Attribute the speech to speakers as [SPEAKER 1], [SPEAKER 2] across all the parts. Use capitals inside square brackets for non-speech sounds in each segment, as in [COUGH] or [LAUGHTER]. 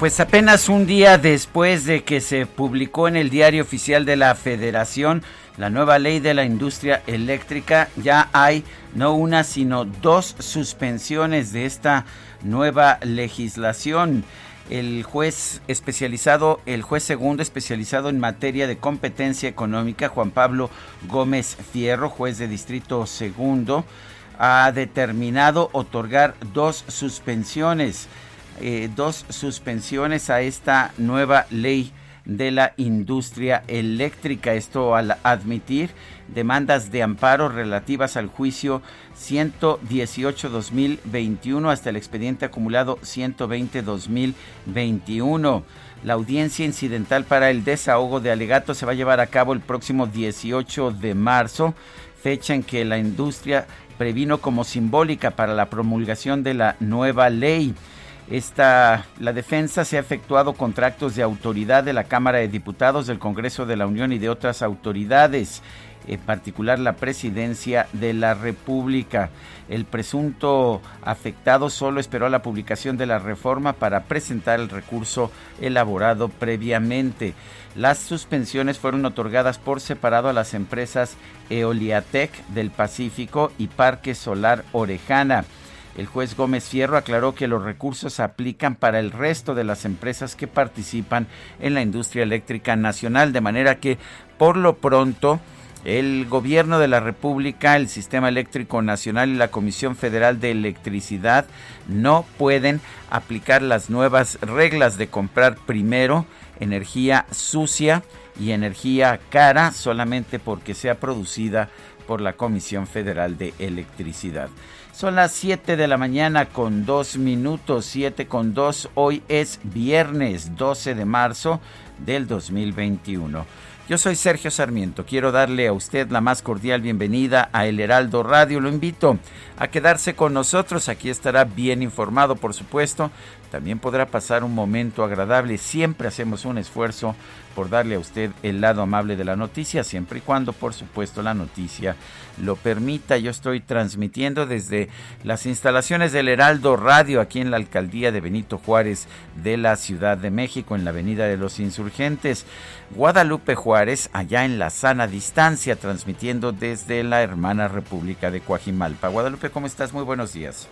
[SPEAKER 1] Pues apenas un día después de que se publicó en el diario oficial de la Federación la nueva ley de la industria eléctrica, ya hay no una sino dos suspensiones de esta nueva legislación. El juez especializado, el juez segundo especializado en materia de competencia económica, Juan Pablo Gómez Fierro, juez de distrito segundo, ha determinado otorgar dos suspensiones eh, dos suspensiones a esta nueva ley de la industria eléctrica. Esto al admitir demandas de amparo relativas al juicio 118-2021 hasta el expediente acumulado 120-2021. La audiencia incidental para el desahogo de alegatos se va a llevar a cabo el próximo 18 de marzo, fecha en que la industria previno como simbólica para la promulgación de la nueva ley. Esta, la defensa se ha efectuado contra actos de autoridad de la Cámara de Diputados, del Congreso de la Unión y de otras autoridades, en particular la Presidencia de la República. El presunto afectado solo esperó a la publicación de la reforma para presentar el recurso elaborado previamente. Las suspensiones fueron otorgadas por separado a las empresas Eoliatec del Pacífico y Parque Solar Orejana. El juez Gómez Fierro aclaró que los recursos se aplican para el resto de las empresas que participan en la industria eléctrica nacional, de manera que por lo pronto el gobierno de la República, el Sistema Eléctrico Nacional y la Comisión Federal de Electricidad no pueden aplicar las nuevas reglas de comprar primero energía sucia y energía cara solamente porque sea producida por la Comisión Federal de Electricidad. Son las 7 de la mañana con 2 minutos, 7 con 2. Hoy es viernes 12 de marzo del 2021. Yo soy Sergio Sarmiento. Quiero darle a usted la más cordial bienvenida a El Heraldo Radio. Lo invito a quedarse con nosotros. Aquí estará bien informado, por supuesto. También podrá pasar un momento agradable. Siempre hacemos un esfuerzo por darle a usted el lado amable de la noticia, siempre y cuando, por supuesto, la noticia lo permita. Yo estoy transmitiendo desde las instalaciones del Heraldo Radio aquí en la alcaldía de Benito Juárez de la Ciudad de México, en la Avenida de los Insurgentes. Guadalupe Juárez, allá en la sana distancia, transmitiendo desde la hermana República de Coajimalpa. Guadalupe, ¿cómo estás? Muy buenos días.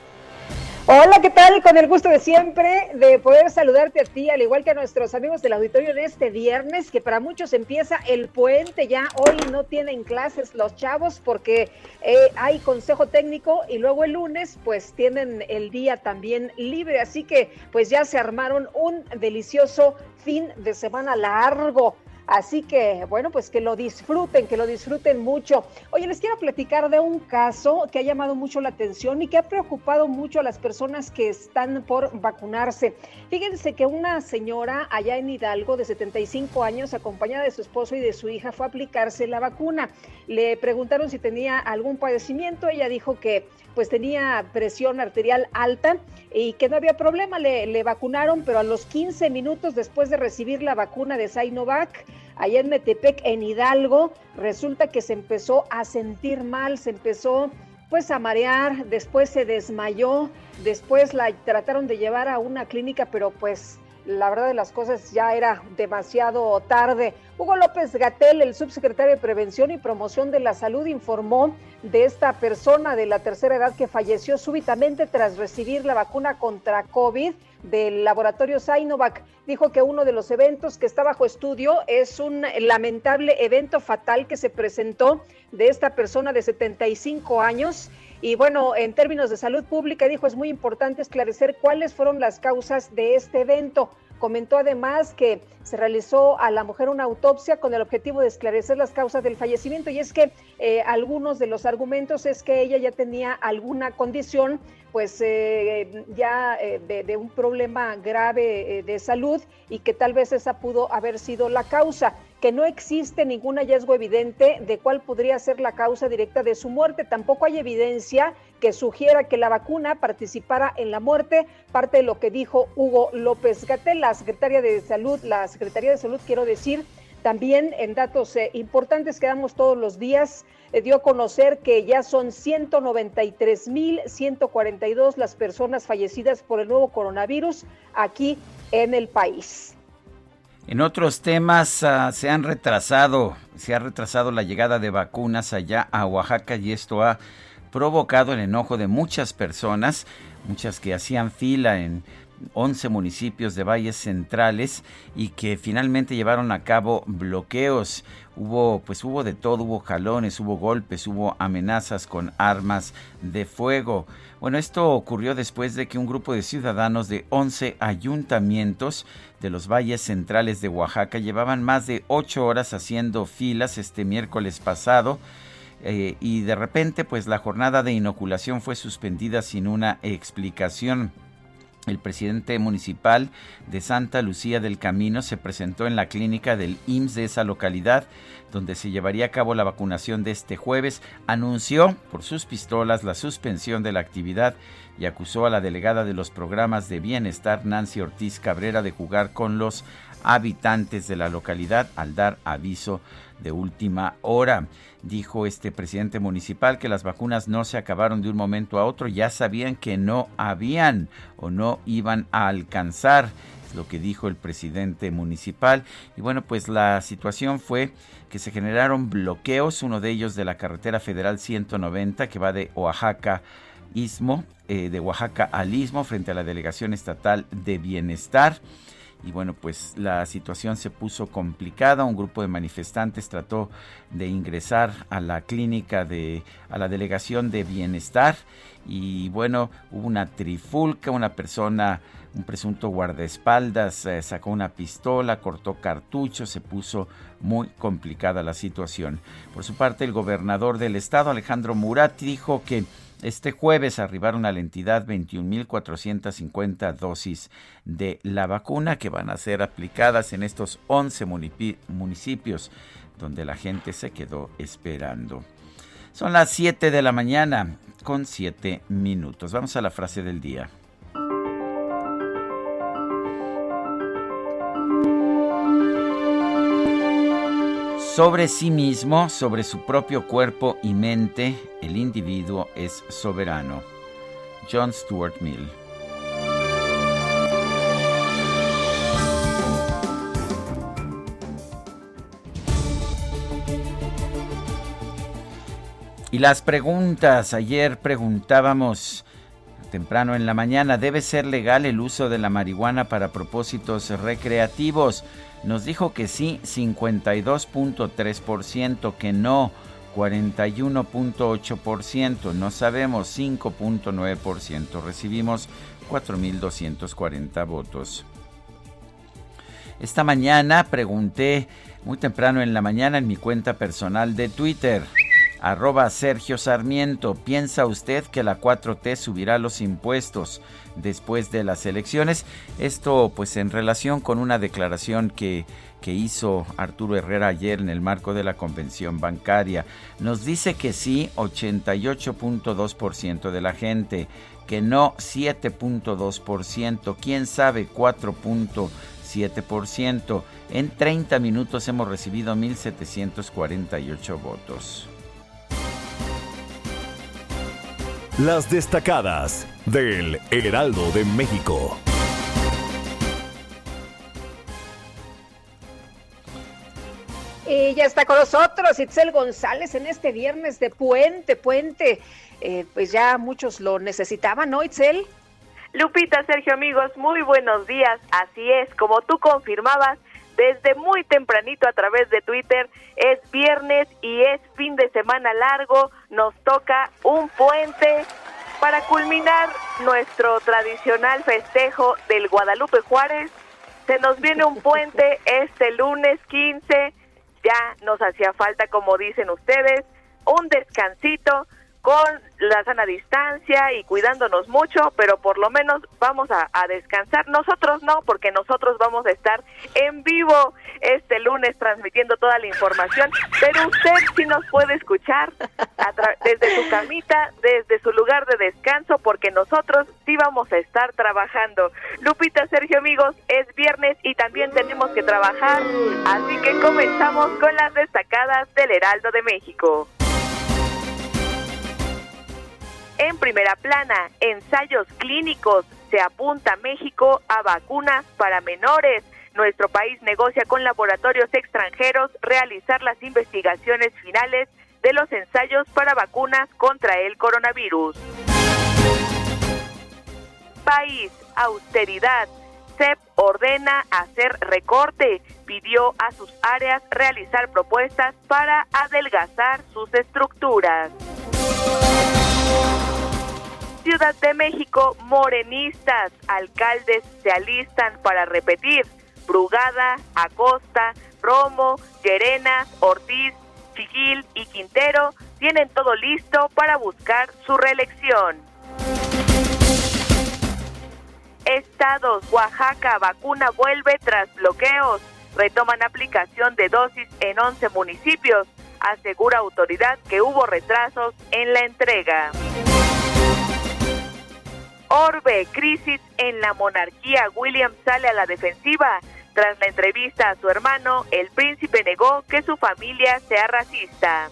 [SPEAKER 2] Hola, ¿qué tal? Con el gusto de siempre de poder saludarte a ti, al igual que a nuestros amigos del auditorio de este viernes, que para muchos empieza el puente. Ya hoy no tienen clases los chavos porque eh, hay consejo técnico y luego el lunes pues tienen el día también libre. Así que pues ya se armaron un delicioso fin de semana largo. Así que, bueno, pues que lo disfruten, que lo disfruten mucho. Oye, les quiero platicar de un caso que ha llamado mucho la atención y que ha preocupado mucho a las personas que están por vacunarse. Fíjense que una señora allá en Hidalgo de 75 años, acompañada de su esposo y de su hija, fue a aplicarse la vacuna. Le preguntaron si tenía algún padecimiento. Ella dijo que pues tenía presión arterial alta y que no había problema. Le, vacunaron, pero a los 15 minutos después de recibir la vacuna de Sinovac, allá en Metepec, en Hidalgo, resulta que se empezó a sentir mal, se empezó pues a marear, después se desmayó, después la trataron de llevar a una clínica, pero pues la verdad de las cosas ya era demasiado tarde. Hugo López Gatel, el subsecretario de Prevención y Promoción de la Salud, informó de esta persona de la tercera edad que falleció súbitamente tras recibir la vacuna contra COVID del laboratorio Sinovac. Dijo que uno de los eventos que está bajo estudio es un lamentable evento fatal que se presentó de esta persona de 75 años. Y bueno, en términos de salud pública, dijo, es muy importante esclarecer cuáles fueron las causas de este evento. Comentó además que se realizó a la mujer una autopsia con el objetivo de esclarecer las causas del fallecimiento y es que eh, algunos de los argumentos es que ella ya tenía alguna condición pues eh, ya eh, de, un problema grave de salud y que tal vez esa pudo haber sido la causa que no existe ningún hallazgo evidente de cuál podría ser la causa directa de su muerte. Tampoco hay evidencia que sugiera que la vacuna participara en la muerte, parte de lo que dijo Hugo López Gatel, la secretaria de Salud, la Secretaría de Salud, quiero decir, también en datos eh, importantes que damos todos los días, eh, dio a conocer que ya son 193.142 las personas fallecidas por el nuevo coronavirus aquí en el país.
[SPEAKER 1] En otros temas ah, se han retrasado, se ha retrasado la llegada de vacunas allá a Oaxaca y esto ha provocado el enojo de muchas personas, muchas que hacían fila en 11 municipios de valles centrales y que finalmente llevaron a cabo bloqueos. Hubo pues hubo de todo, hubo jalones, hubo golpes, hubo amenazas con armas de fuego. Bueno, esto ocurrió después de que un grupo de ciudadanos de 11 ayuntamientos de los valles centrales de Oaxaca llevaban más de ocho horas haciendo filas este miércoles pasado eh, y de repente pues la jornada de inoculación fue suspendida sin una explicación. El presidente municipal de Santa Lucía del Camino se presentó en la clínica del IMSS de esa localidad, donde se llevaría a cabo la vacunación de este jueves. Anunció por sus pistolas la suspensión de la actividad y acusó a la delegada de los programas de bienestar, Nancy Ortiz Cabrera, de jugar con los habitantes de la localidad al dar aviso de última hora. Dijo este presidente municipal que las vacunas no se acabaron de un momento a otro, ya sabían que no habían o no iban a alcanzar, lo que dijo el presidente municipal. Y bueno, pues la situación fue que se generaron bloqueos, uno de ellos de la carretera federal 190 que va de Oaxaca Istmo, eh, de Oaxaca al Istmo, frente a la Delegación Estatal de Bienestar. Y bueno, pues la situación se puso complicada. Un grupo de manifestantes trató de ingresar a la clínica de, a la delegación de bienestar. Y bueno, hubo una trifulca, una persona, un presunto guardaespaldas, eh, sacó una pistola, cortó cartuchos, se puso muy complicada la situación. Por su parte, el gobernador del estado, Alejandro Murat, dijo que este jueves arribaron a la entidad 21.450 dosis de la vacuna que van a ser aplicadas en estos 11 municipios donde la gente se quedó esperando. Son las 7 de la mañana con 7 minutos. Vamos a la frase del día. Sobre sí mismo, sobre su propio cuerpo y mente, el individuo es soberano. John Stuart Mill. Y las preguntas, ayer preguntábamos temprano en la mañana, ¿debe ser legal el uso de la marihuana para propósitos recreativos? Nos dijo que sí, 52.3%, que no, 41.8%, no sabemos, 5.9%. Recibimos 4.240 votos. Esta mañana pregunté muy temprano en la mañana en mi cuenta personal de Twitter Arroba Sergio Sarmiento, ¿piensa usted que la 4T subirá los impuestos después de las elecciones? Esto pues en relación con una declaración que, que hizo Arturo Herrera ayer en el marco de la convención bancaria. Nos dice que sí 88.2% de la gente, que no 7.2%, quién sabe 4.7%. En 30 minutos hemos recibido 1.748 votos.
[SPEAKER 3] Las destacadas del El Heraldo de México.
[SPEAKER 2] Y ya está con nosotros Itzel González en este viernes de Puente, Puente. Eh, pues ya muchos lo necesitaban, ¿no, Itzel?
[SPEAKER 4] Lupita, Sergio, amigos, muy buenos días. Así es, como tú confirmabas, desde muy tempranito a través de Twitter, es viernes y es fin de semana largo, nos toca un puente para culminar nuestro tradicional festejo del Guadalupe Juárez. Se nos viene un puente este lunes 15 ya nos hacía falta, como dicen ustedes, un descansito con la sana distancia y cuidándonos mucho, pero por lo menos vamos a, descansar. Nosotros no, porque nosotros vamos a estar en vivo este lunes transmitiendo toda la información, pero usted sí nos puede escuchar desde su camita, desde su lugar de descanso, porque nosotros sí vamos a estar trabajando. Lupita, Sergio, amigos, es viernes y también tenemos que trabajar, así que comenzamos con las destacadas del Heraldo de México. En primera plana, ensayos clínicos. Se apunta México a vacunas para menores. Nuestro país negocia con laboratorios extranjeros realizar las investigaciones finales de los ensayos para vacunas contra el coronavirus. País, austeridad. CEP ordena hacer recorte. Pidió a sus áreas realizar propuestas para adelgazar sus estructuras. Ciudad de México, morenistas, alcaldes se alistan para repetir. Brugada, Acosta, Romo, Llerenas, Ortiz, Chigil y Quintero tienen todo listo para buscar su reelección. Estados, Oaxaca, vacuna vuelve tras bloqueos. Retoman aplicación de dosis en 11 municipios. Asegura autoridad que hubo retrasos en la entrega. Orbe, crisis en la monarquía. William sale a la defensiva. Tras la entrevista a su hermano, el príncipe negó que su familia sea racista.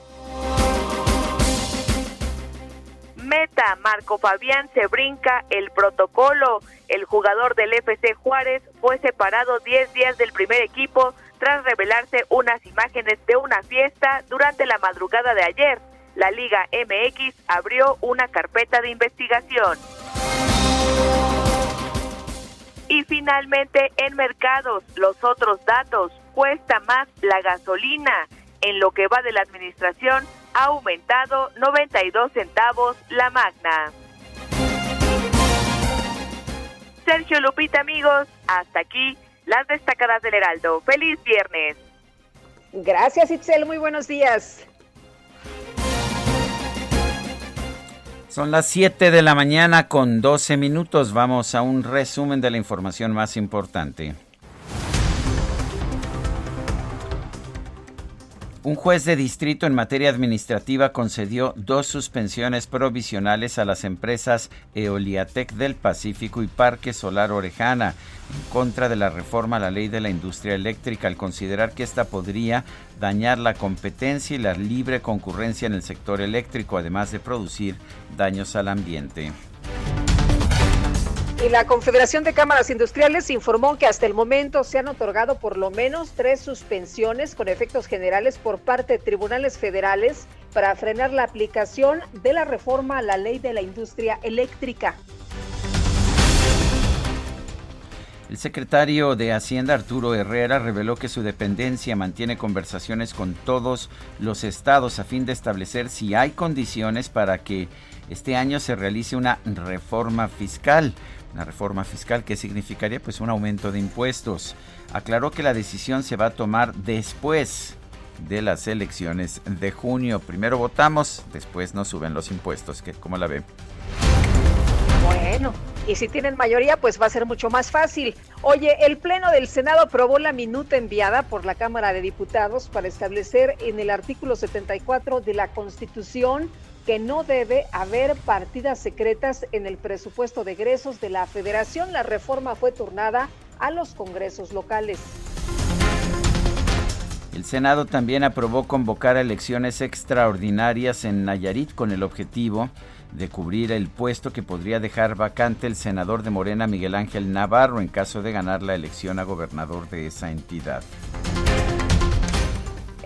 [SPEAKER 4] Meta, Marco Fabián se brinca el protocolo. El jugador del FC Juárez fue separado 10 días del primer equipo tras revelarse unas imágenes de una fiesta durante la madrugada de ayer. La Liga MX abrió una carpeta de investigación. Y finalmente, en mercados, los otros datos, cuesta más la gasolina. En lo que va de la administración, ha aumentado 92 centavos la magna. Sergio Lupita, amigos, hasta aquí las destacadas del Heraldo. Feliz viernes.
[SPEAKER 2] Gracias, Itzel. Muy buenos días.
[SPEAKER 1] Son las 7 de la mañana con 12 minutos. Vamos a un resumen de la información más importante. Un juez de distrito en materia administrativa concedió dos suspensiones provisionales a las empresas Eoliatec del Pacífico y Parque Solar Orejana en contra de la reforma a la ley de la industria eléctrica al considerar que esta podría dañar la competencia y la libre concurrencia en el sector eléctrico, además de producir daños al ambiente.
[SPEAKER 2] Y la Confederación de Cámaras Industriales informó que hasta el momento se han otorgado por lo menos tres suspensiones con efectos generales por parte de tribunales federales para frenar la aplicación de la reforma a la ley de la industria eléctrica.
[SPEAKER 1] El secretario de Hacienda Arturo Herrera reveló que su dependencia mantiene conversaciones con todos los estados a fin de establecer si hay condiciones para que este año se realice una reforma fiscal. Una reforma fiscal que significaría pues un aumento de impuestos. Aclaró que la decisión se va a tomar después de las elecciones de junio. Primero votamos, después nos suben los impuestos. ¿Cómo la ve?
[SPEAKER 2] Bueno, y si tienen mayoría, pues va a ser mucho más fácil. Oye, el Pleno del Senado aprobó la minuta enviada por la Cámara de Diputados para establecer en el artículo 74 de la Constitución que no debe haber partidas secretas en el presupuesto de egresos de la Federación. La reforma fue turnada a los congresos locales.
[SPEAKER 1] El Senado también aprobó convocar elecciones extraordinarias en Nayarit con el objetivo de cubrir el puesto que podría dejar vacante el senador de Morena Miguel Ángel Navarro en caso de ganar la elección a gobernador de esa entidad.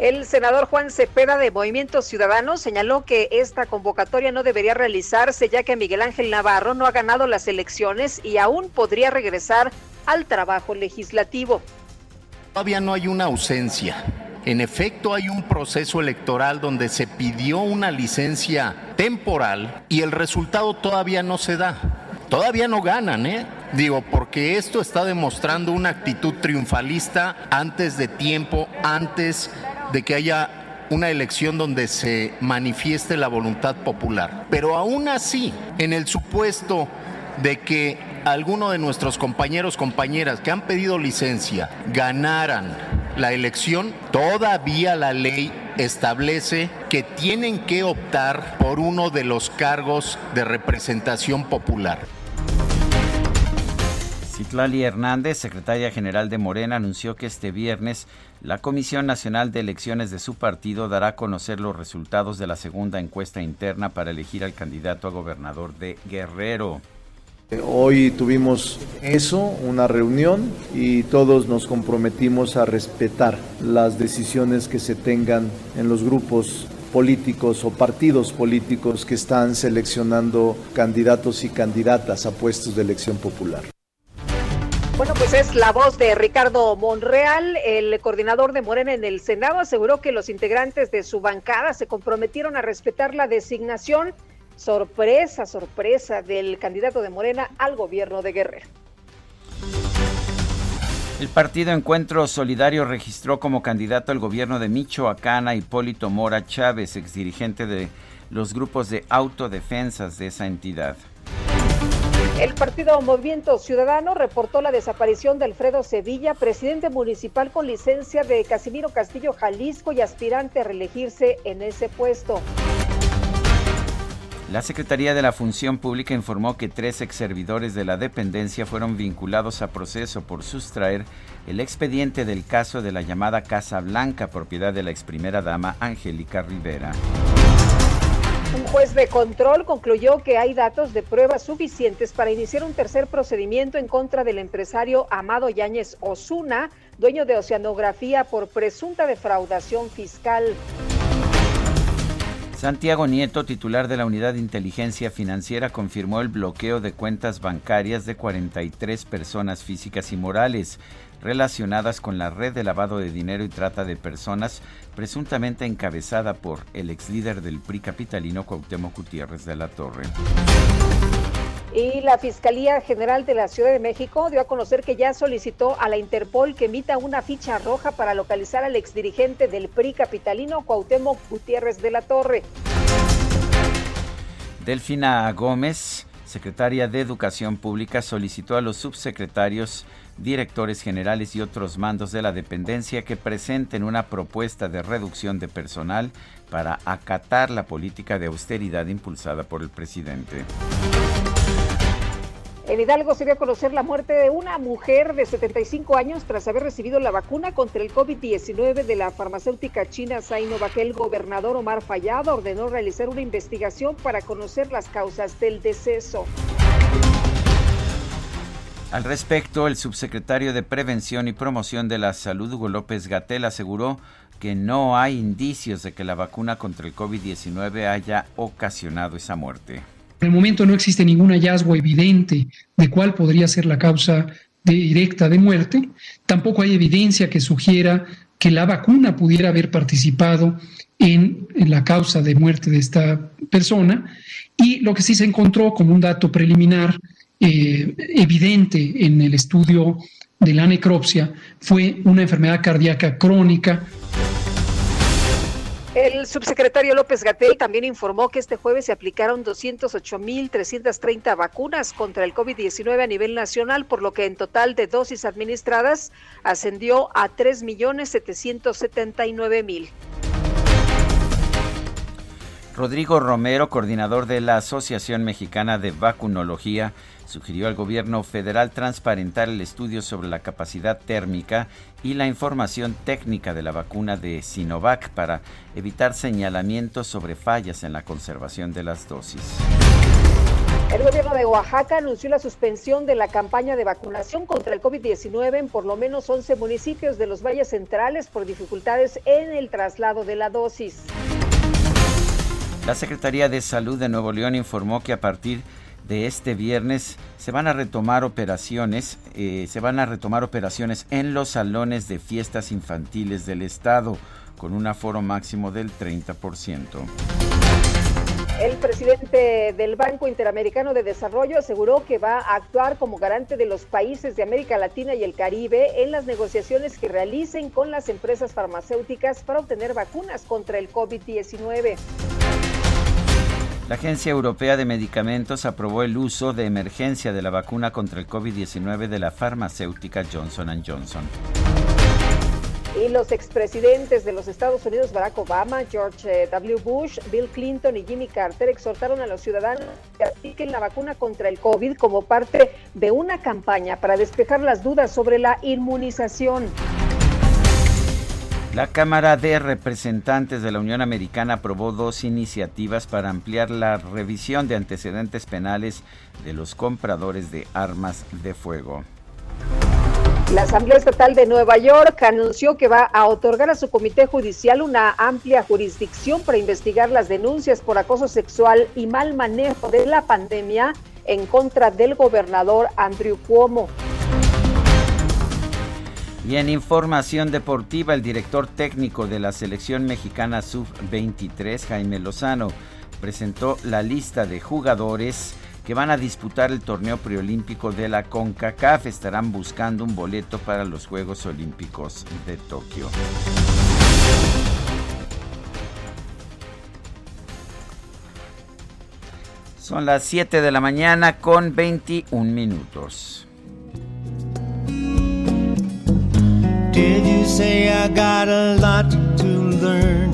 [SPEAKER 2] El senador Juan Cepeda de Movimiento Ciudadano señaló que esta convocatoria no debería realizarse ya que Miguel Ángel Navarro no ha ganado las elecciones y aún podría regresar al trabajo legislativo.
[SPEAKER 5] Todavía no hay una ausencia. En efecto, hay un proceso electoral donde se pidió una licencia temporal y el resultado todavía no se da. Todavía no ganan, ¿eh? Digo, porque esto está demostrando una actitud triunfalista antes de tiempo, antes de que haya una elección donde se manifieste la voluntad popular. Pero aún así, en el supuesto de que alguno de nuestros compañeros, compañeras que han pedido licencia ganaran la elección, todavía la ley establece que tienen que optar por uno de los cargos de representación popular.
[SPEAKER 1] Citlali Hernández, secretaria general de Morena, anunció que este viernes la Comisión Nacional de Elecciones de su partido dará a conocer los resultados de la segunda encuesta interna para elegir al candidato a gobernador de Guerrero.
[SPEAKER 6] Hoy tuvimos eso, una reunión, y todos nos comprometimos a respetar las decisiones que se tengan en los grupos políticos o partidos políticos que están seleccionando candidatos y candidatas a puestos de elección popular.
[SPEAKER 2] Bueno, pues es la voz de Ricardo Monreal, el coordinador de Morena en el Senado, aseguró que los integrantes de su bancada se comprometieron a respetar la designación, sorpresa, sorpresa, del candidato de Morena al gobierno de Guerrero.
[SPEAKER 1] El partido Encuentro Solidario registró como candidato al gobierno de Michoacán a Hipólito Mora Chávez, exdirigente de los grupos de autodefensas de esa entidad.
[SPEAKER 2] El partido Movimiento Ciudadano reportó la desaparición de Alfredo Sevilla, presidente municipal con licencia de Casimiro Castillo, Jalisco y aspirante a reelegirse en ese puesto.
[SPEAKER 1] La Secretaría de la Función Pública informó que tres ex servidores de la dependencia fueron vinculados a proceso por sustraer el expediente del caso de la llamada Casa Blanca, propiedad de la ex primera dama Angélica Rivera.
[SPEAKER 2] Un juez de control concluyó que hay datos de pruebas suficientes para iniciar un tercer procedimiento en contra del empresario Amado Yáñez Osuna, dueño de Oceanografía, por presunta defraudación fiscal.
[SPEAKER 1] Santiago Nieto, titular de la Unidad de Inteligencia Financiera, confirmó el bloqueo de cuentas bancarias de 43 personas físicas y morales relacionadas con la red de lavado de dinero y trata de personas presuntamente encabezada por el ex líder del PRI capitalino Cuauhtémoc Gutiérrez de la Torre.
[SPEAKER 2] Y la Fiscalía General de la Ciudad de México dio a conocer que ya solicitó a la Interpol que emita una ficha roja para localizar al exdirigente del PRI capitalino Cuauhtémoc Gutiérrez de la Torre.
[SPEAKER 1] Delfina Gómez, secretaria de Educación Pública, solicitó a los subsecretarios directores generales y otros mandos de la dependencia que presenten una propuesta de reducción de personal para acatar la política de austeridad impulsada por el presidente.
[SPEAKER 2] En Hidalgo se dio a conocer la muerte de una mujer de 75 años tras haber recibido la vacuna contra el COVID-19 de la farmacéutica china Sinovac. El gobernador Omar Fallado ordenó realizar una investigación para conocer las causas del deceso.
[SPEAKER 1] Al respecto, el subsecretario de Prevención y Promoción de la Salud, Hugo López Gatel, aseguró que no hay indicios de que la vacuna contra el COVID-19 haya ocasionado esa muerte.
[SPEAKER 7] Por el momento no existe ningún hallazgo evidente de cuál podría ser la causa directa de muerte. Tampoco hay evidencia que sugiera que la vacuna pudiera haber participado en, en, la causa de muerte de esta persona. Y lo que sí se encontró como un dato preliminar eh, evidente en el estudio de la necropsia fue una enfermedad cardíaca crónica.
[SPEAKER 2] El subsecretario López Gatel también informó que este jueves se aplicaron 208.330 vacunas contra el COVID-19 a nivel nacional, por lo que en total de dosis administradas ascendió a 3.779.000.
[SPEAKER 1] Rodrigo Romero, coordinador de la Asociación Mexicana de Vacunología, sugirió al gobierno federal transparentar el estudio sobre la capacidad térmica y la información técnica de la vacuna de Sinovac para evitar señalamientos sobre fallas en la conservación de las dosis.
[SPEAKER 2] El gobierno de Oaxaca anunció la suspensión de la campaña de vacunación contra el COVID-19 en por lo menos 11 municipios de los valles centrales por dificultades en el traslado de la dosis.
[SPEAKER 1] La Secretaría de Salud de Nuevo León informó que a partir de este viernes se van a retomar operaciones, eh, se van a retomar operaciones en los salones de fiestas infantiles del estado con un aforo máximo del 30%.
[SPEAKER 2] El presidente del Banco Interamericano de Desarrollo aseguró que va a actuar como garante de los países de América Latina y el Caribe en las negociaciones que realicen con las empresas farmacéuticas para obtener vacunas contra el COVID-19.
[SPEAKER 1] La Agencia Europea de Medicamentos aprobó el uso de emergencia de la vacuna contra el COVID-19 de la farmacéutica Johnson Johnson.
[SPEAKER 2] Y los expresidentes de los Estados Unidos, Barack Obama, George eh, W. Bush, Bill Clinton y Jimmy Carter exhortaron a los ciudadanos que apliquen la vacuna contra el COVID como parte de una campaña para despejar las dudas sobre la inmunización.
[SPEAKER 1] La Cámara de Representantes de la Unión Americana aprobó dos iniciativas para ampliar la revisión de antecedentes penales de los compradores de armas de fuego.
[SPEAKER 2] La Asamblea Estatal de Nueva York anunció que va a otorgar a su comité judicial una amplia jurisdicción para investigar las denuncias por acoso sexual y mal manejo de la pandemia en contra del gobernador Andrew Cuomo.
[SPEAKER 1] Y en información deportiva, el director técnico de la selección mexicana sub-23, Jaime Lozano, presentó la lista de jugadores que van a disputar el torneo preolímpico de la CONCACAF. Estarán buscando un boleto para los Juegos Olímpicos de Tokio. Son las 7 de la mañana con 21 minutos. Did you say I got a lot to learn?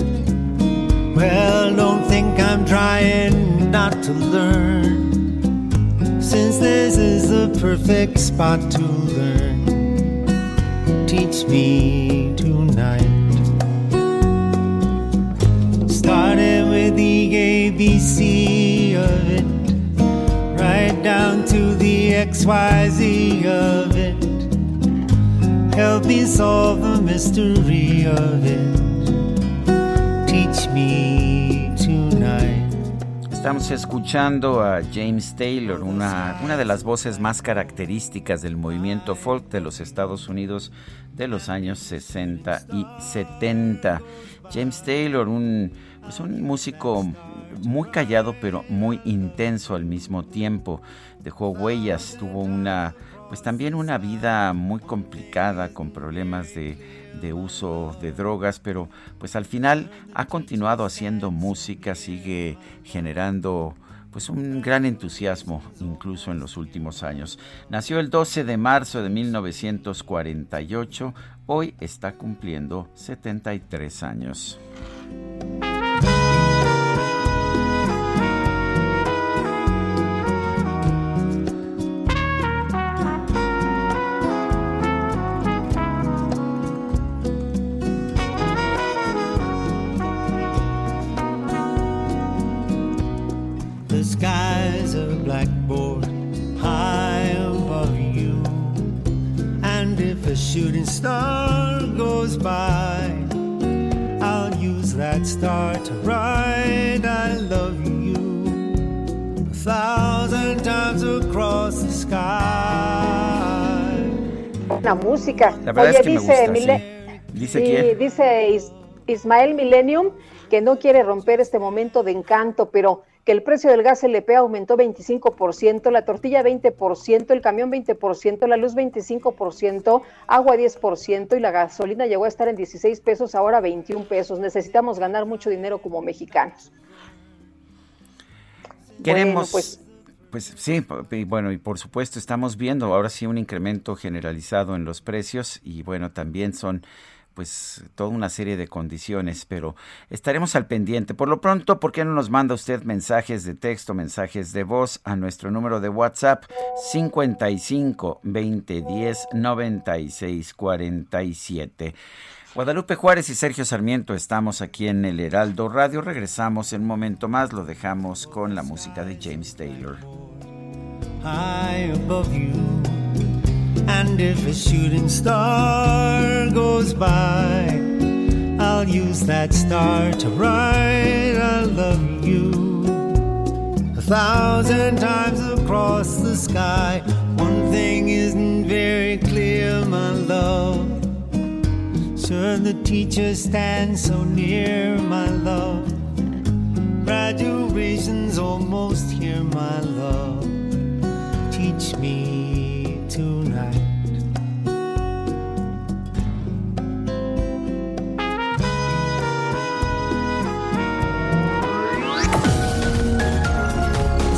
[SPEAKER 1] Well, don't think I'm trying not to learn. Since this is the perfect spot to learn, teach me tonight. Starting with the ABC of it, right down to the XYZ of it. Help me solve the mystery of it. Teach me tonight. Estamos escuchando a James Taylor, una, una de las voces más características del movimiento folk de los Estados Unidos de los años 60 y 70. James Taylor, un, pues un músico muy callado pero muy intenso al mismo tiempo. Dejó huellas, tuvo una, pues también una vida muy complicada con problemas de de uso de drogas, pero pues al final ha continuado haciendo música, sigue generando pues un gran entusiasmo incluso en los últimos años. Nació el 12 de marzo de 1948, hoy está cumpliendo 73 años. Shooting star goes by, I'll use that star to write I love you a thousand times across the sky.
[SPEAKER 2] La música. La verdad Oye, es que dice, me gusta, sí. ¿Dice sí, quién? Dice Is Ismael Millennium que no quiere romper este momento de encanto, pero que el precio del gas LP aumentó 25%, la tortilla 20%, el camión 20%, la luz 25%, agua 10% y la gasolina llegó a estar en 16 pesos, ahora 21 pesos. Necesitamos ganar mucho dinero como mexicanos.
[SPEAKER 1] Queremos... pues, pues sí, bueno, y por supuesto estamos viendo ahora sí un incremento generalizado en los precios y bueno, también son pues toda una serie de condiciones, pero estaremos al pendiente. Por lo pronto, ¿por qué no nos manda usted mensajes de texto, mensajes de voz a nuestro número de WhatsApp 55 2010 96 47? Guadalupe Juárez y Sergio Sarmiento estamos aquí en el Heraldo Radio. Regresamos en un momento más, lo dejamos con la música de James Taylor. You, and if a shooting star goes by, I'll use that star to write I love you. A thousand times across the sky, one thing isn't very clear, my love. Should the teacher stand so near, my love? Graduation's almost here, my love. Teach me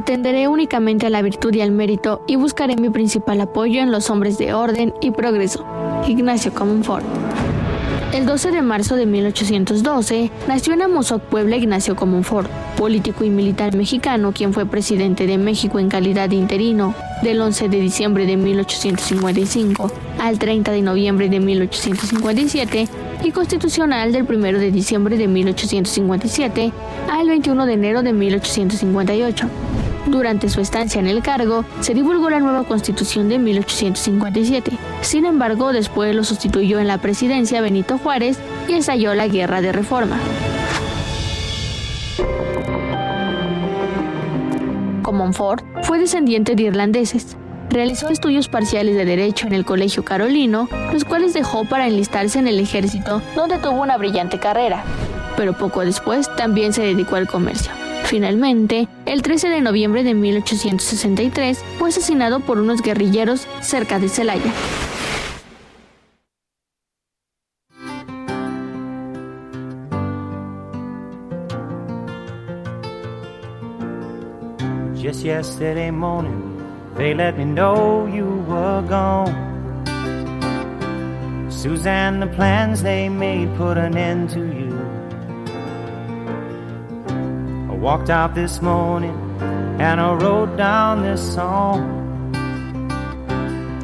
[SPEAKER 8] Atenderé únicamente a la virtud y al mérito y buscaré mi principal apoyo en los hombres de orden y progreso. Ignacio Comonfort. El 12 de marzo de 1812 nació en Amozoc, Puebla, Ignacio Comonfort, político y militar mexicano quien fue presidente de México en calidad de interino del 11 de diciembre de 1855 al 30 de noviembre de 1857 y constitucional del 1 de diciembre de 1857 al 21 de enero de 1858. Durante su estancia en el cargo, se divulgó la nueva constitución de 1857. Sin embargo, después lo sustituyó en la presidencia Benito Juárez y estalló la Guerra de Reforma. Comonfort fue descendiente de irlandeses. Realizó estudios parciales de Derecho en el Colegio Carolino, los cuales dejó para enlistarse en el ejército, donde tuvo una brillante carrera. Pero poco después también se dedicó al comercio. Finalmente, el 13 de noviembre de 1863 fue asesinado por unos guerrilleros cerca de Celaya.
[SPEAKER 9] Just yesterday morning, they let me know you were gone. Suzanne, the plans they made put an end to you. Walked out this morning and I wrote down this song.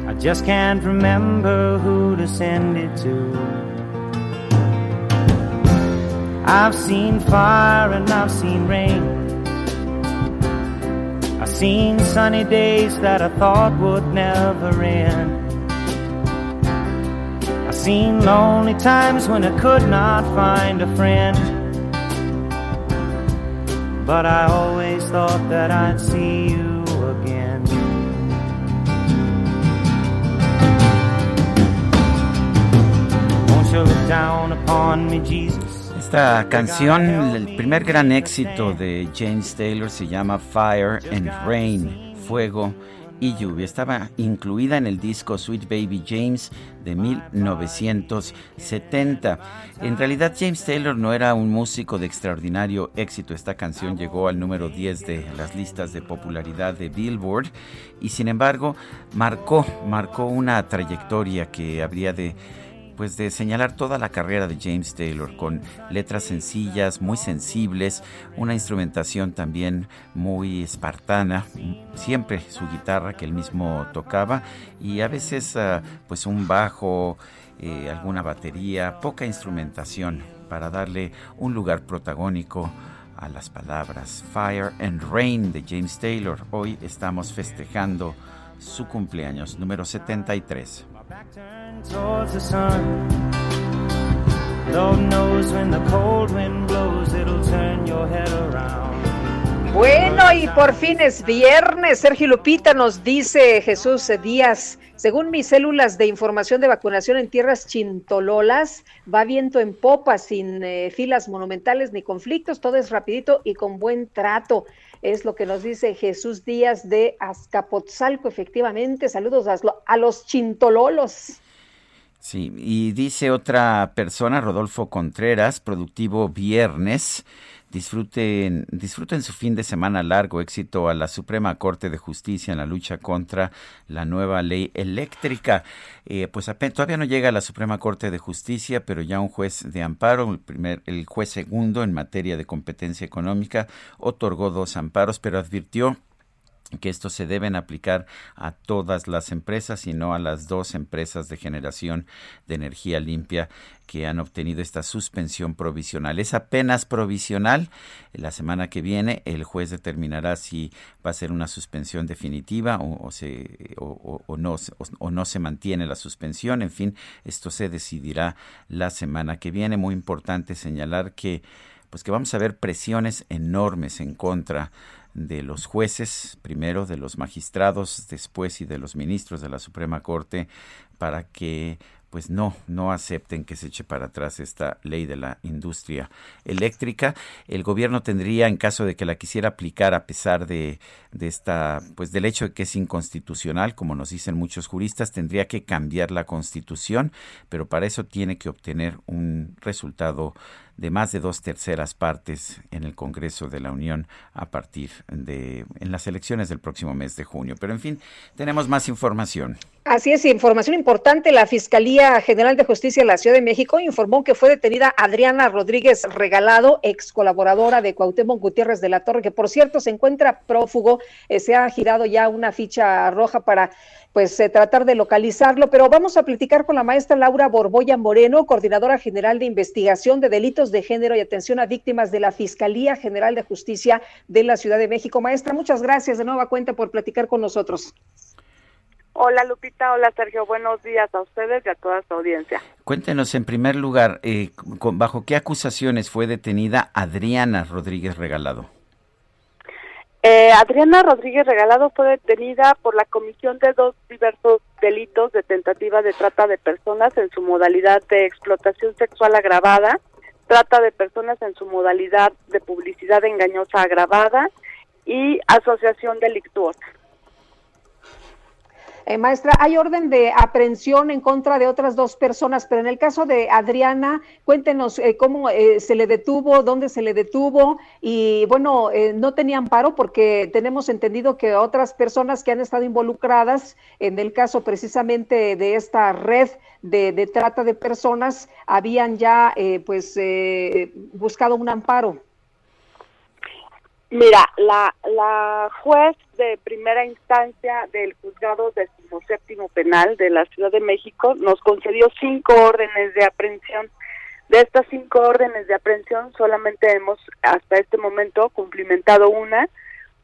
[SPEAKER 9] I just can't remember who to send it to. I've seen fire and I've seen rain. I've seen sunny days that I thought would never end. I've seen lonely times when I could not find a friend. But I always thought that I'd see you again. Won't you look down upon me, Jesus?
[SPEAKER 1] Esta canción, el primer gran éxito de James Taylor se llama Fire and Rain, Fuego y lluvia. Estaba incluida en el disco Sweet Baby James de 1970. En realidad James Taylor no era un músico de extraordinario éxito. Esta canción llegó al número 10 de las listas de popularidad de Billboard y sin embargo marcó, marcó una trayectoria que habría de pues de señalar toda la carrera de James Taylor con letras sencillas, muy sensibles, una instrumentación también muy espartana, siempre su guitarra que él mismo tocaba y a veces ah, pues un bajo, eh, alguna batería, poca instrumentación para darle un lugar protagónico a las palabras Fire and Rain de James Taylor. Hoy estamos festejando su cumpleaños número 73.
[SPEAKER 2] Bueno, y por fin es viernes. Sergio Lupita nos dice Jesús Díaz, según mis células de información de vacunación en tierras chintololas, va viento en popa, sin eh, filas monumentales ni conflictos, todo es rapidito y con buen trato. Es lo que nos dice Jesús Díaz de Azcapotzalco, efectivamente. Saludos a, a los chintololos.
[SPEAKER 1] Sí, y dice otra persona, Rodolfo Contreras, productivo viernes. Disfruten, disfruten su fin de semana largo, éxito a la Suprema Corte de Justicia en la lucha contra la nueva ley eléctrica. Eh, pues todavía no llega a la Suprema Corte de Justicia, pero ya un juez de amparo, el, primer, el juez segundo en materia de competencia económica, otorgó dos amparos, pero advirtió que estos se deben aplicar a todas las empresas y no a las dos empresas de generación de energía limpia que han obtenido esta suspensión provisional. Es apenas provisional. La semana que viene el juez determinará si va a ser una suspensión definitiva o, o, no, no se mantiene la suspensión. En fin, esto se decidirá la semana que viene. Muy importante señalar que pues que vamos a ver presiones enormes en contra de los jueces, primero de los magistrados, después y de los ministros de la Suprema Corte, para que pues no, no acepten que se eche para atrás esta ley de la industria eléctrica. El gobierno tendría, en caso de que la quisiera aplicar, a pesar de, de esta, pues del hecho de que es inconstitucional, como nos dicen muchos juristas, tendría que cambiar la constitución, pero para eso tiene que obtener un resultado de más de dos terceras partes en el Congreso de la Unión a partir de en las elecciones del próximo mes de junio. Pero en fin, tenemos más información.
[SPEAKER 2] Así es, información importante. La Fiscalía General de Justicia de la Ciudad de México informó que fue detenida Adriana Rodríguez Regalado, ex colaboradora de Cuauhtémoc Gutiérrez de la Torre, que por cierto se encuentra prófugo. Eh, se ha girado ya una ficha roja para pues eh, tratar de localizarlo, pero vamos a platicar con la maestra Laura Borboya Moreno, coordinadora general de investigación de delitos de género y atención a víctimas de la Fiscalía General de Justicia de la Ciudad de México. Maestra, muchas gracias de nueva cuenta por platicar con nosotros.
[SPEAKER 10] Hola Lupita, hola Sergio, buenos días a ustedes y a toda su audiencia.
[SPEAKER 1] Cuéntenos en primer lugar, eh, ¿bajo qué acusaciones fue detenida Adriana Rodríguez Regalado?
[SPEAKER 10] Eh, Adriana Rodríguez Regalado fue detenida por la comisión de dos diversos delitos de tentativa de trata de personas en su modalidad de explotación sexual agravada, trata de personas en su modalidad de publicidad engañosa agravada y asociación delictuosa.
[SPEAKER 2] Eh, maestra, hay orden de aprehensión en contra de otras dos personas, pero en el caso de Adriana, cuéntenos eh, cómo eh, se le detuvo, dónde se le detuvo y bueno, no tenía amparo porque tenemos entendido que otras personas que han estado involucradas en el caso precisamente de esta red de, de trata de personas habían ya pues buscado un amparo.
[SPEAKER 10] Mira, la, la juez de primera instancia del juzgado séptimo penal de la Ciudad de México nos concedió cinco órdenes de aprehensión. De estas cinco órdenes de aprehensión solamente hemos hasta este momento cumplimentado una.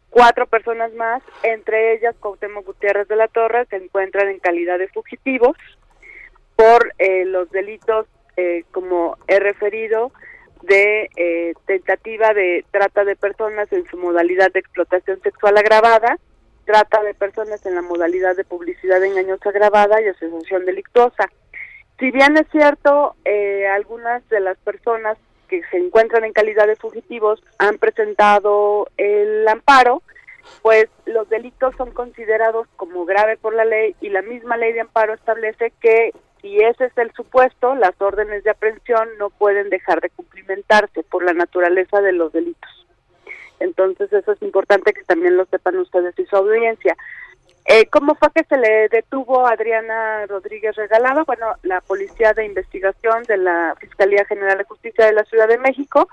[SPEAKER 10] Cuatro personas más, entre ellas Cuauhtémoc Gutiérrez de la Torre, se encuentran en calidad de fugitivos por eh, los delitos, eh, como he referido, de eh, tentativa de trata de personas en su modalidad de explotación sexual agravada, trata de personas en la modalidad de publicidad engañosa agravada y asociación delictuosa. Si bien es cierto, eh, algunas de las personas que se encuentran en calidad de fugitivos han presentado el amparo, pues los delitos son considerados como grave por la ley y la misma ley de amparo establece que si ese es el supuesto, las órdenes de aprehensión no pueden dejar de cumplimentarse por la naturaleza de los delitos. Entonces eso es importante que también lo sepan ustedes y su audiencia. Eh, ¿Cómo fue que se le detuvo a Adriana Rodríguez Regalado? Bueno, la Policía de Investigación de la Fiscalía General de Justicia de la Ciudad de México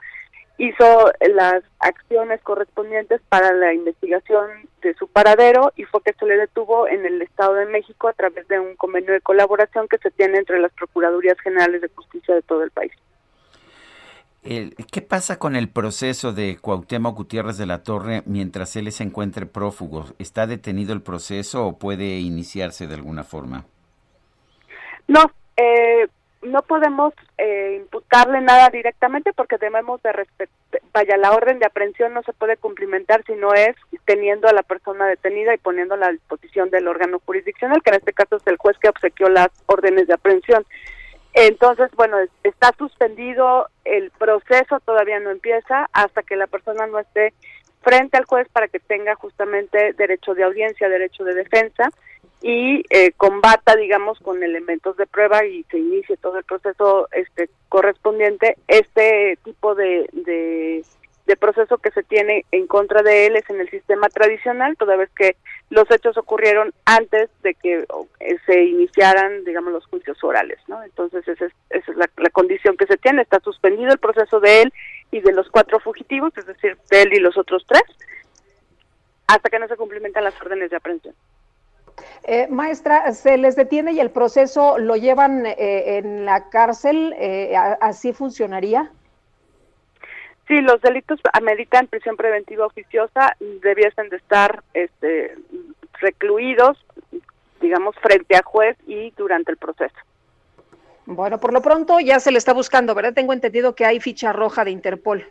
[SPEAKER 10] hizo las acciones correspondientes para la investigación de su paradero y fue que se le detuvo en el Estado de México a través de un convenio de colaboración que se tiene entre las Procuradurías Generales de Justicia de todo el país.
[SPEAKER 1] ¿Qué pasa con el proceso de Cuauhtémoc Gutiérrez de la Torre mientras él se encuentre prófugo? ¿Está detenido el proceso o puede iniciarse de alguna forma?
[SPEAKER 10] No, eh, no podemos eh, imputarle nada directamente porque debemos de respetar, vaya, la orden de aprehensión no se puede cumplimentar si no es teniendo a la persona detenida y poniéndola a disposición del órgano jurisdiccional, que en este caso es el juez que obsequió las órdenes de aprehensión. Entonces, bueno, está suspendido, el proceso todavía no empieza hasta que la persona no esté frente al juez para que tenga justamente derecho de audiencia, derecho de defensa y eh, combata, digamos, con elementos de prueba y se inicie todo el proceso este correspondiente. Este tipo de, de, proceso que se tiene en contra de él es en el sistema tradicional, toda vez que los hechos ocurrieron antes de que eh, se iniciaran, digamos, los juicios orales, ¿no? Entonces esa es, esa es la, la condición que se tiene. Está suspendido el proceso de él y de los cuatro fugitivos, es decir, de él y los otros tres, hasta que no se cumplimentan las órdenes de aprehensión.
[SPEAKER 2] Eh, maestra, se les detiene y el proceso lo llevan eh, en la cárcel, eh, ¿así funcionaría?
[SPEAKER 10] Sí, los delitos ameritan prisión preventiva oficiosa, debiesen de estar este, recluidos, digamos, frente a juez y durante el proceso.
[SPEAKER 2] Bueno, por lo pronto ya se le está buscando, ¿verdad? Tengo entendido que hay ficha roja de Interpol.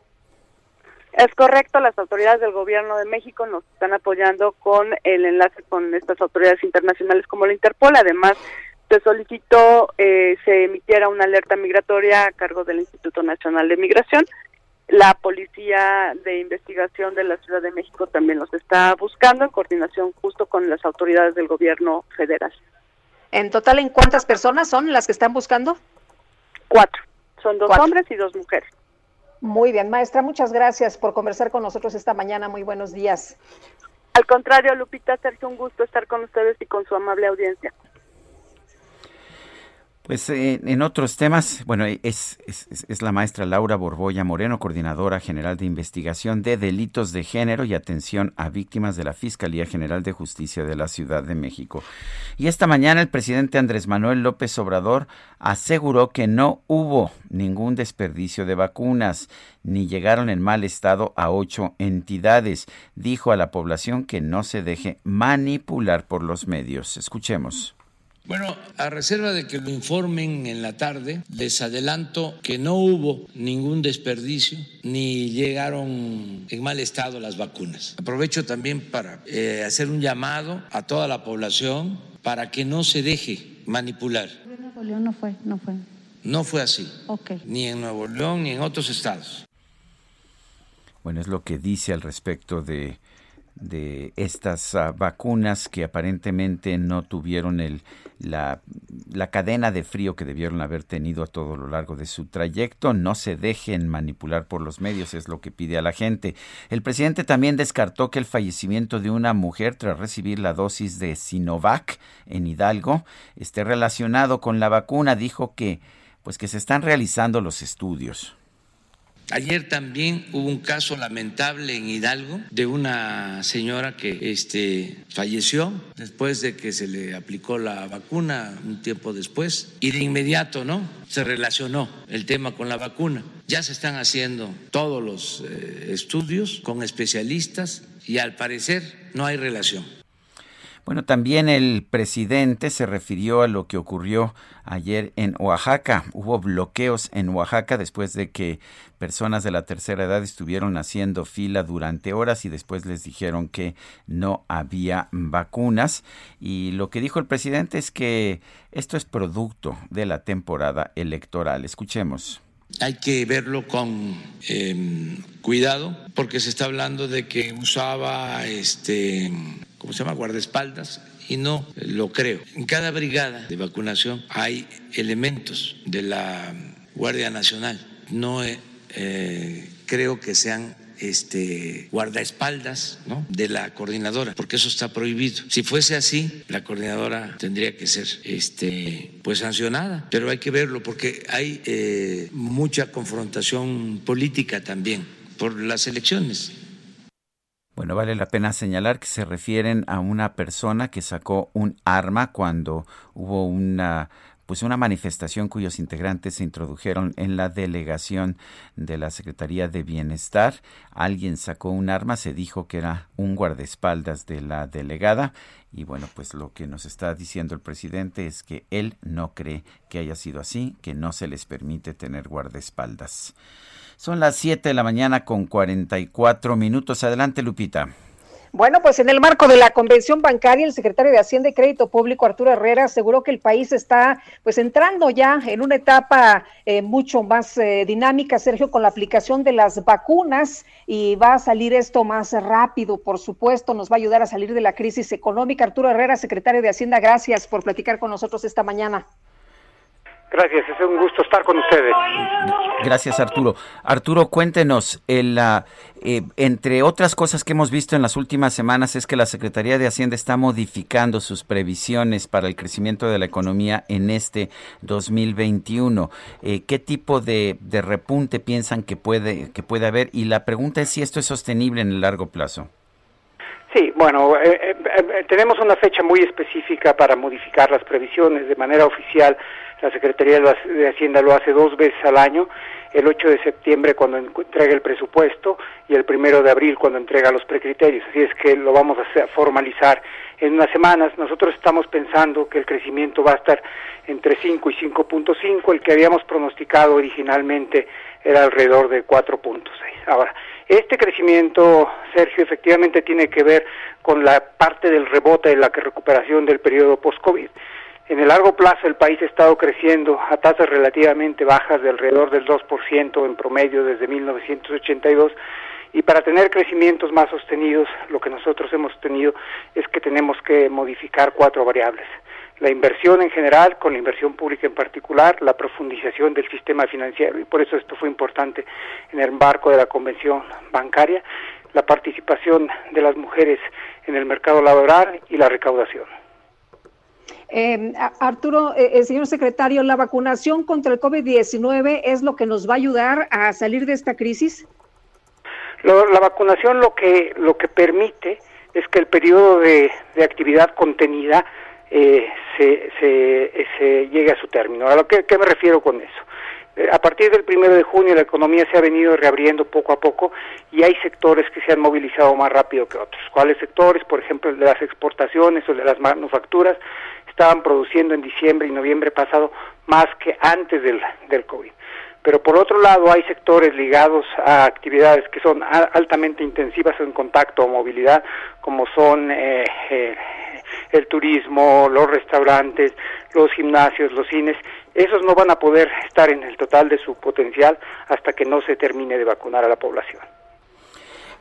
[SPEAKER 10] Es correcto, las autoridades del gobierno de México nos están apoyando con el enlace con estas autoridades internacionales como la Interpol. Además, se solicitó eh, se emitiera una alerta migratoria a cargo del Instituto Nacional de Migración. La Policía de Investigación de la Ciudad de México también los está buscando en coordinación justo con las autoridades del gobierno federal.
[SPEAKER 2] ¿En total en cuántas personas son las que están buscando?
[SPEAKER 10] Cuatro. Son dos hombres y dos mujeres.
[SPEAKER 2] Muy bien, maestra, muchas gracias por conversar con nosotros esta mañana. Muy buenos días.
[SPEAKER 10] Al contrario, Lupita, Sergio, un gusto estar con ustedes y con su amable audiencia.
[SPEAKER 1] Pues eh, en otros temas, bueno, es, es, la maestra Laura Borboya Moreno, coordinadora general de investigación de delitos de género y atención a víctimas de la Fiscalía General de Justicia de la Ciudad de México. Y esta mañana el presidente Andrés Manuel López Obrador aseguró que no hubo ningún desperdicio de vacunas, ni llegaron en mal estado a ocho entidades. Dijo a la población que no se deje manipular por los medios. Escuchemos.
[SPEAKER 11] Bueno, a reserva de que lo informen en la tarde, les adelanto que no hubo ningún desperdicio ni llegaron en mal estado las vacunas. Aprovecho también para eh, hacer un llamado a toda la población para que no se deje manipular.
[SPEAKER 12] En Nuevo León no fue, no fue.
[SPEAKER 11] No fue así. Ni en Nuevo León ni en otros estados.
[SPEAKER 1] Bueno, es lo que dice al respecto de de estas ah, vacunas que aparentemente no tuvieron el, la, la, cadena de frío que debieron haber tenido a todo lo largo de su trayecto. No se dejen manipular por los medios, es lo que pide a la gente. El presidente también descartó que el fallecimiento de una mujer tras recibir la dosis de Sinovac en Hidalgo esté relacionado con la vacuna. Dijo que pues que se están realizando los estudios.
[SPEAKER 11] Ayer también hubo un caso lamentable en Hidalgo de una señora que este, falleció después de que se le aplicó la vacuna un tiempo después y de inmediato, ¿no? Se relacionó el tema con la vacuna. Ya se están haciendo todos los eh, estudios con especialistas y al parecer no hay relación.
[SPEAKER 1] Bueno, también el presidente se refirió a lo que ocurrió ayer en Oaxaca. Hubo bloqueos en Oaxaca después de que personas de la tercera edad estuvieron haciendo fila durante horas y después les dijeron que no había vacunas. Y lo que dijo el presidente es que esto es producto de la temporada electoral. Escuchemos.
[SPEAKER 11] Hay que verlo con em, cuidado porque se está hablando de que usaba este ¿cómo se llama? Guardaespaldas, y no lo creo. En cada brigada de vacunación hay elementos de la Guardia Nacional. No eh, creo que sean este, guardaespaldas ¿no? de la coordinadora, porque eso está prohibido. Si fuese así, la coordinadora tendría que ser este, pues sancionada, pero hay que verlo porque hay eh, mucha confrontación política también por las elecciones.
[SPEAKER 1] Bueno, vale la pena señalar que se refieren a una persona que sacó un arma cuando hubo una pues una manifestación cuyos integrantes se introdujeron en la delegación de la Secretaría de Bienestar. Alguien sacó un arma, se dijo que era un guardaespaldas de la delegada y bueno, pues lo que nos está diciendo el presidente es que él no cree que haya sido así, que no se les permite tener guardaespaldas. Son las 7 de la mañana con 44 minutos. Adelante, Lupita.
[SPEAKER 2] Bueno, pues en el marco de la convención bancaria, el secretario de Hacienda y Crédito Público, Arturo Herrera, aseguró que el país está pues entrando ya en una etapa eh, mucho más eh, dinámica, Sergio, con la aplicación de las vacunas y va a salir esto más rápido, por supuesto, nos va a ayudar a salir de la crisis económica. Arturo Herrera, secretario de Hacienda, gracias por platicar con nosotros esta mañana.
[SPEAKER 13] Gracias, es un gusto estar con ustedes.
[SPEAKER 1] Gracias, Arturo. Arturo, cuéntenos, el, eh, entre otras cosas que hemos visto en las últimas semanas es que la Secretaría de Hacienda está modificando sus previsiones para el crecimiento de la economía en este 2021. Eh, ¿Qué tipo de, de repunte piensan que puede, que puede haber? Y la pregunta es si esto es sostenible en el largo plazo.
[SPEAKER 13] Sí, bueno, eh, tenemos una fecha muy específica para modificar las previsiones de manera oficial la Secretaría de Hacienda lo hace dos veces al año, el 8 de septiembre cuando entrega el presupuesto y el primero de abril cuando entrega los precriterios. Así es que lo vamos a formalizar en unas semanas. Nosotros estamos pensando que el crecimiento va a estar entre 5 y 5.5, el que habíamos pronosticado originalmente era alrededor de 4.6. Ahora, este crecimiento, Sergio, efectivamente tiene que ver con la parte del rebote de la recuperación del periodo post-COVID. En el largo plazo el país ha estado creciendo a tasas relativamente bajas de alrededor del 2% en promedio desde 1982 y para tener crecimientos más sostenidos lo que nosotros hemos tenido es que tenemos que modificar cuatro variables. La inversión en general, con la inversión pública en particular, la profundización del sistema financiero y por eso esto fue importante en el marco de la convención bancaria, la participación de las mujeres en el mercado laboral y la recaudación.
[SPEAKER 2] Eh, Arturo, eh, señor secretario, ¿la vacunación contra el COVID-19 es lo que nos va a ayudar a salir de esta crisis?
[SPEAKER 13] la vacunación lo que, lo que permite es que el periodo de, actividad contenida eh, se, se, se, llegue a su término. ¿A lo que, qué me refiero con eso? Eh, a partir del primero de junio la economía se ha venido reabriendo poco a poco y hay sectores que se han movilizado más rápido que otros. ¿Cuáles sectores? Por ejemplo, el de las exportaciones o el de las manufacturas estaban produciendo en diciembre y noviembre pasado más que antes del, del COVID. Pero por otro lado hay sectores ligados a actividades que son altamente intensivas en contacto o movilidad, como son eh, eh, el turismo, los restaurantes, los gimnasios, los cines. Esos no van a poder estar en el total de su potencial hasta que no se termine de vacunar a la población.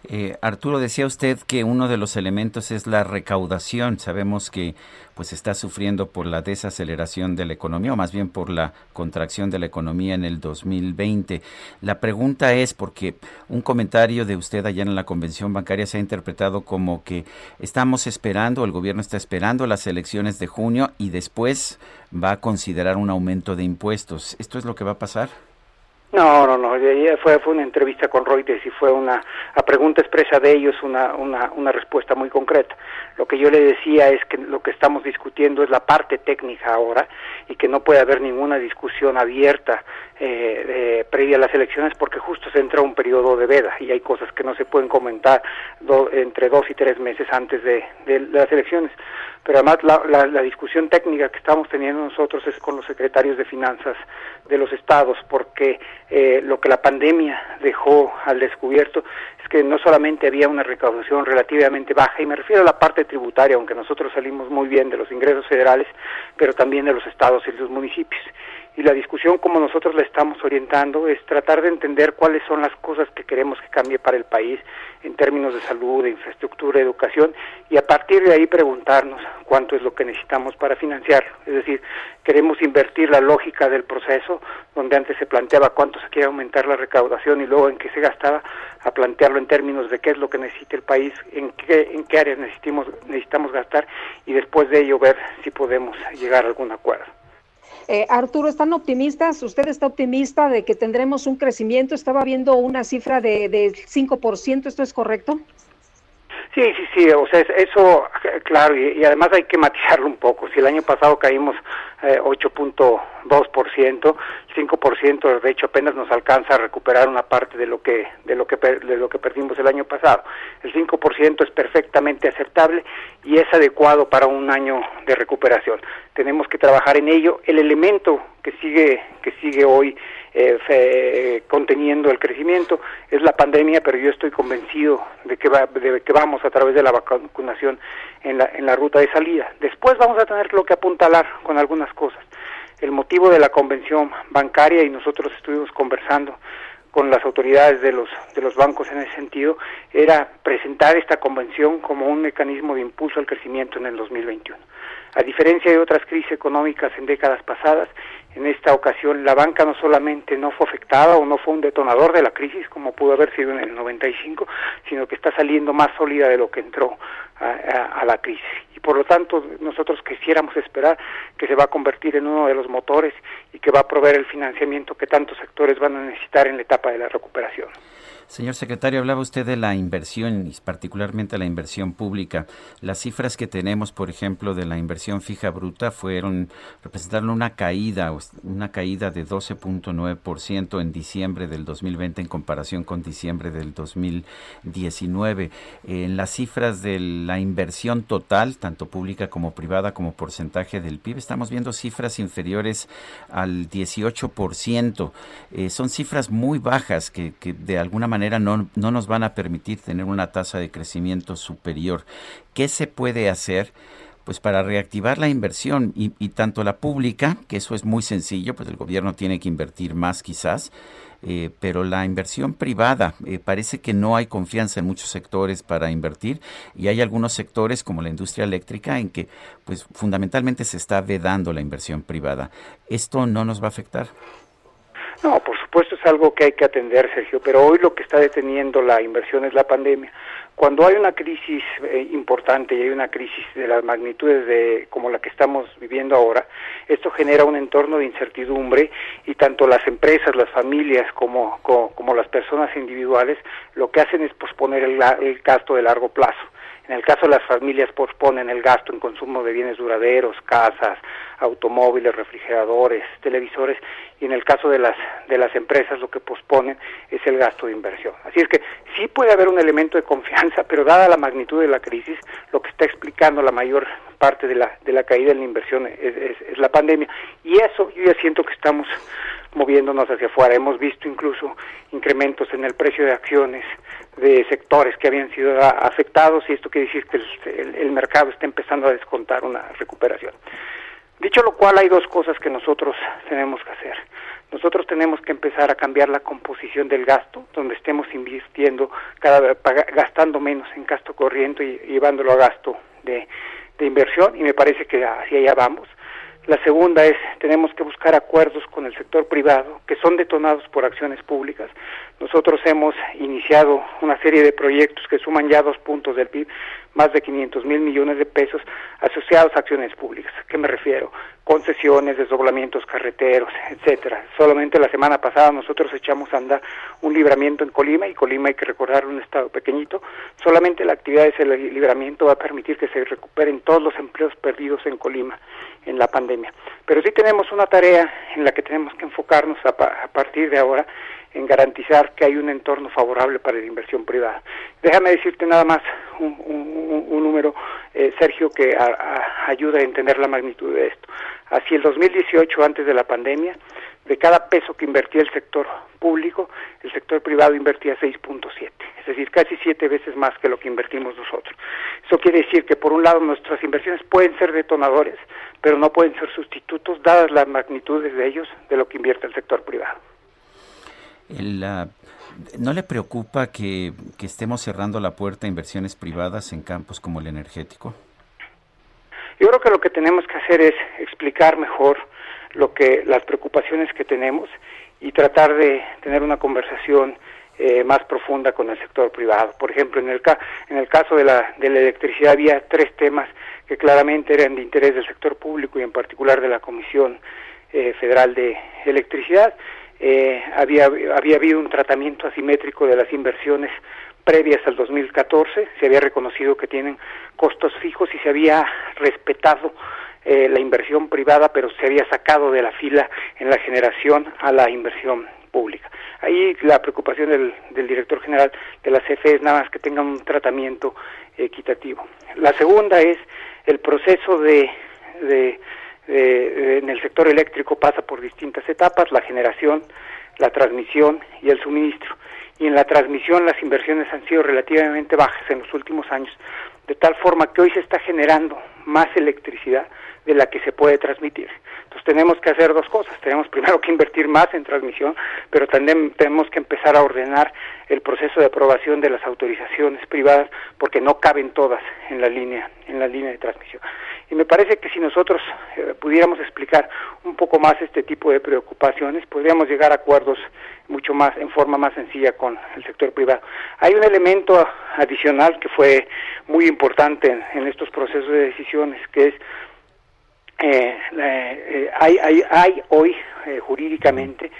[SPEAKER 1] Eh, Arturo, decía usted que uno de los elementos es la recaudación. Sabemos que pues está sufriendo por la desaceleración de la economía, o más bien por la contracción de la economía en el 2020. La pregunta es, porque un comentario de usted allá en la convención bancaria se ha interpretado como que estamos esperando, el gobierno está esperando las elecciones de junio y después va a considerar un aumento de impuestos. ¿Esto es lo que va a pasar?
[SPEAKER 13] No, no, no, fue, fue una entrevista con Reuters y fue una, a pregunta expresa de ellos una, una, una respuesta muy concreta. Lo que yo le decía es que lo que estamos discutiendo es la parte técnica ahora y que no puede haber ninguna discusión abierta eh, previa a las elecciones porque justo se entra un periodo de veda y hay cosas que no se pueden comentar entre dos y tres meses antes de, las elecciones. Pero además la, la, discusión técnica que estamos teniendo nosotros es con los secretarios de finanzas de los estados, porque eh, lo que la pandemia dejó al descubierto es que no solamente había una recaudación relativamente baja, y me refiero a la parte tributaria, aunque nosotros salimos muy bien de los ingresos federales, pero también de los estados y los municipios y la discusión como nosotros la estamos orientando es tratar de entender cuáles son las cosas que queremos que cambie para el país en términos de salud, de infraestructura, educación y a partir de ahí preguntarnos cuánto es lo que necesitamos para financiarlo. Es decir, queremos invertir la lógica del proceso donde antes se planteaba cuánto se quiere aumentar la recaudación y luego en qué se gastaba a plantearlo en términos de qué es lo que necesita el país, en qué, en qué áreas necesitamos, necesitamos gastar y después de ello ver si podemos llegar a algún acuerdo.
[SPEAKER 2] Eh, Arturo, ¿están optimistas? ¿Usted está optimista de que tendremos un crecimiento? Estaba viendo una cifra de, de 5%, ¿esto es correcto?
[SPEAKER 13] Sí, sí, sí, o sea, eso, claro, y, además hay que matizarlo un poco. Si el año pasado caímos eh, 8.2%, 5% de hecho apenas nos alcanza a recuperar una parte de lo que de lo que de lo que perdimos el año pasado. El 5% es perfectamente aceptable y es adecuado para un año de recuperación. Tenemos que trabajar en ello. El elemento que sigue que sigue hoy eh, conteniendo el crecimiento es la pandemia, pero yo estoy convencido de que va, de que vamos a través de la vacunación en la en la ruta de salida. Después vamos a tener lo que apuntalar con algunas cosas el motivo de la convención bancaria y nosotros estuvimos conversando con las autoridades de los de los bancos en ese sentido era presentar esta convención como un mecanismo de impulso al crecimiento en el 2021. A diferencia de otras crisis económicas en décadas pasadas, en esta ocasión la banca no solamente no fue afectada o no fue un detonador de la crisis como pudo haber sido en el 95, sino que está saliendo más sólida de lo que entró a, la crisis. Y por lo tanto nosotros quisiéramos esperar que se va a convertir en uno de los motores y que va a proveer el financiamiento que tantos sectores van a necesitar en la etapa de la recuperación.
[SPEAKER 1] Señor secretario, hablaba usted de la inversión y particularmente la inversión pública. Las cifras que tenemos, por ejemplo, de la inversión fija bruta fueron representaron una caída, una caída de 12.9% en diciembre del 2020 en comparación con diciembre del 2019. En las cifras de la inversión total, tanto pública como privada como porcentaje del PIB, estamos viendo cifras inferiores al 18%. Eh, son cifras muy bajas que, que de alguna manera no, no nos van a permitir tener una tasa de crecimiento superior. ¿Qué se puede hacer? pues para reactivar la inversión y, tanto la pública, que eso es muy sencillo, pues el gobierno tiene que invertir más quizás, eh, pero la inversión privada eh, parece que no hay confianza en muchos sectores para invertir y hay algunos sectores como la industria eléctrica en que pues fundamentalmente se está vedando la inversión privada. ¿Esto no nos va a afectar?
[SPEAKER 13] No, por es algo que hay que atender, Sergio, pero hoy lo que está deteniendo la inversión es la pandemia. Cuando hay una crisis eh, importante y hay una crisis de las magnitudes de como la que estamos viviendo ahora, esto genera un entorno de incertidumbre y tanto las empresas, las familias como, como, las personas individuales lo que hacen es posponer el, el gasto de largo plazo. En el caso de las familias posponen el gasto en consumo de bienes duraderos, casas, automóviles, refrigeradores, televisores y en el caso de las de las empresas lo que posponen es el gasto de inversión. Así es que sí puede haber un elemento de confianza, pero dada la magnitud de la crisis, lo que está explicando la mayor parte de la de la caída en la inversión es, es la pandemia y eso yo ya siento que estamos moviéndonos hacia afuera. Hemos visto incluso incrementos en el precio de acciones de sectores que habían sido afectados y esto quiere decir que el, mercado está empezando a descontar una recuperación. Dicho lo cual, hay dos cosas que nosotros tenemos que hacer. Nosotros tenemos que empezar a cambiar la composición del gasto, donde estemos invirtiendo, cada gastando menos en gasto corriente y llevándolo a gasto de, inversión, y me parece que hacia allá vamos. La segunda es, tenemos que buscar acuerdos con el sector privado que son detonados por acciones públicas. Nosotros hemos iniciado una serie de proyectos que suman ya dos puntos del PIB, más de 500 mil millones de pesos asociados a acciones públicas. ¿Qué me refiero? Concesiones, desdoblamientos carreteros, etcétera. Solamente la semana pasada nosotros echamos a andar un libramiento en Colima y Colima hay que recordar un estado pequeñito. Solamente la actividad de ese libramiento va a permitir que se recuperen todos los empleos perdidos en Colima en la pandemia. Pero sí tenemos una tarea en la que tenemos que enfocarnos a, partir de ahora en garantizar que hay un entorno favorable para la inversión privada. Déjame decirte nada más un, número, eh, Sergio, que ayuda a entender la magnitud de esto. Hacia el 2018, antes de la pandemia, de cada peso que invertía el sector público, el sector privado invertía 6.7, es decir, casi siete veces más que lo que invertimos nosotros. Eso quiere decir que por un lado nuestras inversiones pueden ser detonadores, pero no pueden ser sustitutos dadas las magnitudes de ellos de lo que invierte el sector privado.
[SPEAKER 1] ¿No le preocupa que, que estemos cerrando la puerta a inversiones privadas en campos como el energético?
[SPEAKER 13] Yo creo que lo que tenemos que hacer es explicar mejor lo que las preocupaciones que tenemos y tratar de tener una conversación eh, más profunda con el sector privado. Por ejemplo, en el, en el caso de la, de la electricidad había tres temas que claramente eran de interés del sector público y en particular de la Comisión eh, Federal de Electricidad. Eh, había, había habido un tratamiento asimétrico de las inversiones previas al 2014, se había reconocido que tienen costos fijos y se había respetado eh, la inversión privada, pero se había sacado de la fila en la generación a la inversión pública. Ahí la preocupación del, director general de la CFE es nada más que tenga un tratamiento equitativo. La segunda es el proceso de, de, en el sector eléctrico pasa por distintas etapas, la generación, la transmisión y el suministro. Y en la transmisión las inversiones han sido relativamente bajas en los últimos años, de tal forma que hoy se está generando más electricidad de la que se puede transmitir. Entonces tenemos que hacer dos cosas. Tenemos primero que invertir más en transmisión, pero también tenemos que empezar a ordenar el proceso de aprobación de las autorizaciones privadas porque no caben todas en la línea en la línea de transmisión. Y me parece que si nosotros eh, pudiéramos explicar un poco más este tipo de preocupaciones, podríamos llegar a acuerdos mucho más en forma más sencilla con el sector privado. Hay un elemento adicional que fue muy importante en, en estos procesos de decisiones, que es eh, eh, hay, hay, hay, hoy eh, jurídicamente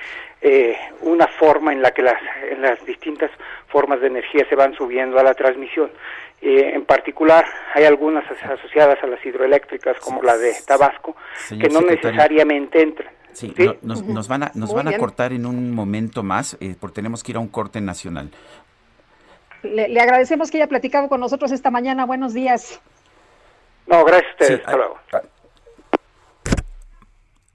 [SPEAKER 13] eh, una forma en la que las, en las distintas formas de energía se van subiendo a la transmisión. en particular, hay algunas asociadas a las hidroeléctricas, como la de Tabasco, que no necesariamente entran.
[SPEAKER 1] Sí, nos, nos, van a, nos van a cortar en un momento más, porque tenemos que ir a un corte nacional.
[SPEAKER 2] Le, agradecemos que haya platicado con nosotros esta mañana. Buenos días.
[SPEAKER 13] No, gracias a ustedes. Hasta luego.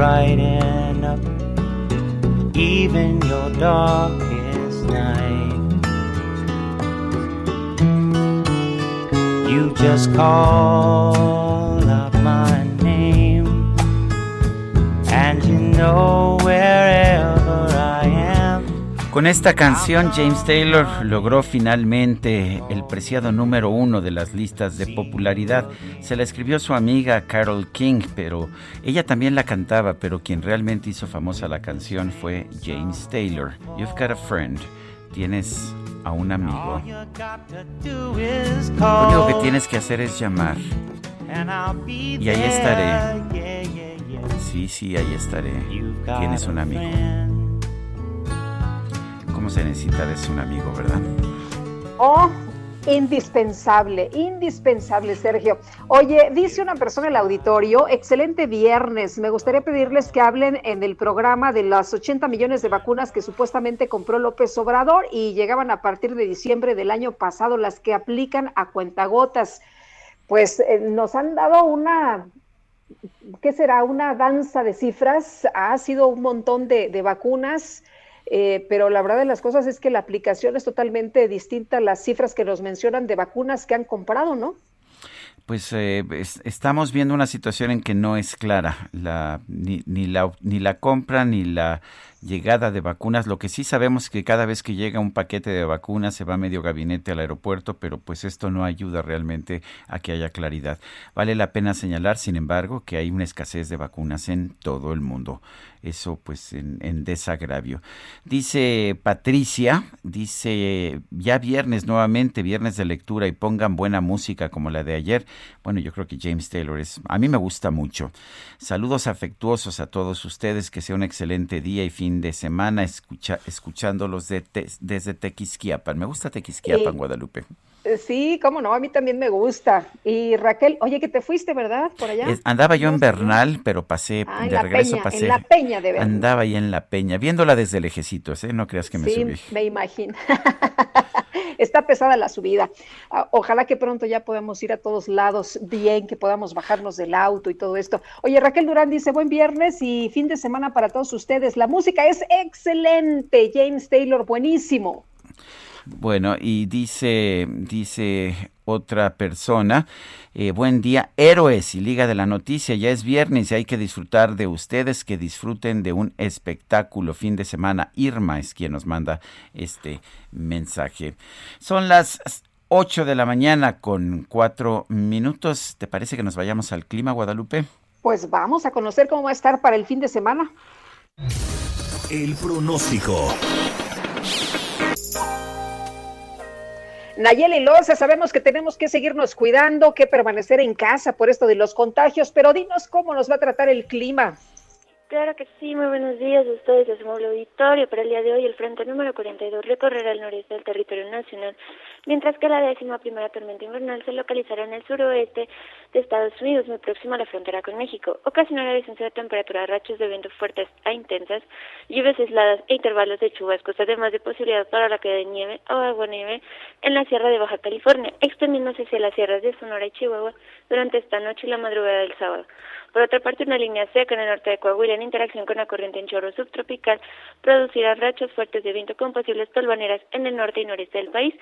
[SPEAKER 9] brighten up even your darkest night. You just call out my name, and you know where am.
[SPEAKER 1] Con esta canción, James Taylor logró finalmente el preciado número uno de las listas de popularidad. Se la escribió su amiga Carol King, pero ella también la cantaba, pero quien realmente hizo famosa la canción fue James Taylor. You've got a friend. Tienes a un amigo. Lo único que tienes que hacer es llamar. Y ahí estaré. Sí, sí, ahí estaré. Tienes un amigo cómo se necesita de un amigo, ¿verdad?
[SPEAKER 2] Oh, indispensable, indispensable, Sergio. Oye, dice una persona en el auditorio, excelente viernes. Me gustaría pedirles que hablen en el programa de las 80 millones de vacunas que supuestamente compró López Obrador y llegaban a partir de diciembre del año pasado, las que aplican a cuentagotas. Pues eh, nos han dado una ¿qué será? Una danza de cifras. Ha sido un montón de, de vacunas. Eh, pero la verdad de las cosas es que la aplicación es totalmente distinta a las cifras que nos mencionan de vacunas que han comprado, ¿no?
[SPEAKER 1] Pues eh, estamos viendo una situación en que no es clara la, ni, ni, la, ni la compra ni la llegada de vacunas. Lo que sí sabemos es que cada vez que llega un paquete de vacunas se va medio gabinete al aeropuerto, pero pues esto no ayuda realmente a que haya claridad. Vale la pena señalar, sin embargo, que hay una escasez de vacunas en todo el mundo. Eso pues en, en desagravio. Dice Patricia, dice ya viernes nuevamente, viernes de lectura y pongan buena música como la de ayer. Bueno, yo creo que James Taylor es, a mí me gusta mucho. Saludos afectuosos a todos ustedes, que sea un excelente día y fin de semana escucha, escuchándolos de desde Tequisquiapan. Me gusta Tequisquiapan, Guadalupe.
[SPEAKER 2] Eh, sí, cómo no, a mí también me gusta. Y Raquel, oye, que te fuiste, ¿verdad? Por allá.
[SPEAKER 1] andaba yo en Bernal, pero pasé,
[SPEAKER 2] ah,
[SPEAKER 1] de regreso
[SPEAKER 2] peña,
[SPEAKER 1] pasé.
[SPEAKER 2] En la peña de Bernal.
[SPEAKER 1] Andaba ahí en la peña, viéndola desde lejecitos, ¿eh? No creas que me
[SPEAKER 2] sí,
[SPEAKER 1] subí.
[SPEAKER 2] me imagino. [LAUGHS] Está pesada la subida. Ah, ojalá que pronto ya podamos ir a todos lados bien, que podamos bajarnos del auto y todo esto. Oye, Raquel Durán dice, buen viernes y fin de semana para todos ustedes. La música es excelente. James Taylor, buenísimo.
[SPEAKER 1] Bueno, y dice, dice otra persona, eh, buen día, héroes y Liga de la Noticia, ya es viernes y hay que disfrutar de ustedes, que disfruten de un espectáculo fin de semana. Irma es quien nos manda este mensaje. Son las 8 de la mañana con cuatro minutos. ¿Te parece que nos vayamos al clima, Guadalupe?
[SPEAKER 2] Pues vamos a conocer cómo va a estar para el fin de semana.
[SPEAKER 3] El pronóstico.
[SPEAKER 2] Nayeli Loza, sabemos que tenemos que seguirnos cuidando, que permanecer en casa por esto de los contagios, pero dinos cómo nos va a tratar el clima.
[SPEAKER 14] Claro que sí, muy buenos días a ustedes de su auditorio. Para el día de hoy, el frente número 42 recorrerá el noreste del territorio nacional, mientras que la décima primera tormenta invernal se localizará en el suroeste de Estados Unidos, muy próximo a la frontera con México. Ocasionará descenso de temperatura, rachas de viento fuertes a intensas, lluvias aisladas e intervalos de chubascos, además de posibilidad para la caída de nieve o agua nieve en la Sierra de Baja California, extendiéndose hacia las sierras de Sonora y Chihuahua durante esta noche y la madrugada del sábado. Por otra parte, una línea seca en el norte de Coahuila en interacción con la corriente en chorro subtropical producirá rachas fuertes de viento con posibles polvaneras en el norte y noreste del país.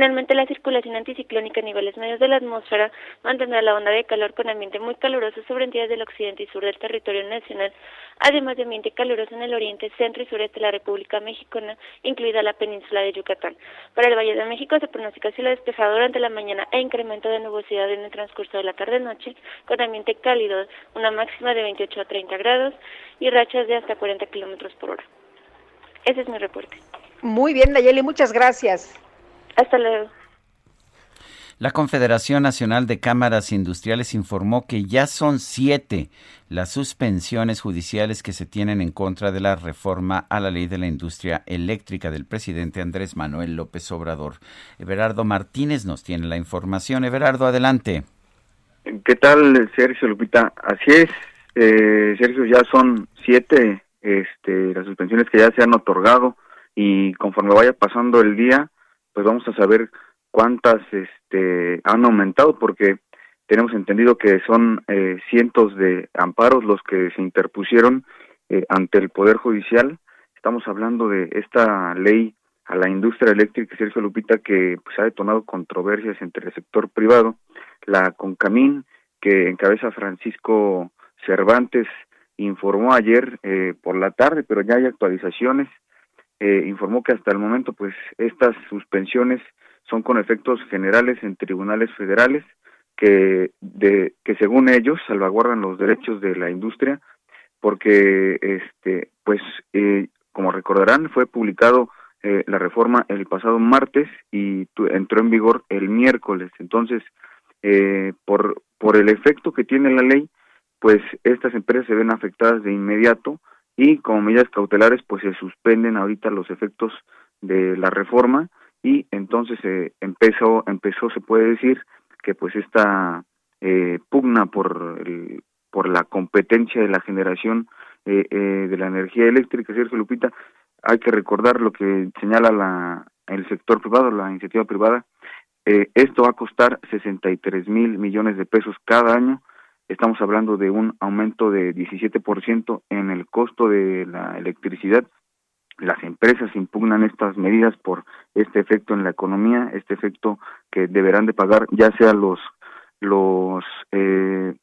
[SPEAKER 14] La circulación anticiclónica a niveles medios de la atmósfera mantendrá la onda de calor con ambiente muy caluroso sobre entidades del occidente y sur del territorio nacional, además de ambiente caluroso en el oriente, centro y sureste de la República Mexicana, incluida la península de Yucatán. Para el Valle de México se pronostica cielo despejado durante la mañana e incremento de nubosidad en el transcurso de la tarde-noche, con ambiente cálido, una máxima de 28 a 30 grados y rachas de hasta 40 kilómetros por hora. Ese es mi reporte.
[SPEAKER 2] Muy bien, Nayeli, muchas gracias.
[SPEAKER 14] Hasta luego.
[SPEAKER 1] La Confederación Nacional de Cámaras Industriales informó que ya son siete las suspensiones judiciales que se tienen en contra de la reforma a la ley de la industria eléctrica del presidente Andrés Manuel López Obrador. Everardo Martínez nos tiene la información. Everardo, adelante.
[SPEAKER 15] ¿Qué tal, Sergio Lupita? Así es, eh, Sergio, ya son siete este, las suspensiones que ya se han otorgado y conforme vaya pasando el día, pues vamos a saber cuántas este, han aumentado porque tenemos entendido que son eh, cientos de amparos los que se interpusieron eh, ante el Poder Judicial. Estamos hablando de esta ley a la industria eléctrica, Sergio Lupita, que pues, ha detonado controversias entre el sector privado, la CONCAMIN, que encabeza Francisco Cervantes, informó ayer eh, por la tarde, pero ya hay actualizaciones, informó que hasta el momento pues estas suspensiones son con efectos generales en tribunales federales que de que según ellos salvaguardan los derechos de la industria porque este pues eh, como recordarán fue publicado eh, la reforma el pasado martes y entró en vigor el miércoles. Entonces eh, por por el efecto que tiene la ley pues estas empresas se ven afectadas de inmediato y como medidas cautelares pues se suspenden ahorita los efectos de la reforma y entonces eh, empezó empezó se puede decir que pues esta eh, pugna por el, por la competencia de la generación eh, eh, de la energía eléctrica Sergio Lupita hay que recordar lo que señala la el sector privado la iniciativa privada. Eh, esto va a costar 63 mil millones de pesos cada año estamos hablando de un aumento de 17% en el costo de la electricidad. Las empresas impugnan estas medidas por este efecto en la economía, este efecto que deberán de pagar ya sea los los eh,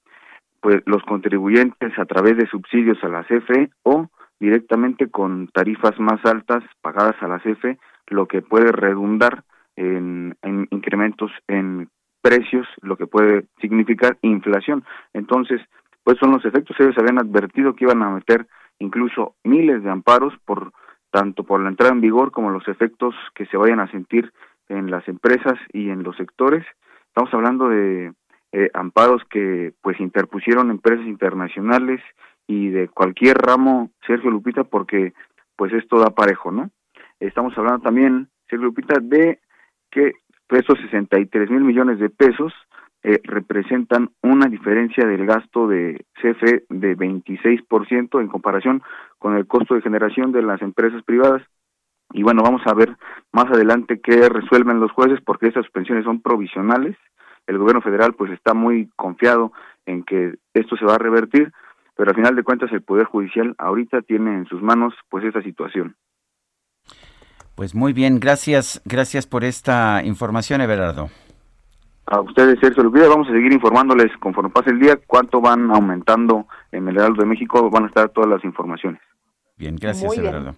[SPEAKER 15] pues los contribuyentes a través de subsidios a la CFE o directamente con tarifas más altas pagadas a la CFE, lo que puede redundar en, incrementos en precios, lo que puede significar inflación. Entonces, pues son los efectos. Ellos habían advertido que iban a meter incluso miles de amparos por tanto por la entrada en vigor como los efectos que se vayan a sentir en las empresas y en los sectores. Estamos hablando de eh, amparos que pues interpusieron empresas internacionales y de cualquier ramo, Sergio Lupita, porque pues esto da parejo, ¿no? Estamos hablando también, Sergio Lupita, de que esos 63 mil millones de pesos eh, representan una diferencia del gasto de CFE de 26% en comparación con el costo de generación de las empresas privadas. Y bueno, vamos a ver más adelante qué resuelven los jueces porque estas suspensiones son provisionales. El gobierno federal pues está muy confiado en que esto se va a revertir, pero al final de cuentas el Poder Judicial ahorita tiene en sus manos pues esta situación.
[SPEAKER 1] Pues muy bien, gracias, gracias por esta información, Everardo.
[SPEAKER 15] A ustedes, Sergio Lupita, vamos a seguir informándoles conforme pase el día cuánto van aumentando en el Heraldo de México, van a estar todas las informaciones.
[SPEAKER 1] Bien, gracias, Everardo.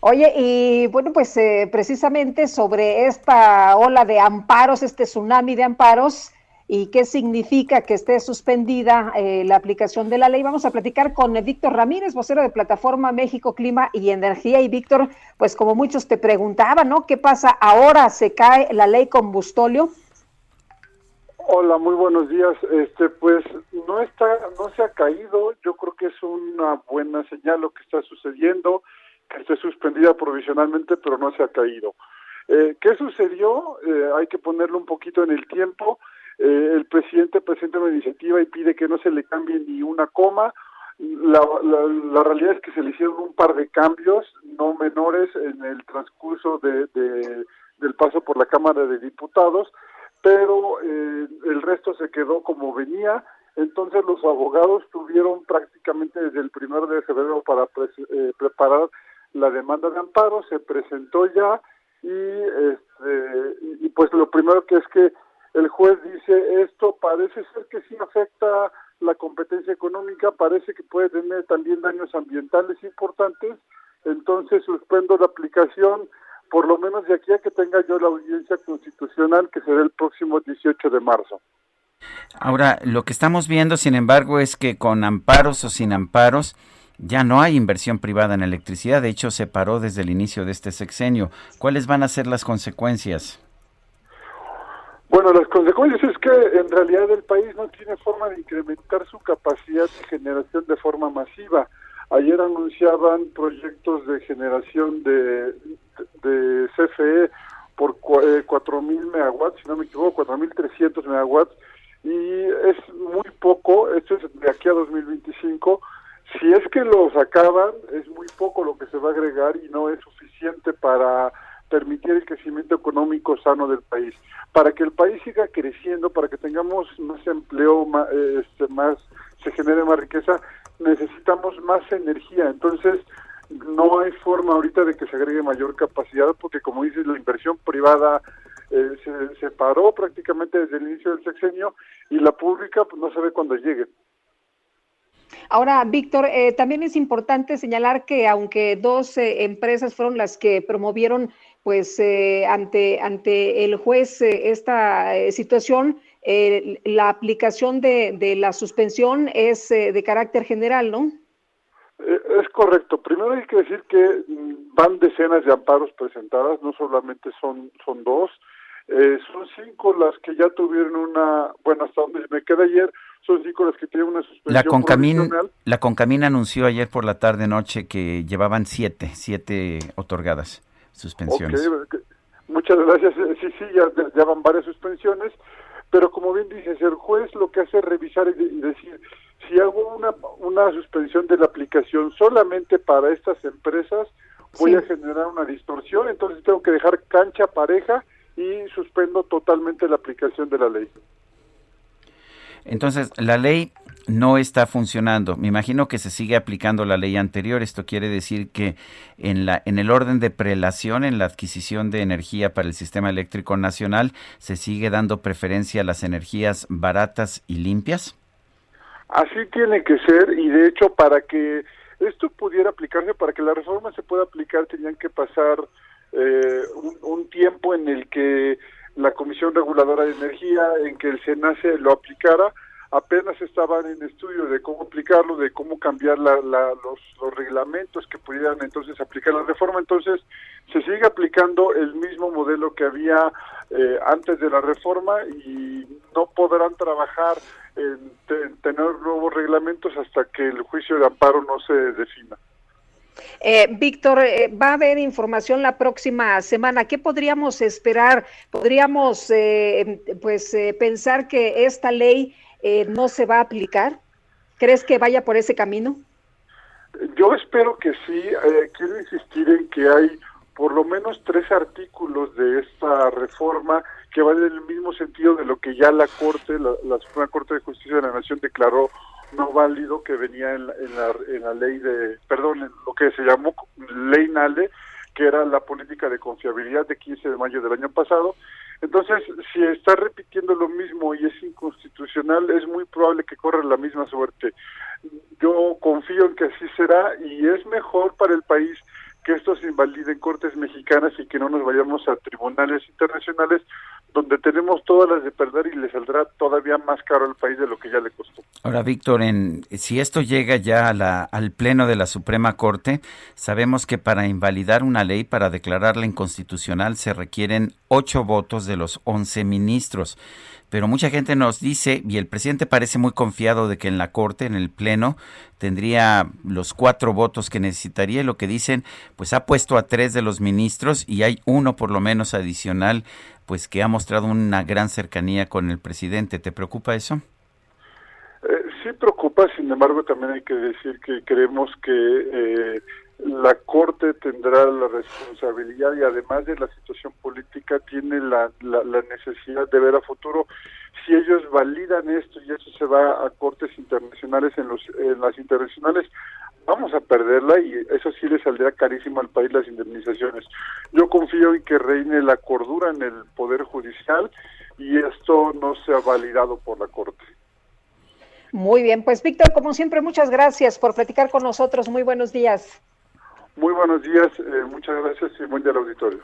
[SPEAKER 2] Oye, y bueno, pues eh, precisamente sobre esta ola de amparos, este tsunami de amparos, y qué significa que esté suspendida eh, la aplicación de la ley. Vamos a platicar con Víctor Ramírez, vocero de Plataforma México Clima y Energía. Y Víctor, pues como muchos te preguntaban, ¿no? ¿Qué pasa ahora? ¿Se cae la ley combustóleo?
[SPEAKER 16] Hola, muy buenos días. Este, pues no está, no se ha caído. Yo creo que es una buena señal lo que está sucediendo, que esté suspendida provisionalmente, pero no se ha caído. Eh, ¿Qué sucedió? Eh, hay que ponerlo un poquito en el tiempo. Eh, el presidente presenta una iniciativa y pide que no se le cambie ni una coma. La, la, realidad es que se le hicieron un par de cambios, no menores, en el transcurso de, del paso por la Cámara de Diputados, pero eh, el resto se quedó como venía. Entonces los abogados tuvieron prácticamente desde el primero de febrero para eh, preparar la demanda de amparo, se presentó ya y, este, y pues lo primero que es que el juez dice esto parece ser que sí afecta la competencia económica, parece que puede tener también daños ambientales importantes, entonces suspendo la aplicación por lo menos de aquí a que tenga yo la audiencia constitucional que será el próximo 18 de marzo.
[SPEAKER 1] Ahora, lo que estamos viendo, sin embargo, es que con amparos o sin amparos, ya no hay inversión privada en electricidad. De hecho, se paró desde el inicio de este sexenio. ¿Cuáles van a ser las consecuencias?
[SPEAKER 16] Bueno, las consecuencias es que en realidad el país no tiene forma de incrementar su capacidad de generación de forma masiva. Ayer anunciaban proyectos de generación de, de CFE por 4.000 eh, megawatts, si no me equivoco, 4.300 megawatts, y es muy poco, esto es de aquí a 2025. Si es que los acaban, es muy poco lo que se va a agregar y no es suficiente para permitir el crecimiento económico sano del país. Para que el país siga creciendo, para que tengamos más empleo, más, este, más se genere más riqueza, necesitamos más energía. Entonces, no hay forma ahorita de que se agregue mayor capacidad porque, como dices, la inversión privada eh, se, se, paró prácticamente desde el inicio del sexenio y la pública pues, no sabe cuándo llegue.
[SPEAKER 2] Ahora, Víctor, eh, también es importante señalar que aunque dos eh, empresas fueron las que promovieron pues eh, ante, ante el juez eh, esta eh, situación, la aplicación de, de, la suspensión es de carácter general, ¿no?
[SPEAKER 16] Es correcto. Primero hay que decir que mm, van decenas de amparos presentadas, no solamente son, son dos, son cinco las que ya tuvieron una, bueno, hasta donde me queda ayer, son cinco las que tienen una suspensión
[SPEAKER 1] la Concamín, La Concamín anunció ayer por la tarde-noche que llevaban siete, siete otorgadas suspensiones.
[SPEAKER 16] Muchas gracias. Sí, sí, ya, van varias suspensiones, pero como bien dices, el juez lo que hace es revisar y, decir, si hago una, una suspensión de la aplicación solamente para estas empresas, voy a generar una distorsión, entonces tengo que dejar cancha pareja y suspendo totalmente la aplicación de la ley.
[SPEAKER 1] Entonces, la ley no está funcionando. Me imagino que se sigue aplicando la ley anterior. Esto quiere decir que en, la, en el orden de prelación, en la adquisición de energía para el sistema eléctrico nacional, se sigue dando preferencia a las energías baratas y limpias.
[SPEAKER 16] Así tiene que ser y de hecho para que Esto pudiera aplicarse para que la reforma se pueda aplicar, tenían que pasar eh, un, un tiempo en el que la Comisión Reguladora de Energía, en que el SENACE lo aplicara, apenas estaban en estudio de cómo aplicarlo, de cómo cambiar la, la, los, los, reglamentos que pudieran entonces aplicar la reforma. Entonces, se sigue aplicando el mismo modelo que había eh, antes de la reforma y no podrán trabajar en, en tener nuevos reglamentos hasta que el juicio de amparo no se defina.
[SPEAKER 2] Eh, Víctor, eh, va a haber información la próxima semana. ¿Qué podríamos esperar? ¿Podríamos eh, pues eh, pensar que esta ley eh, no se va a aplicar? ¿Crees que vaya por ese camino?
[SPEAKER 16] Yo espero que sí. Eh, quiero insistir en que hay por lo menos tres artículos de esta reforma que van en el mismo sentido de lo que ya la Corte, la, Suprema Corte de Justicia de la Nación declaró no válido que venía en la, en la, en la ley de, perdón, en lo que se llamó ley NALE, que era la política de confiabilidad de 15 de mayo del año pasado. Entonces, si está repitiendo lo mismo y es inconstitucional, es muy probable que corra la misma suerte. Yo confío en que así será y es mejor para el país que esto se invalide en cortes mexicanas y que no nos vayamos a tribunales internacionales donde tenemos todas las de perder y le saldrá todavía más caro al país de lo que ya le costó.
[SPEAKER 1] Ahora, Víctor, en, si esto llega ya a la, al Pleno de la Suprema Corte, sabemos que para invalidar una ley, para declararla inconstitucional, se requieren ocho votos de los once ministros pero mucha gente nos dice, y el presidente parece muy confiado de que en la Corte, en el Pleno, tendría los cuatro votos que necesitaría. Lo que dicen, pues ha puesto a tres de los ministros y hay uno por lo menos adicional, pues que ha mostrado una gran cercanía con el presidente. ¿Te preocupa eso?
[SPEAKER 16] Eh, sí preocupa, sin embargo también hay que decir que creemos que eh, la Corte tendrá la responsabilidad y además de la situación política tiene la, la, la, necesidad de ver a futuro si ellos validan esto y eso se va a cortes internacionales en los en las internacionales vamos a perderla y eso sí le saldrá carísimo al país las indemnizaciones. Yo confío en que reine la cordura en el poder judicial y esto no sea validado por la Corte.
[SPEAKER 2] Muy bien, pues Víctor, como siempre, muchas gracias por platicar con nosotros. Muy buenos días.
[SPEAKER 16] Muy buenos días, eh, muchas gracias y buen día auditorio.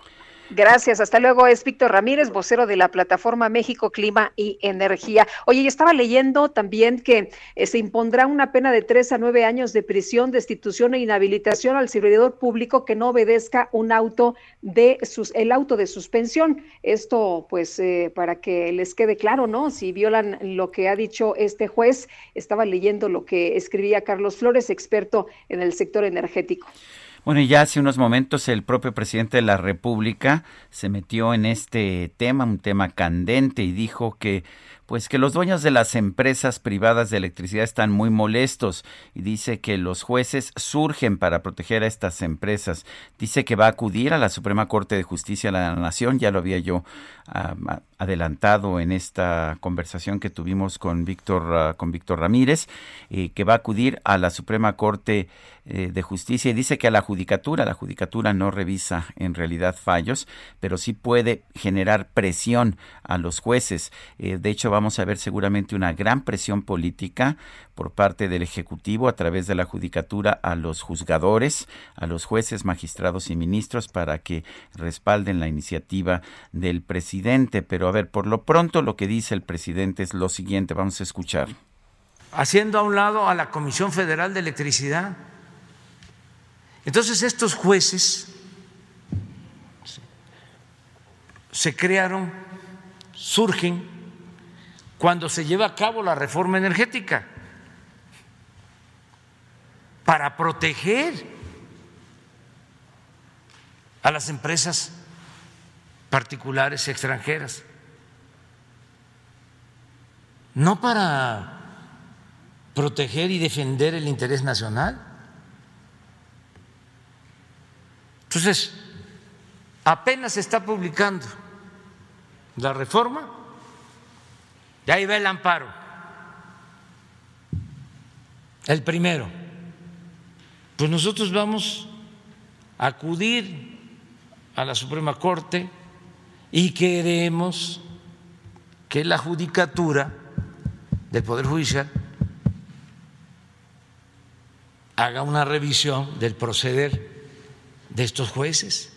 [SPEAKER 2] Gracias, hasta luego. Es Víctor Ramírez, vocero de la plataforma México Clima y Energía. Oye, y estaba leyendo también que eh, se impondrá una pena de tres a nueve años de prisión, destitución e inhabilitación al servidor público que no obedezca un auto de sus, el auto de suspensión. Esto, pues, eh, para que les quede claro, ¿no? Si violan lo que ha dicho este juez, estaba leyendo lo que escribía Carlos Flores, experto en el sector energético.
[SPEAKER 1] Bueno, y ya hace unos momentos el propio presidente de la República se metió en este tema, un tema candente, y dijo que pues que los dueños de las empresas privadas de electricidad están muy molestos y dice que los jueces surgen para proteger a estas empresas. Dice que va a acudir a la Suprema Corte de Justicia de la Nación, ya lo había yo adelantado en esta conversación que tuvimos con Víctor uh, con Víctor Ramírez, eh, que va a acudir a la Suprema Corte eh, de Justicia y dice que a la judicatura, la judicatura no revisa en realidad fallos, pero sí puede generar presión a los jueces. Eh, de hecho, vamos a ver seguramente una gran presión política por parte del Ejecutivo a través de la Judicatura a los juzgadores, a los jueces, magistrados y ministros para que respalden la iniciativa del presidente. Pero a ver, por lo pronto lo que dice el presidente es lo siguiente, vamos a escuchar.
[SPEAKER 11] Haciendo a un lado a la Comisión Federal de Electricidad. Entonces estos jueces se crearon, surgen cuando se lleva a cabo la reforma energética para proteger a las empresas particulares y extranjeras, no para proteger y defender el interés nacional. Entonces, apenas se está publicando la reforma y ahí va el amparo. El primero. Pues nosotros vamos a acudir a la Suprema Corte y queremos que la judicatura del Poder Judicial haga una revisión del proceder de estos jueces.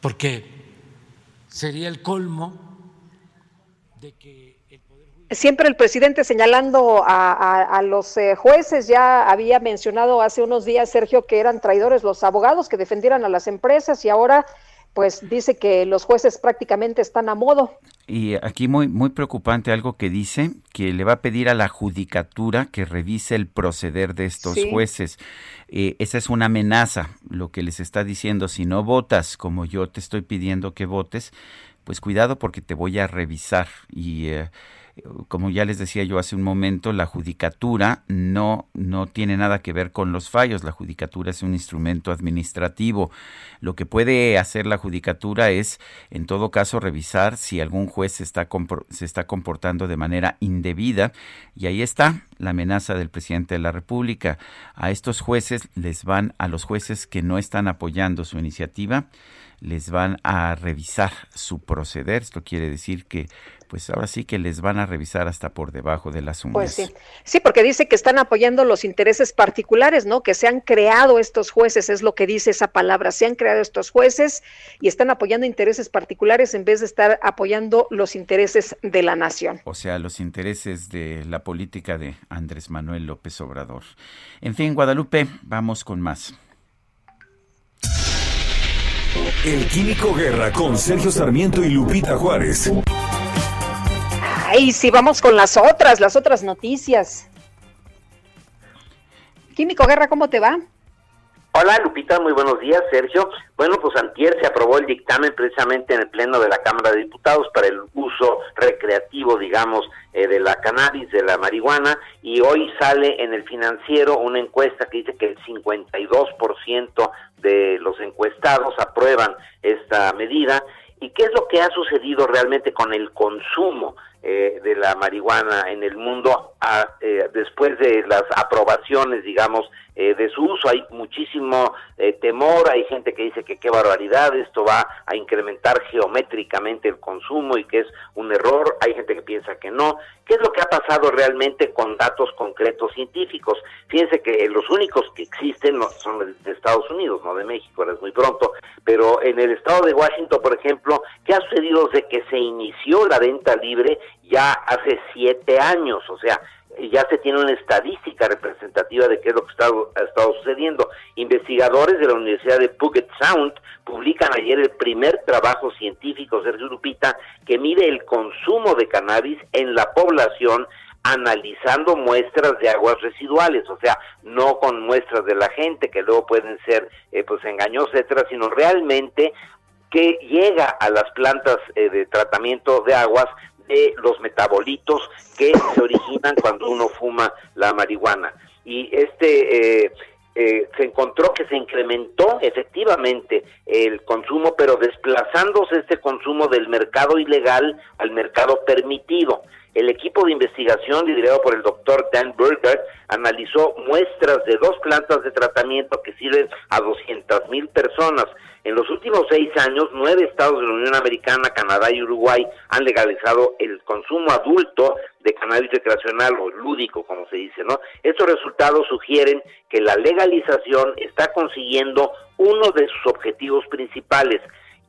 [SPEAKER 11] Porque sería el colmo de que
[SPEAKER 2] Siempre el presidente señalando a, los eh, jueces, ya había mencionado hace unos días, Sergio, que eran traidores los abogados que defendieran a las empresas y ahora pues dice que los jueces prácticamente están a modo.
[SPEAKER 1] Y aquí muy muy preocupante algo que dice que le va a pedir a la judicatura que revise el proceder de estos jueces. Eh, esa es una amenaza, lo que les está diciendo. Si no votas como yo te estoy pidiendo que votes, pues cuidado porque te voy a revisar y eh, como ya les decía yo hace un momento, la judicatura no, no tiene nada que ver con los fallos. La judicatura es un instrumento administrativo. Lo que puede hacer la judicatura es, en todo caso, revisar si algún juez se está, se está comportando de manera indebida. Y ahí está la amenaza del presidente de la República. A estos jueces les van, a los jueces que no están apoyando su iniciativa, les van a revisar su proceder. Esto quiere decir que pues ahora sí que les van a revisar hasta por debajo de las uñas.
[SPEAKER 2] Pues sí, sí, porque dice que están apoyando los intereses particulares, ¿no? Que se han creado estos jueces, es lo que dice esa palabra, se han creado estos jueces y están apoyando intereses particulares en vez de estar apoyando los intereses de la nación.
[SPEAKER 1] O sea, los intereses de la política de Andrés Manuel López Obrador. En fin, Guadalupe, vamos con más.
[SPEAKER 3] El Químico Guerra con Sergio Sarmiento y Lupita Juárez.
[SPEAKER 2] Ay, sí, vamos con las otras, las otras noticias. Químico Guerra, ¿cómo te va?
[SPEAKER 17] Hola Lupita, muy buenos días, Sergio. Bueno, pues antier se aprobó el dictamen precisamente en el Pleno de la Cámara de Diputados para el uso recreativo, digamos, eh, de la cannabis, de la marihuana, y hoy sale en el financiero una encuesta que dice que el 52% de los encuestados aprueban esta medida. ¿Y qué es lo que ha sucedido realmente con el consumo? Eh, de la marihuana en el mundo eh, después de las aprobaciones, digamos, eh, de su uso. Hay muchísimo temor, hay gente que dice que qué barbaridad, esto va a incrementar geométricamente el consumo y que es un error, hay gente que piensa que no. ¿Qué es lo que ha pasado realmente con datos concretos científicos? Fíjense que los únicos que existen son de Estados Unidos, no de México, ahora es muy pronto, pero en el estado de Washington, por ejemplo, ¿qué ha sucedido desde que se inició la venta libre ya hace siete años? O sea, ya se tiene una estadística representativa de qué es lo que está, ha estado sucediendo. Investigadores de la Universidad de Puget Sound publican ayer el primer trabajo científico, Sergio Lupita, que mide el consumo de cannabis en la población analizando muestras de aguas residuales, o sea, no con muestras de la gente que luego pueden ser eh, pues engañosas, etcétera, sino realmente que llega a las plantas eh, de tratamiento de aguas de los metabolitos que se originan cuando uno fuma la marihuana. Y este eh, eh, se encontró que se incrementó efectivamente el consumo, pero desplazándose este consumo del mercado ilegal al mercado permitido. El equipo de investigación liderado por el doctor Dan Burger analizó muestras de dos plantas de tratamiento que sirven a 200 mil personas. En los últimos seis años, nueve estados de la Unión Americana, Canadá y Uruguay han legalizado el consumo adulto de cannabis recreacional o lúdico, como se dice, ¿no? Estos resultados sugieren que la legalización está consiguiendo uno de sus objetivos principales,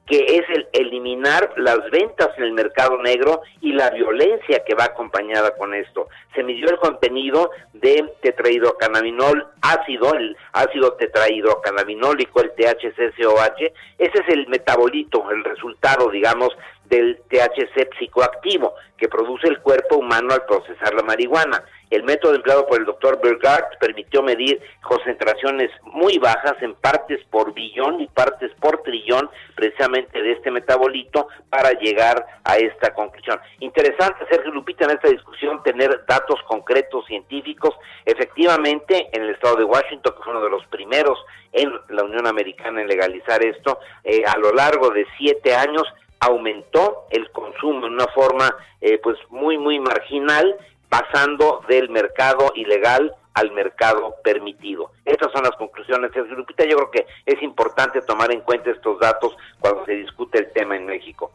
[SPEAKER 17] que es el eliminar las ventas en el mercado negro y la violencia que va acompañada con esto. Se midió el contenido de tetrahidrocannabinol ácido, el ácido tetrahidrocannabinólico, el THC-COH, ese es el metabolito, el resultado, digamos, del THC psicoactivo que produce el cuerpo humano al procesar la marihuana. El método empleado por el doctor Bergart permitió medir concentraciones muy bajas en partes por billón y partes por trillón precisamente de este metabolito para llegar a esta conclusión. Interesante, Sergio Lupita, en esta discusión tener datos concretos científicos. Efectivamente, en el estado de Washington, que fue uno de los primeros en la Unión Americana en legalizar esto, eh, a lo largo de siete años aumentó el consumo en una forma eh, pues muy muy marginal pasando del mercado ilegal al mercado permitido. Estas son las conclusiones. Lupita, yo creo que es importante tomar en cuenta estos datos cuando se discute el tema en México.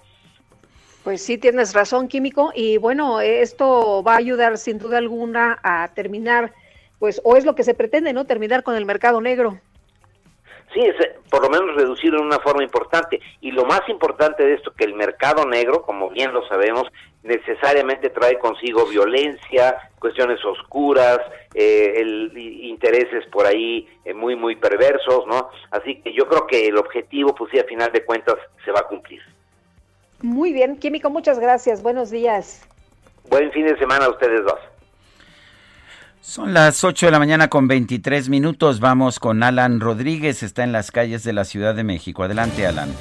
[SPEAKER 2] Pues sí, tienes razón, Químico. Y bueno, esto va a ayudar sin duda alguna a terminar, pues, o es lo que se pretende, ¿no? Terminar con el mercado negro.
[SPEAKER 17] Sí, es, eh, por lo menos reducirlo en una forma importante. Y lo más importante de esto, que el mercado negro, como bien lo sabemos, necesariamente trae consigo violencia, cuestiones oscuras, eh, el, intereses por ahí eh, muy, muy perversos, ¿no? Así que yo creo que el objetivo, pues sí, a final de cuentas, se va a cumplir.
[SPEAKER 2] Muy bien, Químico, muchas gracias. Buenos días.
[SPEAKER 17] Buen fin de semana a ustedes dos.
[SPEAKER 1] Son las 8 de la mañana con 23 minutos. Vamos con Alan Rodríguez. Está en las calles de la Ciudad de México. Adelante, Alan.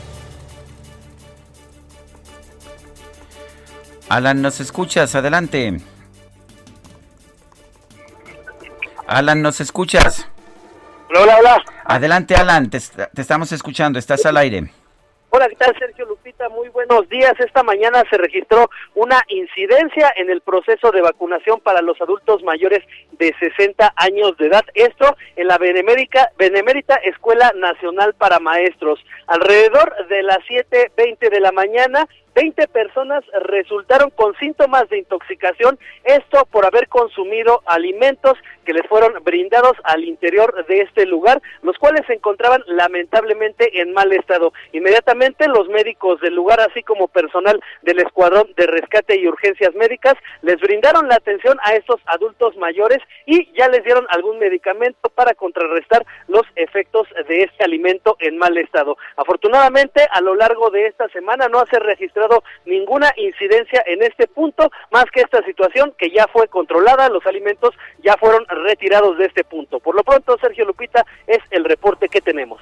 [SPEAKER 1] Alan, ¿nos escuchas? Adelante. Alan, ¿nos escuchas?
[SPEAKER 18] Hola, hola,
[SPEAKER 1] Adelante, Alan. Te, te estamos escuchando. Estás al aire.
[SPEAKER 18] Hola, ¿qué tal Sergio Lupita? Muy buenos días. Esta mañana se registró una incidencia en el proceso de vacunación para los adultos mayores de 60 años de edad. Esto en la Benemérita, Benemérita Escuela Nacional para Maestros. Alrededor de las 7.20 de la mañana, 20 personas resultaron con síntomas de intoxicación, esto por haber consumido alimentos que les fueron brindados al interior de este lugar, los cuales se encontraban lamentablemente en mal estado. Inmediatamente los médicos del lugar, así como personal del Escuadrón de Rescate y Urgencias Médicas, les brindaron la atención a estos adultos mayores y ya les dieron algún medicamento para contrarrestar los efectos de este alimento en mal estado. Afortunadamente, a lo largo de esta semana no se ninguna incidencia en este punto, más que esta situación que ya fue controlada, los alimentos ya fueron retirados de este punto. Por lo pronto, Sergio Lupita, es el reporte que tenemos.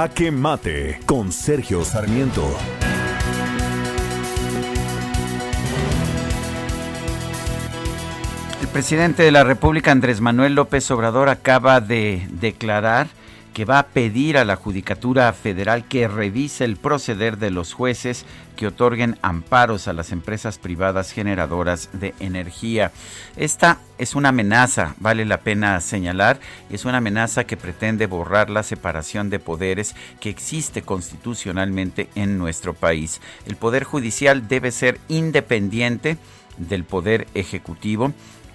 [SPEAKER 3] Jaque Mate con Sergio Sarmiento.
[SPEAKER 1] El presidente de la República, Andrés Manuel López Obrador, acaba de declarar que va a pedir a la Judicatura Federal que revise el proceder de los jueces que otorguen amparos a las empresas privadas generadoras de energía. Esta es una amenaza, vale la pena señalar, es una amenaza que pretende borrar la separación de poderes que existe constitucionalmente en nuestro país. El Poder Judicial debe ser independiente del Poder Ejecutivo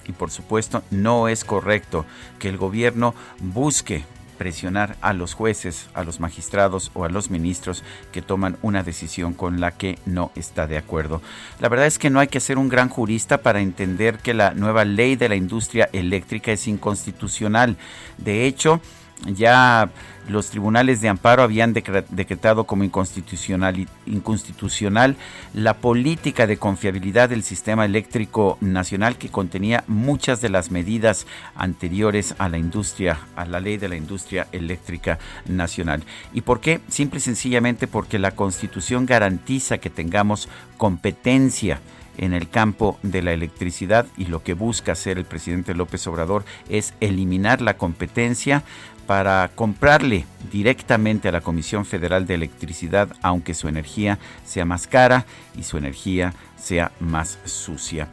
[SPEAKER 1] y por supuesto no es correcto que el gobierno busque presionar a los jueces, a los magistrados o a los ministros que toman una decisión con la que no está de acuerdo. La verdad es que no hay que ser un gran jurista para entender que la nueva ley de la industria eléctrica es inconstitucional. De hecho, ya los tribunales de amparo habían decretado como inconstitucional, inconstitucional la política de confiabilidad del sistema eléctrico nacional que contenía muchas de las medidas anteriores a la industria, a la ley de la industria eléctrica nacional. ¿Y por qué? Simple y sencillamente porque la constitución garantiza que tengamos competencia en el campo de la electricidad y lo que busca hacer el presidente López Obrador es eliminar la competencia para comprarle directamente a la Comisión Federal de Electricidad, aunque su energía sea más cara y su energía sea más sucia.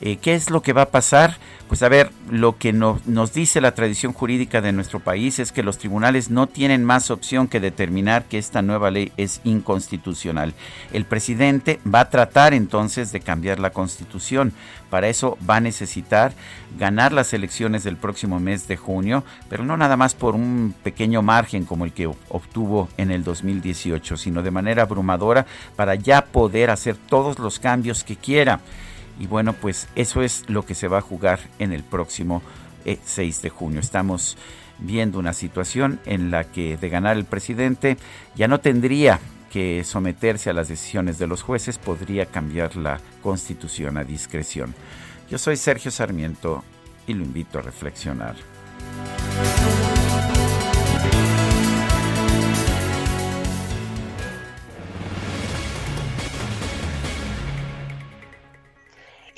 [SPEAKER 1] Eh, ¿Qué es lo que va a pasar? Pues a ver, lo que nos dice la tradición jurídica de nuestro país es que los tribunales no tienen más opción que determinar que esta nueva ley es inconstitucional. El presidente va a tratar entonces de cambiar la constitución. Para eso va a necesitar ganar las elecciones del próximo mes de junio, pero no nada más por un pequeño margen como el que obtuvo en el 2018, sino de manera abrumadora para ya poder hacer todos los cambios que quiera. Y bueno, pues eso es lo que se va a jugar en el próximo 6 eh, de junio. Estamos viendo una situación en la que de ganar el presidente ya no tendría que someterse a las decisiones de los jueces, podría cambiar la constitución a discreción. Yo soy Sergio Sarmiento y lo invito a reflexionar.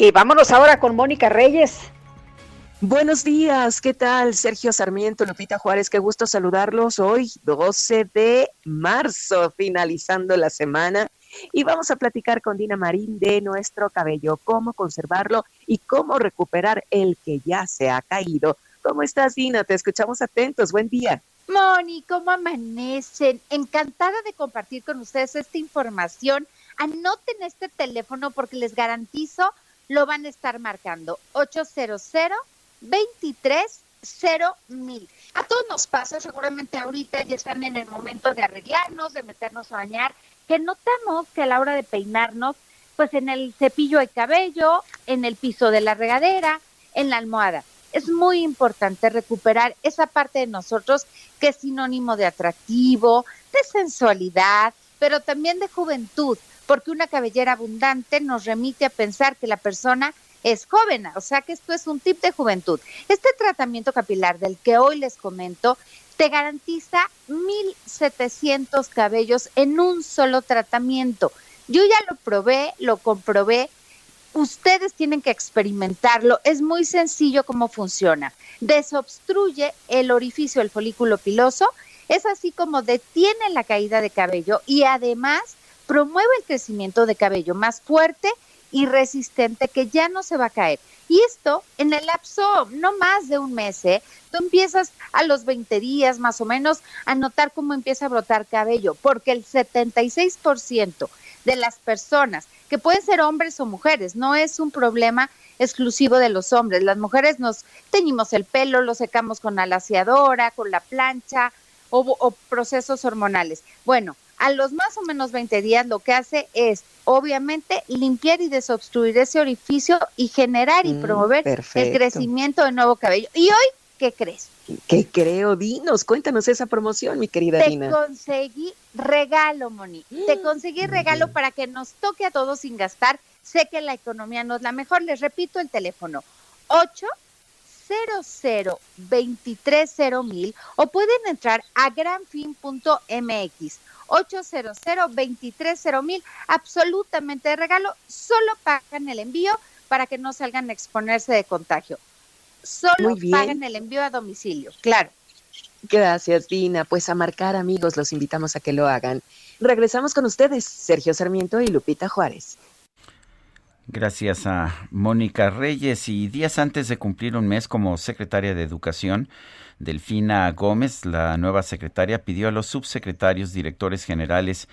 [SPEAKER 2] Y vámonos ahora con Mónica Reyes.
[SPEAKER 19] Buenos días, ¿qué tal? Sergio Sarmiento, Lupita Juárez, qué gusto saludarlos hoy, 12 de marzo, finalizando la semana. Y vamos a platicar con Dina Marín de nuestro cabello, cómo conservarlo y cómo recuperar el que ya se ha caído. ¿Cómo estás, Dina? Te escuchamos atentos. Buen día.
[SPEAKER 20] Moni, ¿cómo amanecen? Encantada de compartir con ustedes esta información. Anoten este teléfono porque les garantizo lo van a estar marcando. 800 23 mil. A todos nos pasa, seguramente ahorita ya están en el momento de arreglarnos, de meternos a bañar, que notamos que a la hora de peinarnos, pues en el cepillo de cabello, en el piso de la regadera, en la almohada. Es muy importante recuperar esa parte de nosotros que es sinónimo de atractivo, de sensualidad, pero también de juventud, porque una cabellera abundante nos remite a pensar que la persona es joven, o sea que esto es un tip de juventud. Este tratamiento capilar del que hoy les comento te garantiza 1.700 cabellos en un solo tratamiento. Yo ya lo probé, lo comprobé. Ustedes tienen que experimentarlo. Es muy sencillo cómo funciona. Desobstruye el orificio del folículo piloso. Es así como detiene la caída de cabello y además promueve el crecimiento de cabello más fuerte y resistente que ya no se va a caer. Y esto en el lapso no más de un mes, ¿eh? Tú empiezas a los 20 días más o menos a notar cómo empieza a brotar cabello, porque el 76% de las personas, que pueden ser hombres o mujeres, no es un problema exclusivo de los hombres. Las mujeres nos teñimos el pelo, lo secamos con alaciadora, con la plancha o, o procesos hormonales. Bueno, a los más o menos 20 días lo que hace es, obviamente, limpiar y desobstruir ese orificio y generar y mm, promover el crecimiento de nuevo cabello. ¿Y hoy qué crees?
[SPEAKER 19] ¿Qué creo? Dinos, cuéntanos esa promoción, mi querida
[SPEAKER 20] Te
[SPEAKER 19] Dina.
[SPEAKER 20] Te conseguí regalo, Moni. Te conseguí regalo para que nos toque a todos sin gastar. Sé que la economía no es la mejor. Les repito el teléfono. 8 00 mil o pueden entrar a granfin.mx 800 230 mil, absolutamente de regalo, solo pagan el envío para que no salgan a exponerse de contagio. Solo pagan el envío a domicilio, claro.
[SPEAKER 19] Gracias, Dina. Pues a marcar, amigos, los invitamos a que lo hagan. Regresamos con ustedes, Sergio Sarmiento y Lupita Juárez.
[SPEAKER 1] Gracias a Mónica Reyes y días antes de cumplir un mes como secretaria de Educación, Delfina Gómez, la nueva secretaria, pidió a los subsecretarios, directores generales,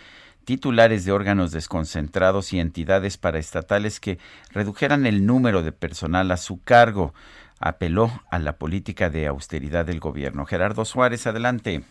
[SPEAKER 1] titulares de órganos desconcentrados y entidades paraestatales que redujeran el número de personal a su cargo. Apeló a la política de austeridad del gobierno. Gerardo Suárez, adelante.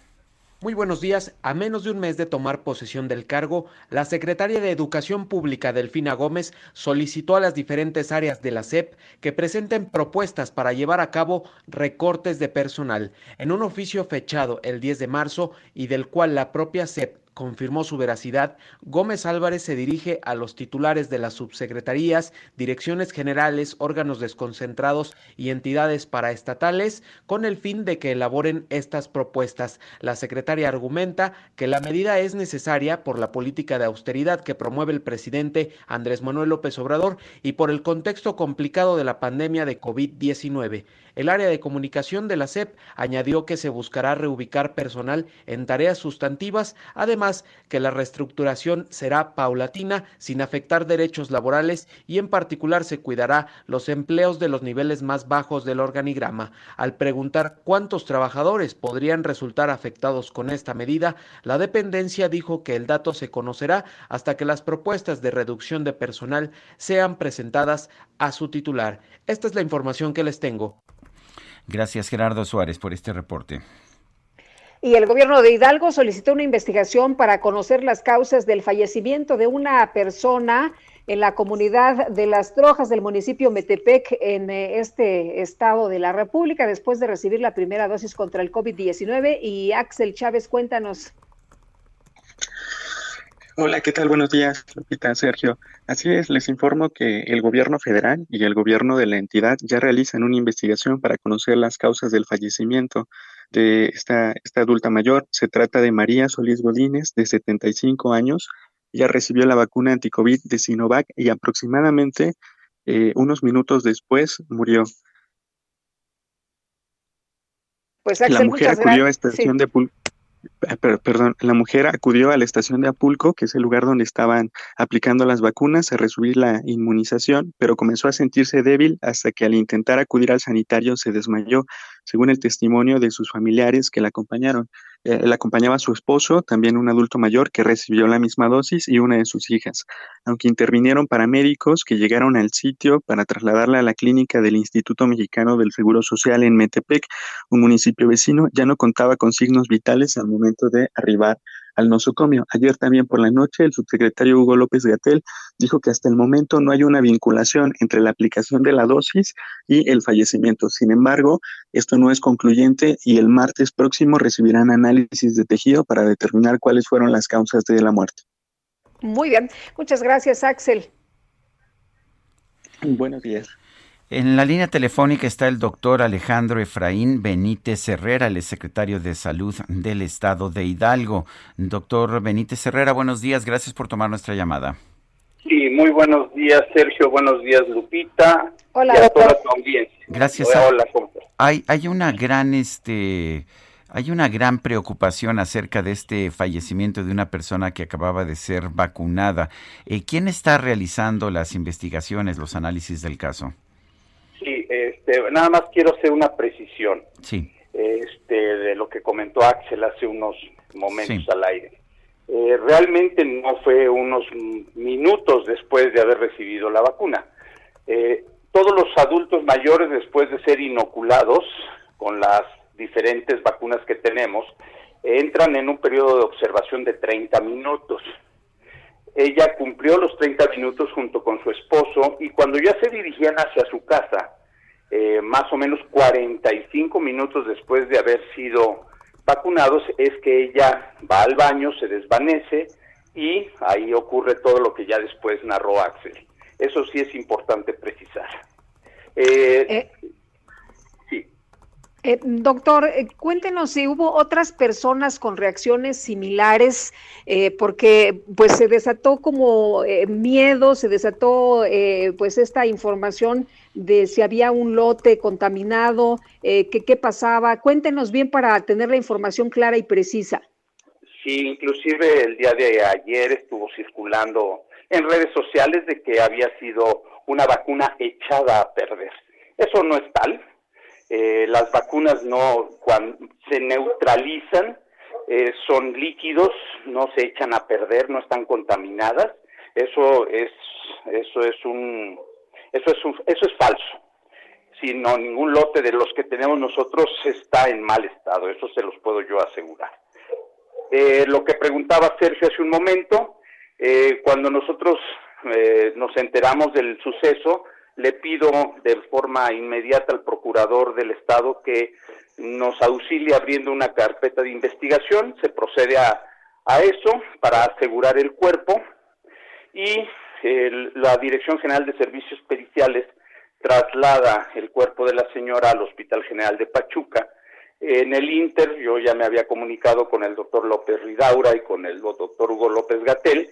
[SPEAKER 21] Muy buenos días. A menos de un mes de tomar posesión del cargo, la secretaria de Educación Pública, Delfina Gómez, solicitó a las diferentes áreas de la SEP que presenten propuestas para llevar a cabo recortes de personal en un oficio fechado el 10 de marzo y del cual la propia SEP confirmó su veracidad, Gómez Álvarez se dirige a los titulares de las subsecretarías, direcciones generales, órganos desconcentrados y entidades paraestatales con el fin de que elaboren estas propuestas. La secretaria argumenta que la medida es necesaria por la política de austeridad que promueve el presidente Andrés Manuel López Obrador y por el contexto complicado de la pandemia de COVID-19. El área de comunicación de la SEP añadió que se buscará reubicar personal en tareas sustantivas, además que la reestructuración será paulatina sin afectar derechos laborales y en particular se cuidará los empleos de los niveles más bajos del organigrama. Al preguntar cuántos trabajadores podrían resultar afectados con esta medida, la dependencia dijo que el dato se conocerá hasta que las propuestas de reducción de personal sean presentadas a su titular. Esta es la información que les tengo.
[SPEAKER 1] Gracias Gerardo Suárez por este reporte.
[SPEAKER 2] Y el gobierno de Hidalgo solicitó una investigación para conocer las causas del fallecimiento de una persona en la comunidad de Las Trojas del municipio Metepec en eh, este estado de la República después de recibir la primera dosis contra el COVID-19. Y Axel Chávez, cuéntanos.
[SPEAKER 22] Hola, ¿qué tal? Buenos días, Lupita, Sergio. Así es, les informo que el gobierno federal y el gobierno de la entidad ya realizan una investigación para conocer las causas del fallecimiento de esta, esta adulta mayor. Se trata de María Solís Godínez, de 75 años. Ya recibió la vacuna anticovid de Sinovac y aproximadamente eh, unos minutos después murió.
[SPEAKER 2] Pues
[SPEAKER 22] la mujer acudió a estación
[SPEAKER 2] Sí.
[SPEAKER 22] de perdón, la mujer acudió a la estación de Apulco, que es el lugar donde estaban aplicando las vacunas, a recibir la inmunización, pero comenzó a sentirse débil hasta que al intentar acudir al sanitario se desmayó, según el testimonio de sus familiares que la acompañaron. Eh, acompañaba su esposo, también un adulto mayor que recibió la misma dosis y una de sus hijas. Aunque intervinieron paramédicos que llegaron al sitio para trasladarla a la clínica del Instituto Mexicano del Seguro Social en Metepec, un municipio vecino, ya no contaba con signos vitales al momento de arribar al nosocomio. Ayer también por la noche, el subsecretario Hugo López Gatel dijo que hasta el momento no hay una vinculación entre la aplicación de la dosis y el fallecimiento. Sin embargo, esto no es concluyente y el martes próximo recibirán análisis de tejido para determinar cuáles fueron las causas de la muerte.
[SPEAKER 2] Muy bien, muchas gracias, Axel.
[SPEAKER 22] Buenos días.
[SPEAKER 1] En la línea telefónica está el doctor Alejandro Efraín Benítez Herrera, el secretario de Salud del Estado de Hidalgo. Doctor Benítez Herrera, buenos días, gracias por tomar nuestra llamada.
[SPEAKER 23] Sí, muy buenos días, Sergio. Buenos días, Lupita.
[SPEAKER 2] Hola,
[SPEAKER 23] y a
[SPEAKER 2] doctor.
[SPEAKER 23] toda tu audiencia.
[SPEAKER 1] Gracias.
[SPEAKER 23] Hola,
[SPEAKER 1] a-
[SPEAKER 23] hola, ¿cómo estás?
[SPEAKER 1] Hay, hay una gran este hay una gran preocupación acerca de este fallecimiento de una persona que acababa de ser vacunada. Eh, ¿Quién está realizando las investigaciones, los análisis del caso?
[SPEAKER 23] Este, nada más quiero hacer una precisión
[SPEAKER 1] Sí.
[SPEAKER 23] este, de lo que comentó Axel hace unos momentos
[SPEAKER 1] Sí.
[SPEAKER 23] al aire. Eh, realmente no fue unos minutos después de haber recibido la vacuna. Eh, todos los adultos mayores, después de ser inoculados con las diferentes vacunas que tenemos, entran en un periodo de observación de 30 minutos. Ella cumplió los 30 minutos junto con su esposo y cuando ya se dirigían hacia su casa, eh, más o menos 45 minutos después de haber sido vacunados, es que ella va al baño, se desvanece y ahí ocurre todo lo que ya después narró Axel. Eso sí es importante precisar. Eh,
[SPEAKER 2] Eh, doctor, eh, cuéntenos si hubo otras personas con reacciones similares, eh, porque pues se desató como eh, miedo, se desató eh, pues esta información de si había un lote contaminado, eh, que qué pasaba. Cuéntenos bien para tener la información clara y precisa.
[SPEAKER 23] Sí, inclusive el día de ayer estuvo circulando en redes sociales de que había sido una vacuna echada a perder. Eso no es tal. Eh, las vacunas no cuando se neutralizan, eh, son líquidos, no se echan a perder, no están contaminadas. Eso es eso es un eso es un, eso es falso. Si no ningún lote de los que tenemos nosotros está en mal estado, eso se los puedo yo asegurar. Eh, lo que preguntaba Sergio hace un momento, eh, cuando nosotros eh, nos enteramos del suceso, le pido de forma inmediata al procurador del Estado que nos auxilie abriendo una carpeta de investigación, se procede a, eso para asegurar el cuerpo y la Dirección General de Servicios Periciales traslada el cuerpo de la señora al Hospital General de Pachuca. En el Inter yo ya me había comunicado con el doctor López Ridaura y con el doctor Hugo López Gatel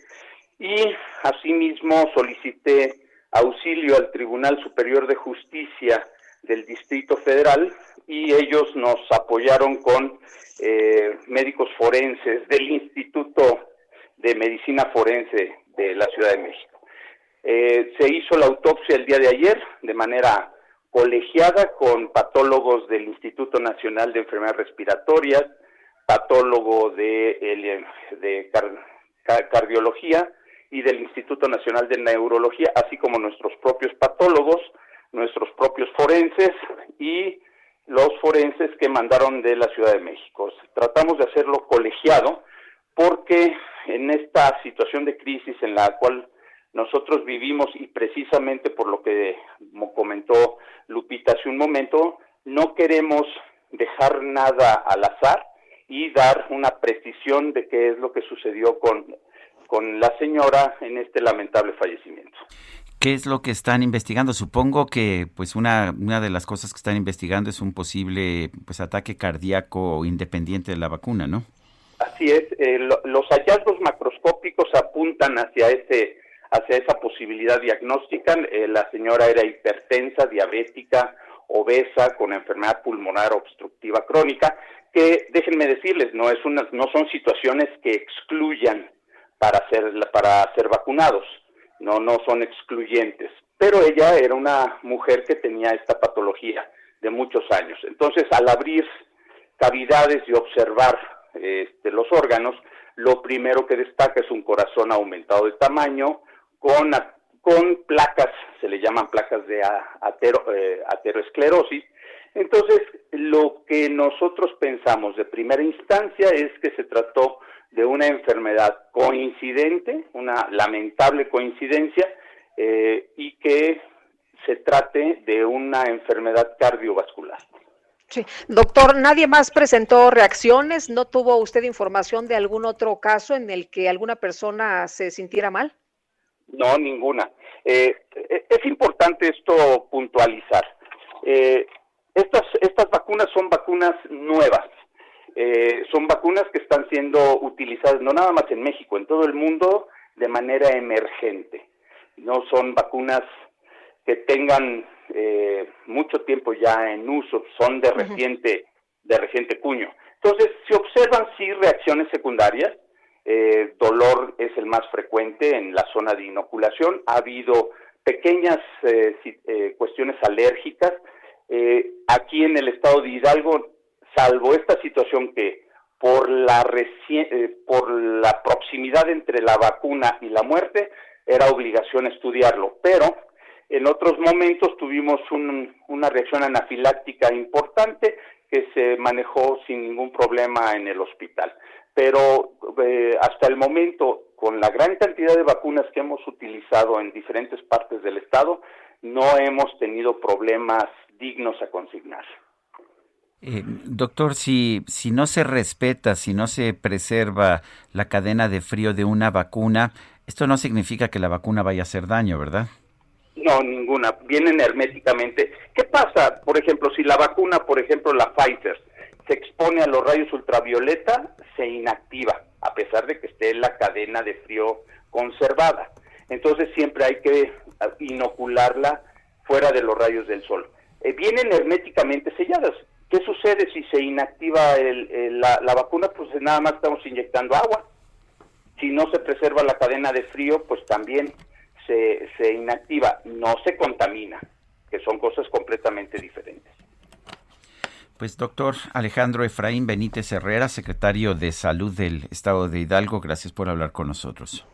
[SPEAKER 23] y asimismo solicité auxilio al Tribunal Superior de Justicia del Distrito Federal y ellos nos apoyaron con eh, médicos forenses del Instituto de Medicina Forense de la Ciudad de México. Eh, se hizo la autopsia el día de ayer de manera colegiada con patólogos del Instituto Nacional de Enfermedades Respiratorias, patólogo de, de car- ca- cardiología y del Instituto Nacional de Neurología, así como nuestros propios patólogos, nuestros propios forenses y los forenses que mandaron de la Ciudad de México. Tratamos de hacerlo colegiado porque en esta situación de crisis en la cual nosotros vivimos y precisamente por lo que comentó Lupita hace un momento, no queremos dejar nada al azar y dar una precisión de qué es lo que sucedió con, con la señora en este lamentable fallecimiento.
[SPEAKER 1] ¿Qué es lo que están investigando? Supongo que pues una, una de las cosas que están investigando es un posible pues ataque cardíaco independiente de la vacuna, ¿no?
[SPEAKER 23] Así es, eh, lo- los hallazgos macroscópicos apuntan hacia ese hacia esa posibilidad diagnóstica. Eh, la señora era hipertensa, diabética, obesa, con enfermedad pulmonar obstructiva crónica, que déjenme decirles, no, es una, no son situaciones que excluyan para ser, para ser vacunados, no, no son excluyentes. Pero ella era una mujer que tenía esta patología de muchos años. Entonces, al abrir cavidades y observar este, los órganos, lo primero que destaca es un corazón aumentado de tamaño con, con placas, se le llaman placas de atero, eh, ateroesclerosis. Entonces, lo que nosotros pensamos de primera instancia es que se trató de una enfermedad coincidente, una lamentable coincidencia, eh, y que se trate de una enfermedad cardiovascular.
[SPEAKER 2] Sí. Doctor, ¿nadie más presentó reacciones? ¿No tuvo usted información de algún otro caso en el que alguna persona se sintiera mal?
[SPEAKER 23] No, ninguna. Eh, es importante esto puntualizar. Eh, estas, estas vacunas son vacunas nuevas. Eh, son vacunas que están siendo utilizadas no nada más en México, en todo el mundo de manera emergente. No son vacunas que tengan eh, mucho tiempo ya en uso, son de reciente, de reciente cuño. Entonces, se observan sí reacciones secundarias, eh, dolor es el más frecuente en la zona de inoculación, ha habido pequeñas eh, cuestiones alérgicas. aquí en el estado de Hidalgo, salvo esta situación que por la, por la proximidad entre la vacuna y la muerte, era obligación estudiarlo, pero en otros momentos tuvimos una reacción anafiláctica importante que se manejó sin ningún problema en el hospital. Pero eh, hasta el momento, con la gran cantidad de vacunas que hemos utilizado en diferentes partes del estado, no hemos tenido problemas dignos a consignar.
[SPEAKER 1] Eh, doctor, si, si no se respeta, si no se preserva la cadena de frío de una vacuna, esto no significa que la vacuna vaya a hacer daño, ¿verdad?
[SPEAKER 23] No, ninguna. Vienen herméticamente. ¿Qué pasa, por ejemplo, si la vacuna, por ejemplo, la Pfizer, se expone a los rayos ultravioleta, se inactiva, a pesar de que esté en la cadena de frío conservada. Entonces siempre hay que inocularla fuera de los rayos del sol. Eh, vienen herméticamente selladas. ¿Qué sucede si se inactiva la, la vacuna? Pues nada más estamos inyectando agua. Si no se preserva la cadena de frío, pues también se, se inactiva, no se contamina, que son cosas completamente diferentes.
[SPEAKER 1] Pues doctor Alejandro Efraín Benítez Herrera, secretario de Salud del Estado de Hidalgo, gracias por hablar con nosotros.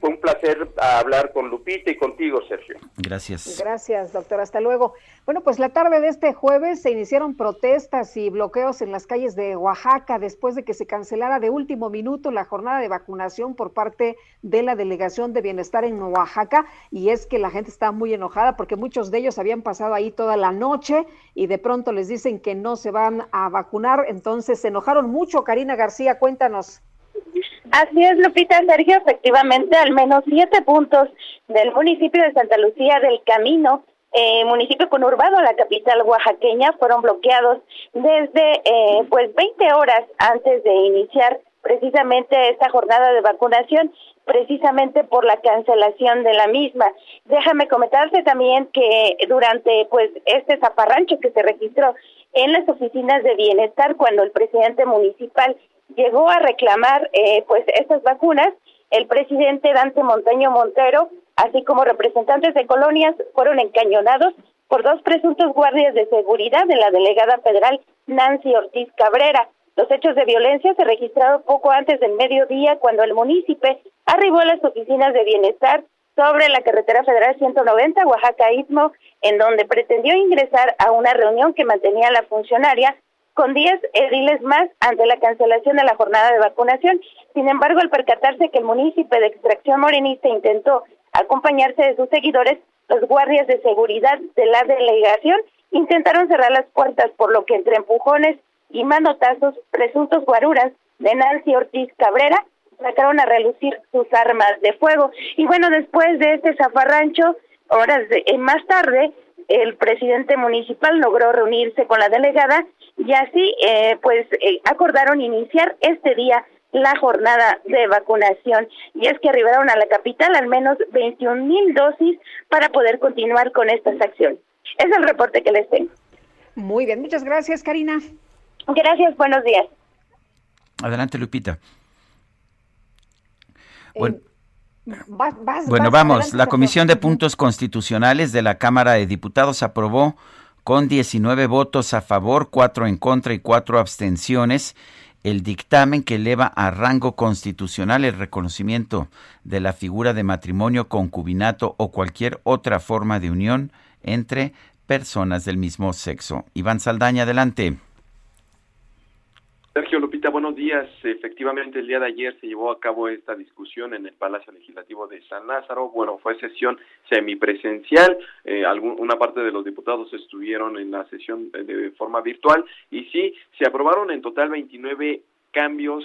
[SPEAKER 23] Fue un placer hablar con Lupita y contigo, Sergio.
[SPEAKER 1] Gracias.
[SPEAKER 2] Gracias, doctor. Hasta luego. Bueno, pues la tarde de este jueves se iniciaron protestas y bloqueos en las calles de Oaxaca después de que se cancelara de último minuto la jornada de vacunación por parte de la Delegación de Bienestar en Oaxaca. Y es que la gente está muy enojada porque muchos de ellos habían pasado ahí toda la noche y de pronto les dicen que no se van a vacunar. Entonces se enojaron mucho. Karina García, cuéntanos.
[SPEAKER 24] Así es, Lupita Sergio, efectivamente, al menos siete puntos del municipio de Santa Lucía del Camino, eh, municipio conurbado a la capital oaxaqueña, fueron bloqueados desde eh, pues 20 horas antes de iniciar precisamente esta jornada de vacunación, precisamente por la cancelación de la misma. Déjame comentarte también que durante pues este zaparrancho que se registró en las oficinas de bienestar cuando el presidente municipal llegó a reclamar eh, pues estas vacunas. El presidente Dante Montaño Montero, así como representantes de colonias, fueron encañonados por dos presuntos guardias de seguridad de la delegada federal Nancy Ortiz Cabrera. Los hechos de violencia se registraron poco antes del mediodía cuando el municipio arribó a las oficinas de bienestar sobre la carretera federal 190 Oaxaca Istmo, en donde pretendió ingresar a una reunión que mantenía la funcionaria con 10 ediles más ante la cancelación de la jornada de vacunación. Sin embargo, al percatarse que el municipio de extracción morenista intentó acompañarse de sus seguidores, los guardias de seguridad de la delegación intentaron cerrar las puertas, por lo que entre empujones y manotazos, presuntos guaruras de Nancy Ortiz Cabrera sacaron a relucir sus armas de fuego. Y bueno, después de este zafarrancho, horas de, eh, más tarde, el presidente municipal logró reunirse con la delegada y así eh, pues eh, acordaron iniciar este día la jornada de vacunación. Y es que arribaron a la capital al menos 21 mil dosis para poder continuar con estas acciones. Es el reporte que les tengo.
[SPEAKER 2] Muy bien, muchas gracias, Karina.
[SPEAKER 24] Gracias, buenos días.
[SPEAKER 1] Adelante, Lupita.
[SPEAKER 2] Eh,
[SPEAKER 1] Bueno,
[SPEAKER 2] Vas- vas-
[SPEAKER 1] bueno,
[SPEAKER 2] vas,
[SPEAKER 1] vamos.
[SPEAKER 2] adelante,
[SPEAKER 1] La. Comisión de Puntos Constitucionales de la Cámara de Diputados aprobó con 19 votos a favor, 4 en contra y 4 abstenciones el dictamen que eleva a rango constitucional el reconocimiento de la figura de matrimonio, concubinato o cualquier otra forma de unión entre personas del mismo sexo. Iván Saldaña, adelante.
[SPEAKER 25] Sergio Buenos días. Efectivamente, el día de ayer se llevó a cabo esta discusión en el Palacio Legislativo de San Lázaro. Bueno, fue sesión semipresencial. Eh, algún- una parte de los diputados estuvieron en la sesión de, de forma virtual y sí, se aprobaron en total 29 cambios,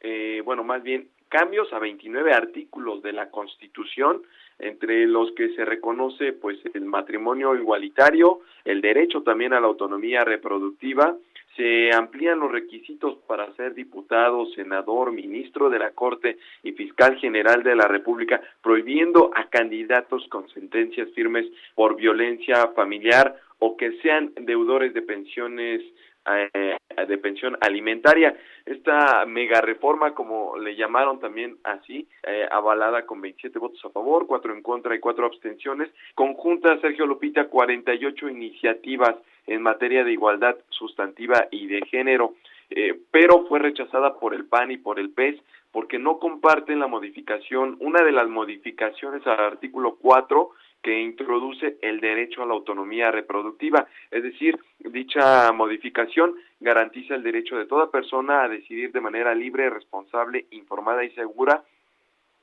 [SPEAKER 25] eh, bueno, más bien cambios a 29 artículos de la Constitución, entre los que se reconoce pues el matrimonio igualitario, el derecho también a la autonomía reproductiva, se amplían los requisitos para ser diputado, senador, ministro de la Corte y fiscal general de la República, prohibiendo a candidatos con sentencias firmes por violencia familiar o que sean deudores de pensiones eh, de pensión alimentaria. Esta mega reforma, como le llamaron también así, eh, avalada con 27 votos a favor, 4 en contra y 4 abstenciones, conjunta Sergio Lupita 48 iniciativas en materia de igualdad sustantiva y de género, eh, pero fue rechazada por el PAN y por el PES porque no comparten la modificación, una de las modificaciones al artículo 4 que introduce el derecho a la autonomía reproductiva, es decir, dicha modificación garantiza el derecho de toda persona a decidir de manera libre, responsable, informada y segura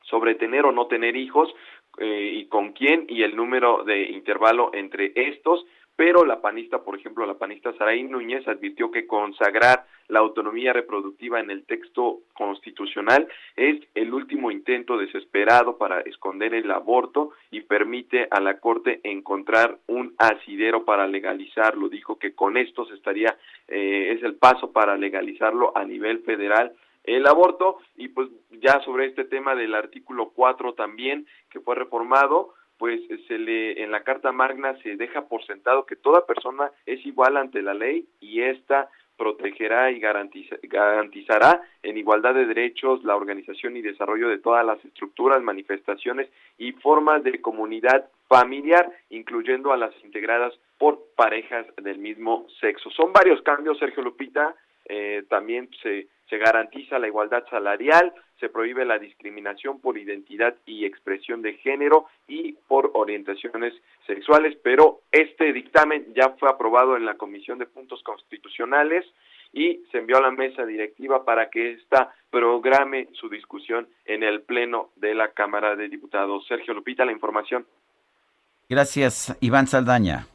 [SPEAKER 25] sobre tener o no tener hijos eh, y con quién y el número de intervalo entre estos, pero la panista, por ejemplo, la panista Saraí Núñez advirtió que consagrar la autonomía reproductiva en el texto constitucional es el último intento desesperado para esconder el aborto y permite a la Corte encontrar un asidero para legalizarlo. Dijo que con esto se estaría, eh, es el paso para legalizarlo a nivel federal el aborto y pues ya sobre este tema del artículo 4 también que fue reformado pues se le en la Carta Magna se deja por sentado que toda persona es igual ante la ley y esta protegerá y garantiza- garantizará en igualdad de derechos la organización y desarrollo de todas las estructuras, manifestaciones y formas de comunidad familiar, incluyendo a las integradas por parejas del mismo sexo. Son varios cambios, Sergio Lupita, eh, también se, se garantiza la igualdad salarial, se prohíbe la discriminación por identidad y expresión de género y por orientaciones sexuales, pero este dictamen ya fue aprobado en la Comisión de Puntos Constitucionales y se envió a la mesa directiva para que ésta programe su discusión en el Pleno de la Cámara de Diputados. Sergio Lupita, la información.
[SPEAKER 1] Gracias, Iván Saldaña.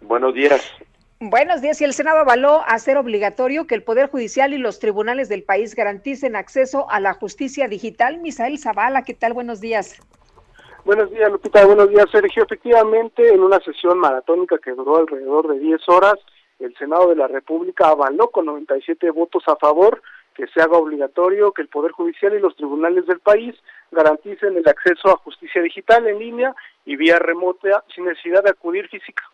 [SPEAKER 25] Buenos días.
[SPEAKER 2] Buenos días. Y el Senado avaló hacer obligatorio que el Poder Judicial y los tribunales del país garanticen acceso a la justicia digital. Misael Zavala, ¿qué tal? Buenos días.
[SPEAKER 16] Buenos días, Lupita. Buenos días, Sergio. Efectivamente, en una sesión maratónica que duró alrededor de 10 horas, el Senado de la República avaló con 97 votos a favor que se haga obligatorio que el Poder Judicial y los tribunales del país garanticen el acceso a justicia digital en línea y vía remota sin necesidad de acudir física,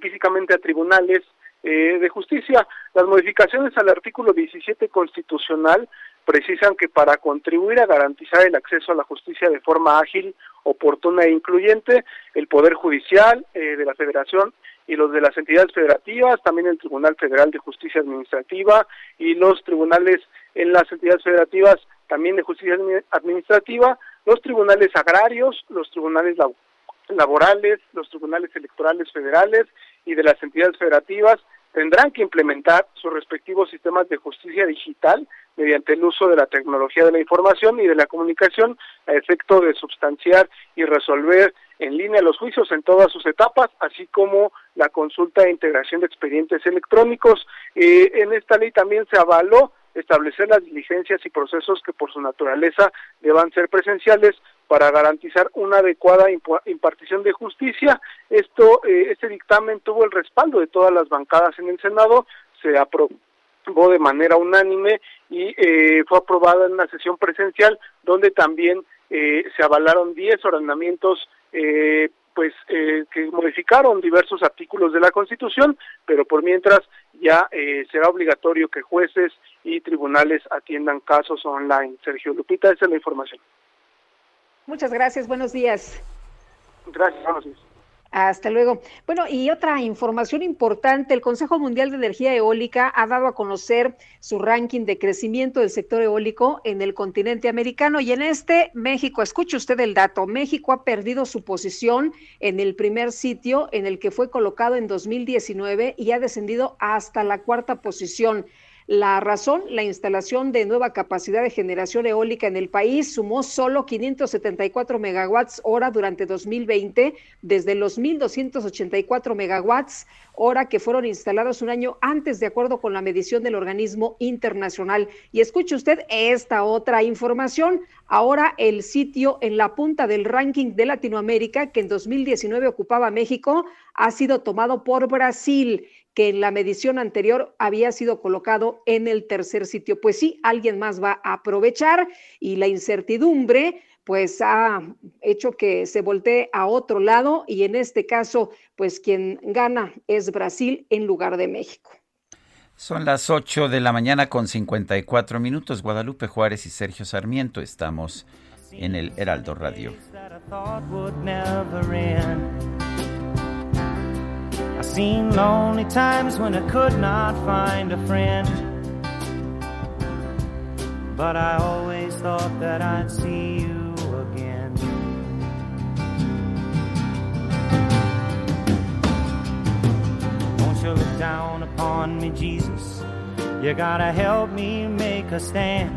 [SPEAKER 16] físicamente a tribunales eh, de justicia. Las modificaciones al artículo 17 constitucional precisan que para contribuir a garantizar el acceso a la justicia de forma ágil, oportuna e incluyente, el Poder Judicial eh, de la Federación y los de las entidades federativas, también el Tribunal Federal de Justicia Administrativa y los tribunales en las entidades federativas también de justicia admi- administrativa, los tribunales agrarios, los tribunales laborales, los tribunales electorales federales y de las entidades federativas tendrán que implementar sus respectivos sistemas de justicia digital mediante el uso de la tecnología de la información y de la comunicación a efecto de sustanciar y resolver en línea los juicios en todas sus etapas, así como la consulta e integración de expedientes electrónicos. Eh, en esta ley también se avaló establecer las diligencias y procesos que por su naturaleza deban ser presenciales para garantizar una adecuada impartición de justicia. Esto, eh, este dictamen tuvo el respaldo de todas las bancadas en el Senado, se aprobó
[SPEAKER 26] de manera unánime y eh, fue aprobada en una sesión presencial donde también eh, se avalaron 10 ordenamientos eh, pues eh, que modificaron diversos artículos de la Constitución, pero por mientras ya eh, será obligatorio que jueces y tribunales atiendan casos online. Sergio Lupita, esa es la información.
[SPEAKER 2] Muchas gracias, buenos días.
[SPEAKER 26] Gracias, buenos días.
[SPEAKER 2] Hasta luego. Bueno, y otra información importante, el Consejo Mundial de Energía Eólica ha dado a conocer su ranking de crecimiento del sector eólico en el continente americano y en este México, escuche usted el dato, México ha perdido su posición en el primer sitio en el que fue colocado en 2019 y ha descendido hasta la cuarta posición. La razón, la instalación de nueva capacidad de generación eólica en el país sumó solo 574 megawatts hora durante 2020, desde los 1.284 megawatts hora que fueron instalados un año antes, de acuerdo con la medición del organismo internacional. Y escuche usted esta otra información. Ahora el sitio en la punta del ranking de Latinoamérica, que en 2019 ocupaba México, ha sido tomado por Brasil que en la medición anterior había sido colocado en el tercer sitio. Pues sí, alguien más va a aprovechar y la incertidumbre pues ha hecho que se voltee a otro lado y en este caso pues quien gana es Brasil en lugar de México.
[SPEAKER 1] Son las 8 de la mañana con 54 minutos. Guadalupe Juárez y Sergio Sarmiento estamos en el Heraldo Radio.
[SPEAKER 9] I've seen lonely times when I could not find a friend. But I always thought that I'd see you again. Won't you look down upon me, Jesus? You gotta help me make a stand.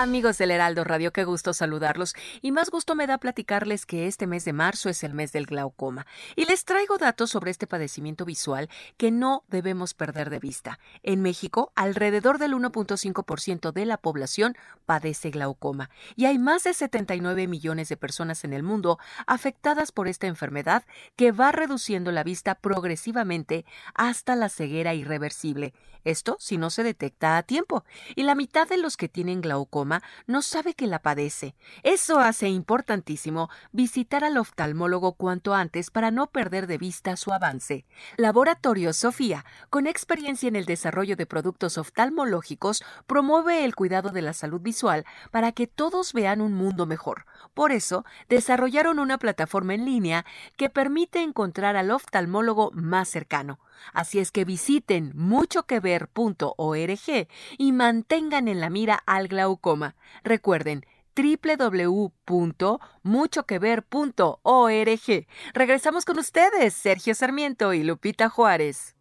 [SPEAKER 27] Amigos del Heraldo Radio, qué gusto saludarlos y más gusto me da platicarles que este mes de marzo es el mes del glaucoma y les traigo datos sobre este padecimiento visual que no debemos perder de vista. En México, alrededor del 1.5% de la población padece glaucoma y hay más de 79 millones de personas en el mundo afectadas por esta enfermedad que va reduciendo la vista progresivamente hasta la ceguera irreversible. Esto si no se detecta a tiempo. Y la mitad de los que tienen glaucoma no sabe que la padece. Eso hace importantísimo visitar al oftalmólogo cuanto antes para no perder de vista su avance. Laboratorio Sofía, con experiencia en el desarrollo de productos oftalmológicos, promueve el cuidado de la salud visual para que todos vean un mundo mejor. Por eso, desarrollaron una plataforma en línea que permite encontrar al oftalmólogo más cercano. Así es que visiten muchoquever.org y mantengan en la mira al glaucoma. Recuerden, www.muchoquever.org. Regresamos con ustedes, Sergio Sarmiento y Lupita Juárez.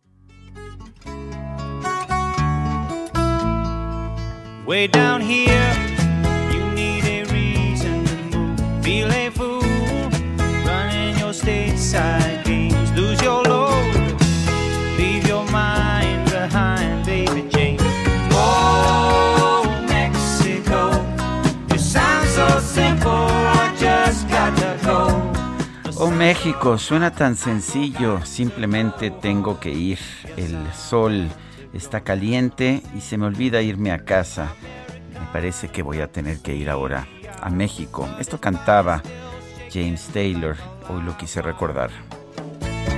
[SPEAKER 9] Way down here, you need a reason Oh
[SPEAKER 1] México, suena tan sencillo, simplemente tengo que ir. El sol está caliente y se me olvida irme a casa. Me parece que voy a tener que ir ahora a México. Esto cantaba James Taylor, hoy lo quise recordar.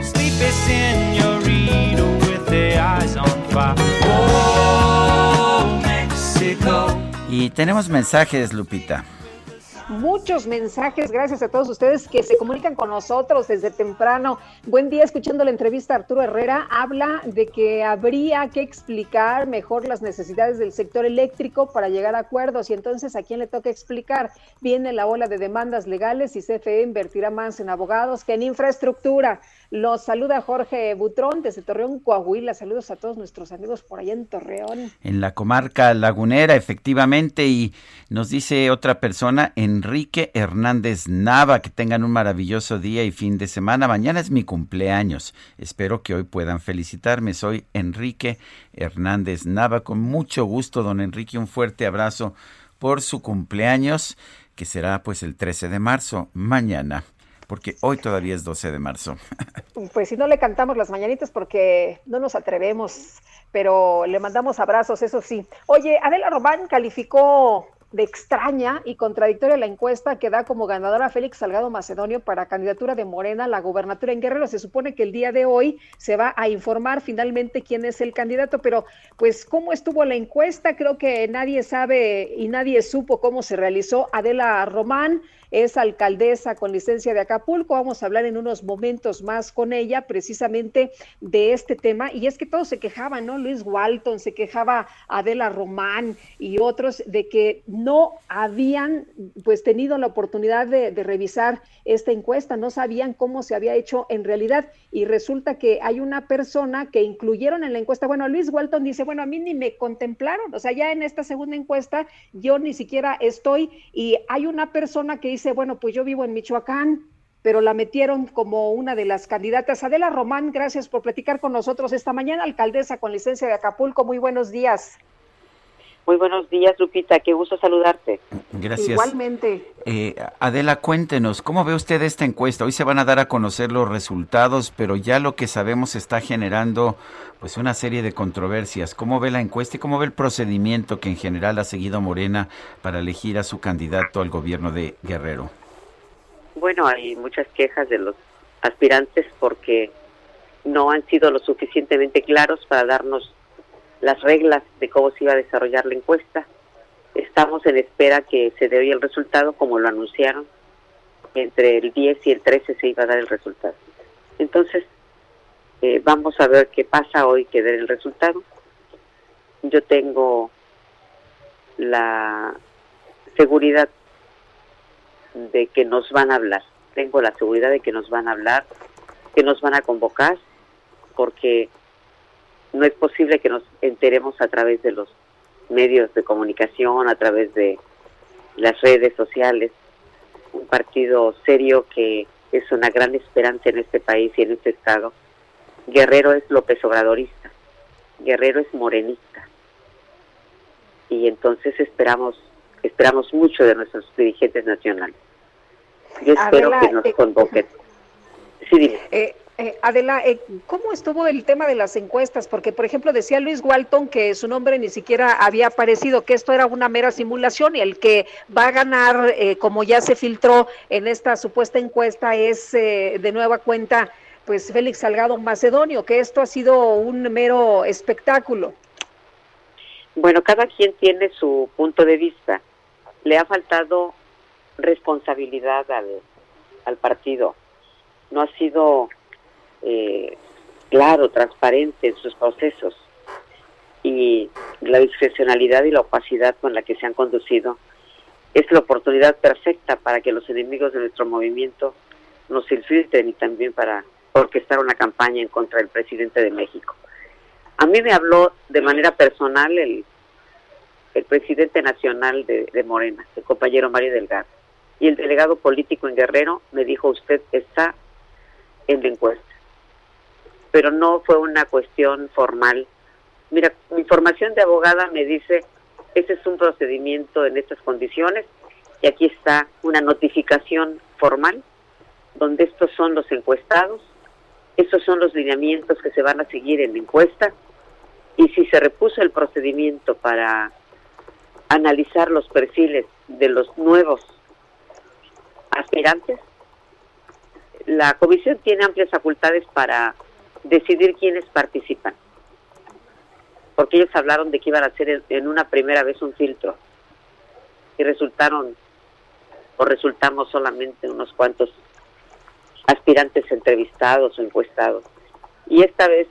[SPEAKER 9] Sleepy senorita with the eyes on fire. Oh,
[SPEAKER 1] tenemos mensajes, Lupita
[SPEAKER 2] muchos mensajes. Gracias a todos ustedes que se comunican con nosotros desde temprano. Buen día, escuchando la entrevista Arturo Herrera, habla de que habría que explicar mejor las necesidades del sector eléctrico para llegar a acuerdos. Y entonces, ¿a quién le toca explicar? Viene la ola de demandas legales y CFE invertirá más en abogados que en infraestructura. Los saluda Jorge Butrón desde Torreón, Coahuila. Saludos a todos nuestros amigos por allá en Torreón.
[SPEAKER 1] En la comarca lagunera, efectivamente, y nos dice otra persona, Enrique Hernández Nava, que tengan un maravilloso día y fin de semana. Mañana es mi cumpleaños. Espero que hoy puedan felicitarme. Soy Enrique Hernández Nava. Con mucho gusto, don Enrique, un fuerte abrazo por su cumpleaños, que será pues el 13 de marzo, mañana porque hoy todavía es 12 de marzo. [LAUGHS]
[SPEAKER 2] Pues si no le cantamos las mañanitas porque no nos atrevemos, pero le mandamos abrazos, eso sí. Oye, Adela Román calificó de extraña y contradictoria la encuesta que da como ganadora a Félix Salgado Macedonio para candidatura de Morena a la gubernatura en Guerrero. Se supone que el día de hoy se va a informar finalmente quién es el candidato, pero pues cómo estuvo la encuesta, creo que nadie sabe y nadie supo cómo se realizó. Adela Román es alcaldesa con licencia de Acapulco. Vamos a hablar en unos momentos más con ella precisamente de este tema. Y es que todos se quejaban, ¿no? Luis Walton se quejaba, Adela Román y otros de que no habían pues tenido la oportunidad de, de revisar esta encuesta, no sabían cómo se había hecho en realidad. Y resulta que hay una persona que incluyeron en la encuesta. Bueno, Luis Walton dice, bueno, a mí ni me contemplaron. O sea, ya en esta segunda encuesta yo ni siquiera estoy. Y hay una persona que dice, dice, bueno, pues yo vivo en Michoacán, pero la metieron como una de las candidatas. Adela Román, gracias por platicar con nosotros esta mañana, alcaldesa con licencia de Acapulco. Muy buenos días.
[SPEAKER 28] Muy buenos días, Lupita. Qué gusto saludarte.
[SPEAKER 1] Gracias.
[SPEAKER 2] Igualmente.
[SPEAKER 1] Eh, Adela, cuéntenos, ¿cómo ve usted esta encuesta? Hoy se van a dar a conocer los resultados, pero ya lo que sabemos está generando pues una serie de controversias. ¿Cómo ve la encuesta y cómo ve el procedimiento que en general ha seguido Morena para elegir a su candidato al gobierno de Guerrero?
[SPEAKER 28] Bueno, hay muchas quejas de los aspirantes porque no han sido lo suficientemente claros para darnos las reglas de cómo se iba a desarrollar la encuesta. Estamos en espera que se dé hoy el resultado, como lo anunciaron. Entre el 10 y el 13 se iba a dar el resultado. Entonces, eh, vamos a ver qué pasa hoy que dé el resultado. Yo tengo la seguridad de que nos van a hablar. Tengo la seguridad de que nos van a hablar, que nos van a convocar, porque no es posible que nos enteremos a través de los medios de comunicación, a través de las redes sociales. Un partido serio que es una gran esperanza en este país y en este estado. Guerrero es López Obradorista, Guerrero es morenista. Y entonces esperamos esperamos mucho de nuestros dirigentes nacionales. Yo espero que nos eh, convoquen. Sí, dime.
[SPEAKER 2] Eh, eh, Adela, eh, ¿cómo estuvo el tema de las encuestas? Porque, por ejemplo, decía Luis Walton que su nombre ni siquiera había aparecido, que esto era una mera simulación y el que va a ganar, eh, como ya se filtró en esta supuesta encuesta, es de nueva cuenta, pues Félix Salgado Macedonio, que esto ha sido un mero espectáculo.
[SPEAKER 28] Bueno, cada quien tiene su punto de vista. Le ha faltado responsabilidad al, al partido. No ha sido eh, claro, transparente en sus procesos y la discrecionalidad y la opacidad con la que se han conducido es la oportunidad perfecta para que los enemigos de nuestro movimiento nos infiltren y también para orquestar una campaña en contra del presidente de México. A mí me habló de manera personal el, el presidente nacional de, de Morena, el compañero Mario Delgado, y el delegado político en Guerrero me dijo, usted está en la encuesta pero no fue una cuestión formal. Mira, mi formación de abogada me dice, ese es un procedimiento en estas condiciones y aquí está una notificación formal donde estos son los encuestados, estos son los lineamientos que se van a seguir en la encuesta y si se repuso el procedimiento para analizar los perfiles de los nuevos aspirantes, la comisión tiene amplias facultades para decidir quiénes participan. Porque ellos hablaron de que iban a hacer en una primera vez un filtro. y resultaron o resultamos solamente unos cuantos aspirantes entrevistados o encuestados. Y esta vez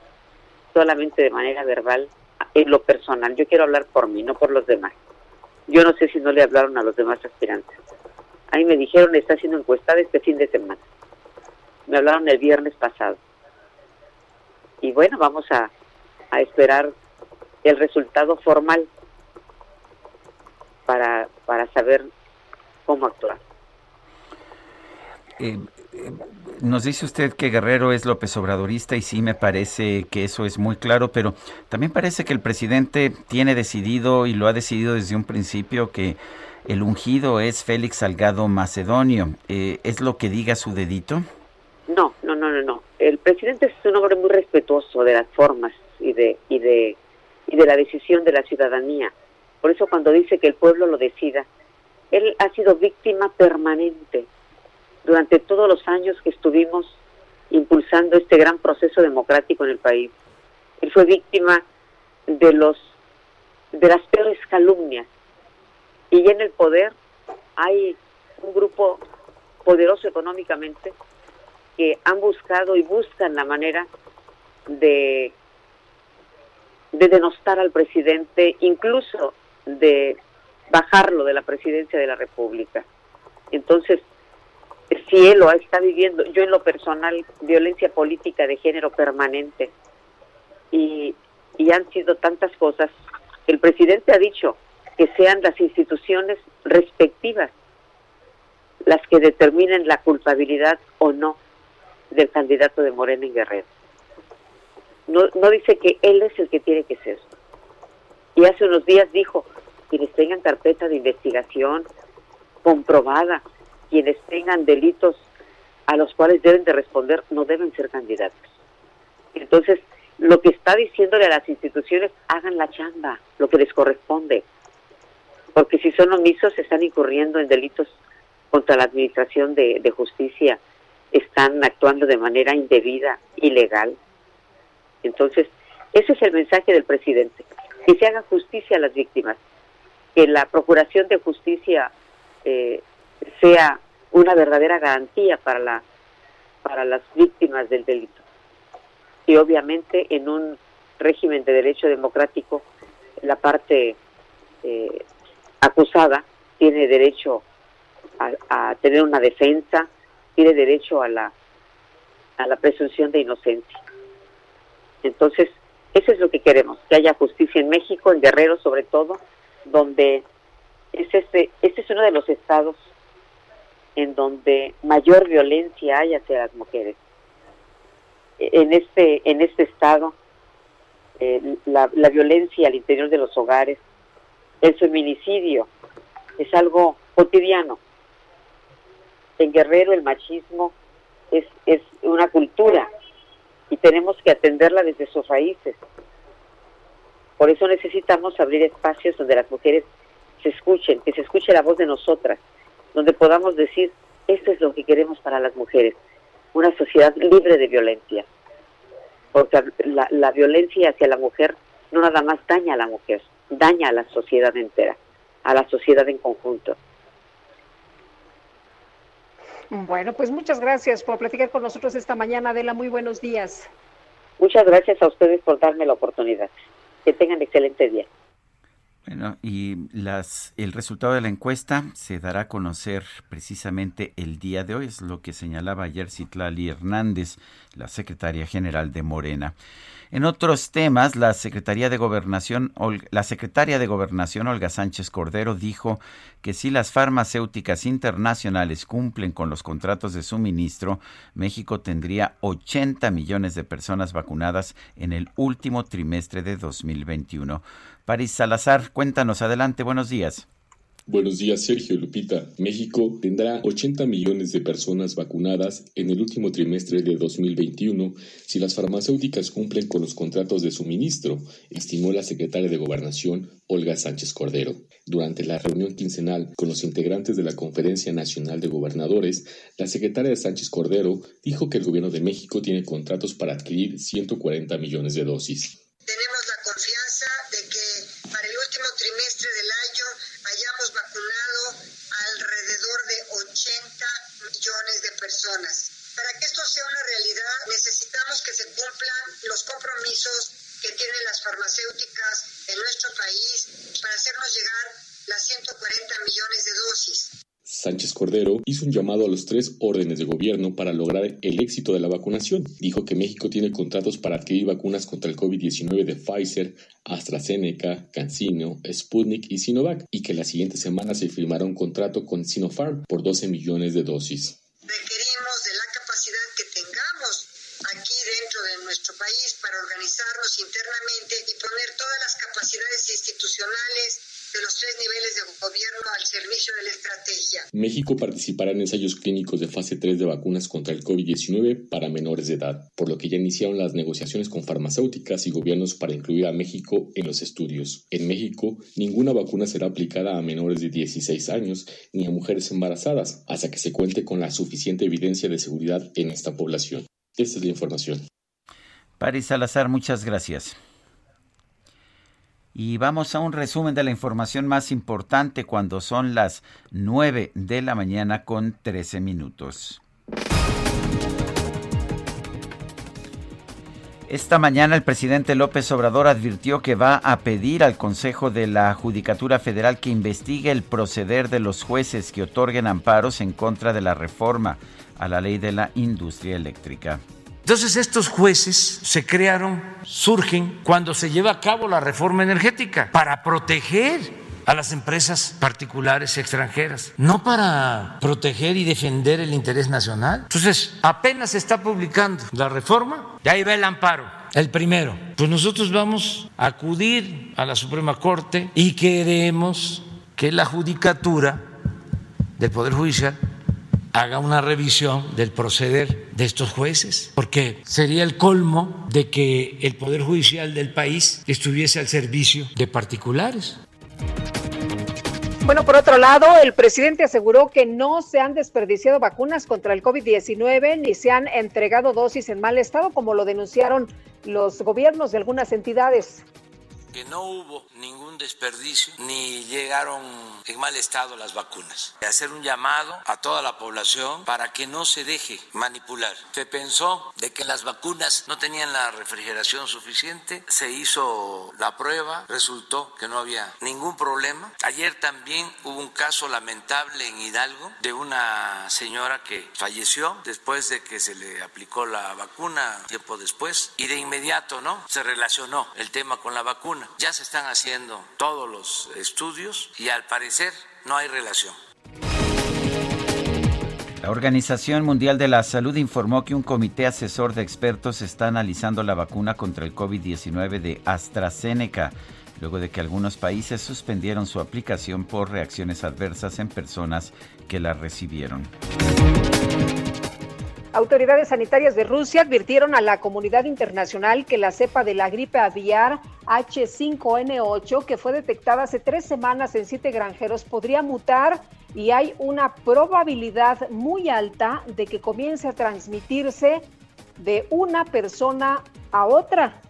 [SPEAKER 28] solamente de manera verbal, en lo personal. Yo quiero hablar por mí, no por los demás. Yo no sé si no le hablaron a los demás aspirantes. Ahí me dijeron, está siendo encuestada este fin de semana. Me hablaron el viernes pasado. Y bueno, vamos a, a esperar el resultado formal para, para saber cómo actuar.
[SPEAKER 1] Eh, eh, nos dice usted que Guerrero es López Obradorista y sí me parece que eso es muy claro, pero también parece que el presidente tiene decidido y lo ha decidido desde un principio que el ungido es Félix Salgado Macedonio. Eh, ¿Es lo que diga su dedito?
[SPEAKER 28] No, no, no, no, no. El presidente es un hombre muy respetuoso de las formas y de y de y de la decisión de la ciudadanía. Por eso cuando dice que el pueblo lo decida, él ha sido víctima permanente durante todos los años que estuvimos impulsando este gran proceso democrático en el país. Él fue víctima de los de las peores calumnias. Y en el poder hay un grupo poderoso económicamente que han buscado y buscan la manera de de denostar al presidente, incluso de bajarlo de la presidencia de la República. Entonces, si él lo está viviendo, yo en lo personal, violencia política de género permanente, y, y han sido tantas cosas, el presidente ha dicho que sean las instituciones respectivas las que determinen la culpabilidad o no del candidato de Morena en Guerrero. No, no dice que él es el que tiene que ser. Y hace unos días dijo, quienes tengan carpeta de investigación comprobada, quienes tengan delitos a los cuales deben de responder, no deben ser candidatos. Entonces, lo que está diciéndole a las instituciones, hagan la chamba, lo que les corresponde. Porque si son omisos, están incurriendo en delitos contra la administración de, de justicia, están actuando de manera indebida, ilegal. Entonces, ese es el mensaje del presidente, que se haga justicia a las víctimas, que la Procuración de Justicia eh, sea una verdadera garantía para la para las víctimas del delito. Y obviamente en un régimen de derecho democrático, la parte eh, acusada tiene derecho a, a, tener una defensa, tiene derecho a la a la presunción de inocencia. Entonces, eso es lo que queremos, que haya justicia en México, en Guerrero sobre todo, donde es este, este es uno de los estados en donde mayor violencia hay hacia las mujeres. En este, en este estado, la, la violencia al interior de los hogares, el feminicidio, es algo cotidiano. En Guerrero el machismo es, es una cultura y tenemos que atenderla desde sus raíces. Por eso necesitamos abrir espacios donde las mujeres se escuchen, que se escuche la voz de nosotras, donde podamos decir, esto es lo que queremos para las mujeres, una sociedad libre de violencia. Porque la, la violencia hacia la mujer no nada más daña a la mujer, daña a la sociedad entera, a la sociedad en conjunto.
[SPEAKER 2] Bueno, pues muchas gracias por platicar con nosotros esta mañana, Adela. Muy buenos días.
[SPEAKER 28] Muchas gracias a ustedes por darme la oportunidad. Que tengan excelente día.
[SPEAKER 1] Bueno, y las, el resultado de la encuesta se dará a conocer precisamente el día de hoy, es lo que señalaba ayer Citlali Hernández, la secretaria general de Morena. En otros temas, la Secretaría de Gobernación, la secretaria de Gobernación Olga Sánchez Cordero dijo que si las farmacéuticas internacionales cumplen con los contratos de suministro, México tendría 80 millones de personas vacunadas en el último trimestre de 2021. París Salazar, cuéntanos adelante, buenos días.
[SPEAKER 29] Buenos días, Sergio Lupita. México tendrá 80 millones de personas vacunadas en el último trimestre de 2021 si las farmacéuticas cumplen con los contratos de suministro, estimó la secretaria de Gobernación, Olga Sánchez Cordero. Durante la reunión quincenal con los integrantes de la Conferencia Nacional de Gobernadores, la secretaria de Sánchez Cordero dijo que el gobierno de México tiene contratos para adquirir 140 millones de dosis.
[SPEAKER 30] Tenemos la confianza personas. Para que esto sea una realidad, necesitamos que se cumplan los compromisos que tienen las farmacéuticas en nuestro país para hacernos llegar las 140 millones de dosis.
[SPEAKER 29] Sánchez Cordero hizo un llamado a los tres órdenes de gobierno para lograr el éxito de la vacunación. Dijo que México tiene contratos para adquirir vacunas contra el COVID-19 de Pfizer, AstraZeneca, CanSino, Sputnik y Sinovac y que la siguiente semana se firmará un contrato con Sinopharm por 12 millones de dosis.
[SPEAKER 30] Internamente y poner todas las capacidades institucionales de los tres niveles de gobierno al servicio de la estrategia.
[SPEAKER 29] México participará en ensayos clínicos de fase 3 de vacunas contra el COVID-19 para menores de edad, por lo que ya iniciaron las negociaciones con farmacéuticas y gobiernos para incluir a México en los estudios. En México, ninguna vacuna será aplicada a menores de 16 años ni a mujeres embarazadas hasta que se cuente con la suficiente evidencia de seguridad en esta población. Esta es la información.
[SPEAKER 1] Paris Salazar, muchas gracias. Y vamos a un resumen de la información más importante cuando son las 9 de la mañana con 13 minutos. Esta mañana el presidente López Obrador advirtió que va a pedir al Consejo de la Judicatura Federal que investigue el proceder de los jueces que otorguen amparos en contra de la reforma a la ley de la industria eléctrica.
[SPEAKER 11] Entonces estos jueces se crearon, surgen cuando se lleva a cabo la reforma energética para proteger a las empresas particulares extranjeras, no para proteger y defender el interés nacional. Entonces, apenas se está publicando la reforma, y ahí va el amparo, el primero. Pues nosotros vamos a acudir a la Suprema Corte y queremos que la judicatura del Poder Judicial haga una revisión del proceder de estos jueces, porque sería el colmo de que el Poder Judicial del país estuviese al servicio de particulares.
[SPEAKER 2] Bueno, por otro lado, el presidente aseguró que no se han desperdiciado vacunas contra el COVID-19 ni se han entregado dosis en mal estado, como lo denunciaron los gobiernos de algunas entidades
[SPEAKER 11] que no hubo ningún desperdicio ni llegaron en mal estado las vacunas. Hacer un llamado a toda la población para que no se deje manipular. Se pensó de que las vacunas no tenían la refrigeración suficiente, se hizo la prueba, resultó que no había ningún problema. Ayer también hubo un caso lamentable en Hidalgo de una señora que falleció después de que se le aplicó la vacuna tiempo después y de inmediato, ¿no? Se relacionó el tema con la vacuna. Ya se están haciendo todos los estudios y al parecer no hay relación.
[SPEAKER 1] La Organización Mundial de la Salud informó que un comité asesor de expertos está analizando la vacuna contra el COVID-19 de AstraZeneca, luego de que algunos países suspendieron su aplicación por reacciones adversas en personas que la recibieron.
[SPEAKER 2] Autoridades sanitarias de Rusia advirtieron a la comunidad internacional que la cepa de la gripe aviar H5N8, que fue detectada hace tres semanas en siete granjeros, podría mutar y hay una probabilidad muy alta de que comience a transmitirse de una persona a otra.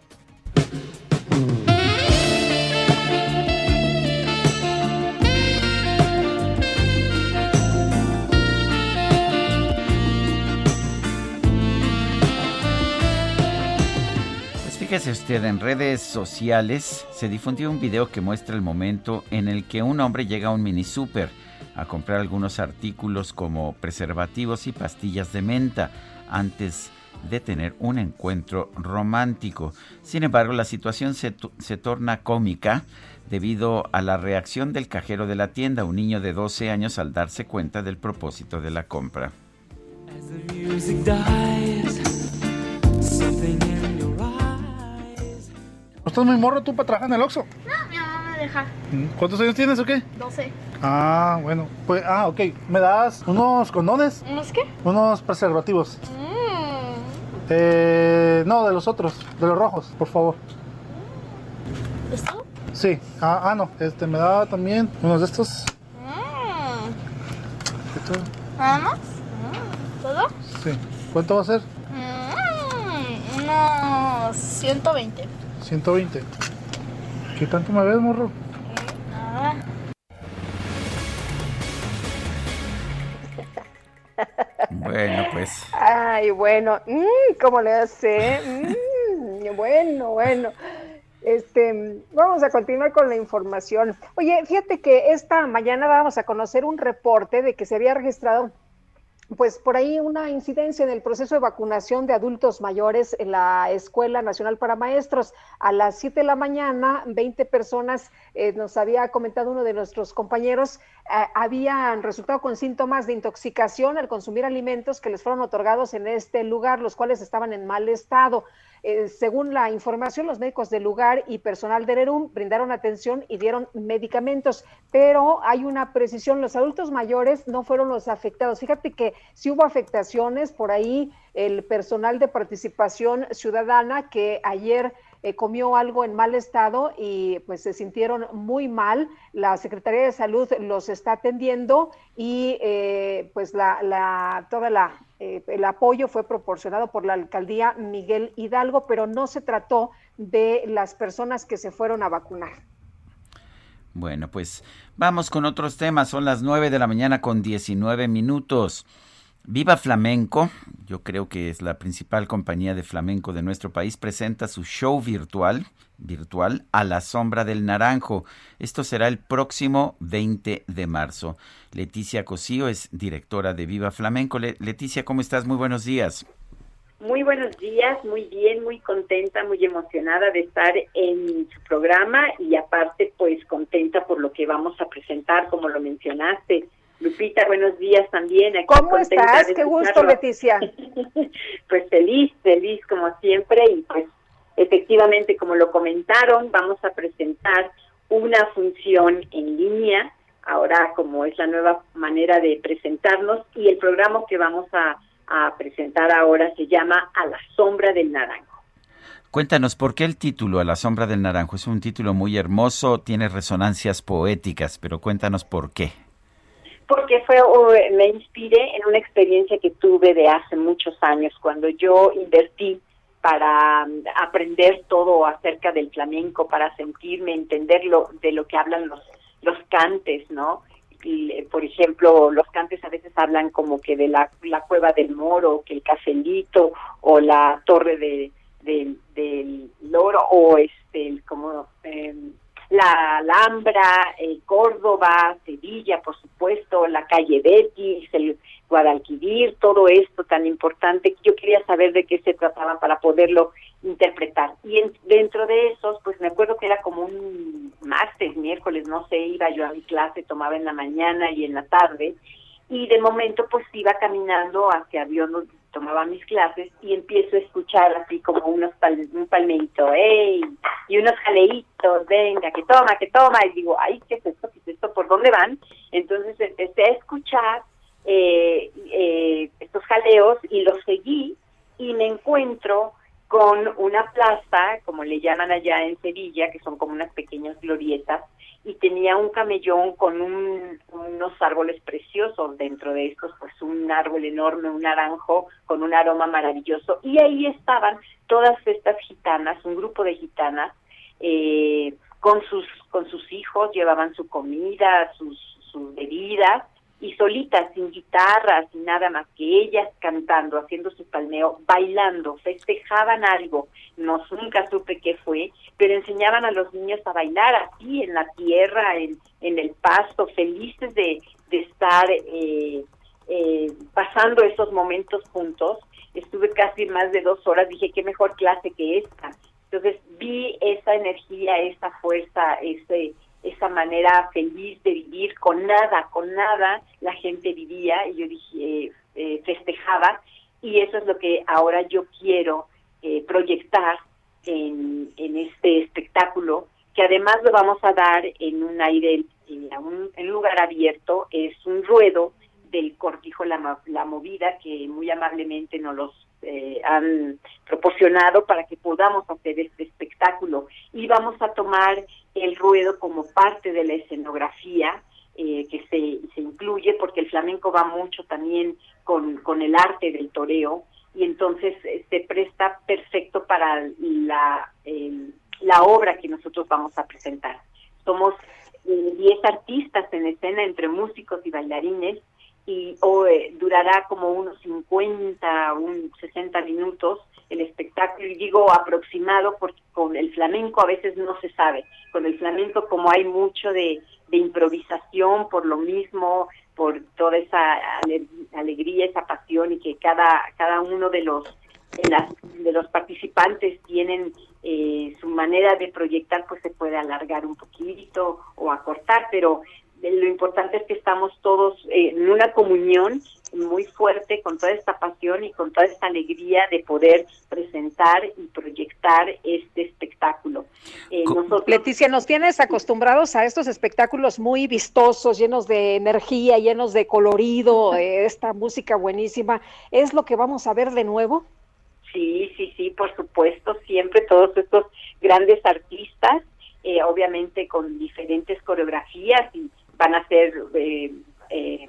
[SPEAKER 1] Fíjese usted, en redes sociales se difundió un video que muestra el momento en el que un hombre llega a un mini super a comprar algunos artículos como preservativos y pastillas de menta antes de tener un encuentro romántico. Sin embargo, la situación se, se torna cómica debido a la reacción del cajero de la tienda, un niño de 12 años al darse cuenta del propósito de la compra.
[SPEAKER 31] ¿No estás muy morro tú para trabajar en el Oxxo?
[SPEAKER 32] No, mi mamá me deja.
[SPEAKER 31] ¿Cuántos años tienes o qué?
[SPEAKER 32] 12.
[SPEAKER 31] Ah, bueno. Pues, ah, ok. ¿Me das unos condones?
[SPEAKER 32] ¿Unos qué?
[SPEAKER 31] Unos preservativos.
[SPEAKER 32] Mm.
[SPEAKER 31] Eh, no, de los otros, de los rojos, por favor.
[SPEAKER 32] ¿Esto?
[SPEAKER 31] Sí. Ah, ah, no. Este, me da también unos de estos.
[SPEAKER 32] Mm.
[SPEAKER 31] Esto.
[SPEAKER 32] ¿Nada más? Mm. ¿Todo?
[SPEAKER 31] Sí. ¿Cuánto va a ser?
[SPEAKER 32] Mm, unos 120.
[SPEAKER 31] 120. ¿Qué tanto me ves, morro?
[SPEAKER 32] Nada. [LAUGHS]
[SPEAKER 1] Bueno,
[SPEAKER 2] Ay, bueno, mm, ¿cómo le hace? Mm, bueno, bueno. Este, vamos a continuar con la información. Oye, fíjate que esta mañana vamos a conocer un reporte de que se había registrado pues por ahí una incidencia en el proceso de vacunación de adultos mayores en la Escuela Nacional para Maestros. A las 7 de la mañana, 20 personas, eh, nos había comentado uno de nuestros compañeros, eh, habían resultado con síntomas de intoxicación al consumir alimentos que les fueron otorgados en este lugar, los cuales estaban en mal estado. Eh, según la información, los médicos del lugar y personal de ERUM brindaron atención y dieron medicamentos, pero hay una precisión, los adultos mayores no fueron los afectados. Fíjate que si hubo afectaciones por ahí, el personal de participación ciudadana que ayer eh, comió algo en mal estado y pues se sintieron muy mal. La Secretaría de Salud los está atendiendo y eh, pues la, la, toda la eh, el apoyo fue proporcionado por la alcaldía Miguel Hidalgo, pero no se trató de las personas que se fueron a vacunar.
[SPEAKER 1] Bueno, pues vamos con otros temas. Son las 9 de la mañana con 19 minutos. Viva Flamenco, yo creo que es la principal compañía de flamenco de nuestro país, presenta su show virtual, virtual a la sombra del naranjo. Esto será el próximo 20 de marzo. Leticia Cosío es directora de Viva Flamenco. Leticia, ¿cómo estás? Muy buenos días.
[SPEAKER 33] Muy buenos días, muy bien, muy contenta, muy emocionada de estar en su programa y aparte pues contenta por lo que vamos a presentar, como lo mencionaste. Lupita, buenos días también.
[SPEAKER 2] ¿Cómo estás? Qué gusto, Leticia. [LAUGHS]
[SPEAKER 33] pues feliz, feliz como siempre y pues efectivamente, como lo comentaron, vamos a presentar una función en línea, ahora como es la nueva manera de presentarnos y el programa que vamos a, a presentar ahora se llama A la sombra del naranjo.
[SPEAKER 1] Cuéntanos, ¿por qué el título A la sombra del naranjo? Es un título muy hermoso, tiene resonancias poéticas, pero cuéntanos por qué
[SPEAKER 33] porque fue me inspiré en una experiencia que tuve de hace muchos años cuando yo invertí para mm, aprender todo acerca del flamenco, para sentirme, entender lo, de lo que hablan los, los cantes, ¿no? Y, por ejemplo, los cantes a veces hablan como que de la, la cueva del moro, que el cafelito, o la torre de, del loro, o este, como eh, la Alhambra, el Córdoba, Sevilla, por supuesto, la calle Betis, el Guadalquivir, todo esto tan importante. Yo quería saber de qué se trataba para poderlo interpretar. Y dentro de esos, pues me acuerdo que era como un martes, miércoles, no sé, iba yo a mi clase, tomaba en la mañana y en la tarde, y de momento pues iba caminando hacia avión tomaba mis clases y empiezo a escuchar así como unos un palmeito, ¡ey! Y unos jaleitos, venga, que toma, que toma. Y digo, ay, ¿qué es esto? ¿Qué es esto? ¿Por dónde van? Entonces empecé a escuchar eh, eh, estos jaleos y los seguí y me encuentro con una plaza, como le llaman allá en Sevilla, que son como unas pequeñas glorietas, y tenía un camellón con unos árboles preciosos dentro de estos, pues un árbol enorme, un naranjo con un aroma maravilloso. Y ahí estaban todas estas gitanas, un grupo de gitanas, eh, con sus con sus hijos, llevaban su comida, sus, sus bebidas, y solitas, sin guitarra, sin nada más que ellas cantando, haciendo su palmeo, bailando, festejaban algo, no nunca supe qué fue, pero enseñaban a los niños a bailar así en la tierra, en, en el pasto, felices de, de estar eh, eh, pasando esos momentos juntos. Estuve casi más de dos horas, dije, qué mejor clase que esta. Entonces vi esa energía, esa fuerza, ese esa manera feliz de vivir, con nada, con nada la gente vivía y yo dije, eh, festejaba. Y eso es lo que ahora yo quiero eh, proyectar en, en este espectáculo, que además lo vamos a dar en un aire, en un, lugar abierto, es un ruedo del cortijo la, la Movida que muy amablemente nos los eh, han proporcionado para que podamos hacer este espectáculo y vamos a tomar el ruedo como parte de la escenografía eh, que se, se incluye porque el flamenco va mucho también con, con el arte del toreo y entonces eh, se presta perfecto para la, la obra que nosotros vamos a presentar. Somos 10 artistas en escena entre músicos y bailarines y o, eh, durará como unos 50, un 60 minutos el espectáculo, y digo aproximado porque con el flamenco a veces no se sabe. Con el flamenco como hay mucho de, improvisación por lo mismo, por toda esa ale- alegría, esa pasión y que cada, cada uno de los de, las, de los participantes tienen eh, su manera de proyectar, pues se puede alargar un poquito o acortar, pero lo importante es que estamos todos eh, en una comunión muy fuerte con toda esta pasión y con toda esta alegría de poder presentar y proyectar este espectáculo. Eh, nosotros
[SPEAKER 2] Leticia, nos tienes acostumbrados a estos espectáculos muy vistosos, llenos de energía, llenos de colorido, [LAUGHS] eh, esta música buenísima. ¿Es lo que vamos a ver de nuevo?
[SPEAKER 33] Sí, sí, sí, por supuesto, siempre todos estos grandes artistas, eh, obviamente con diferentes coreografías y van a ser eh, eh,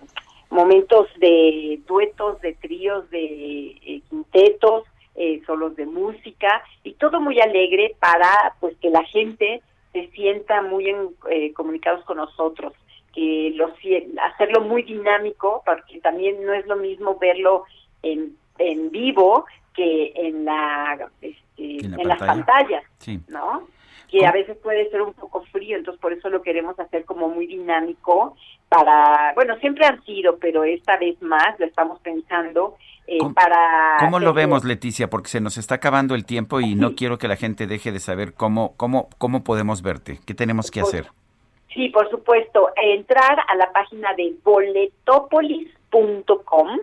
[SPEAKER 33] momentos de duetos, de tríos, de eh, quintetos, eh, solos de música y todo muy alegre para pues que la gente se sienta muy en, eh, comunicados con nosotros, que lo sie- hacerlo muy dinámico, porque también no es lo mismo verlo en, en vivo que en la este,
[SPEAKER 1] En la
[SPEAKER 33] en las
[SPEAKER 1] pantalla.
[SPEAKER 33] pantallas,
[SPEAKER 1] Sí.
[SPEAKER 33] ¿no? Que a veces puede ser un poco frío, entonces por eso lo queremos hacer como muy dinámico para, bueno, siempre han sido, pero esta vez más lo estamos pensando eh, para
[SPEAKER 1] ¿Cómo lo vemos, Leticia? Porque se nos está acabando el tiempo y no quiero que la gente deje de saber cómo, cómo, cómo podemos verte. ¿Qué tenemos que hacer?
[SPEAKER 33] Sí, por supuesto, entrar a la página de boletopolis.com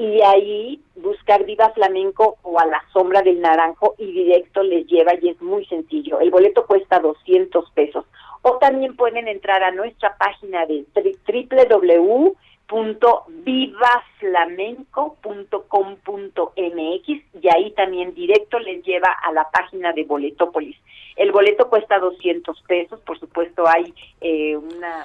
[SPEAKER 33] y ahí buscar Viva Flamenco o a la sombra del naranjo y directo les lleva y es muy sencillo. El boleto cuesta 200 pesos. O también pueden entrar a nuestra página de www.vivaflamenco.com.mx y ahí también directo les lleva a la página de Boletopolis. El boleto cuesta 200 pesos, por supuesto hay eh, una...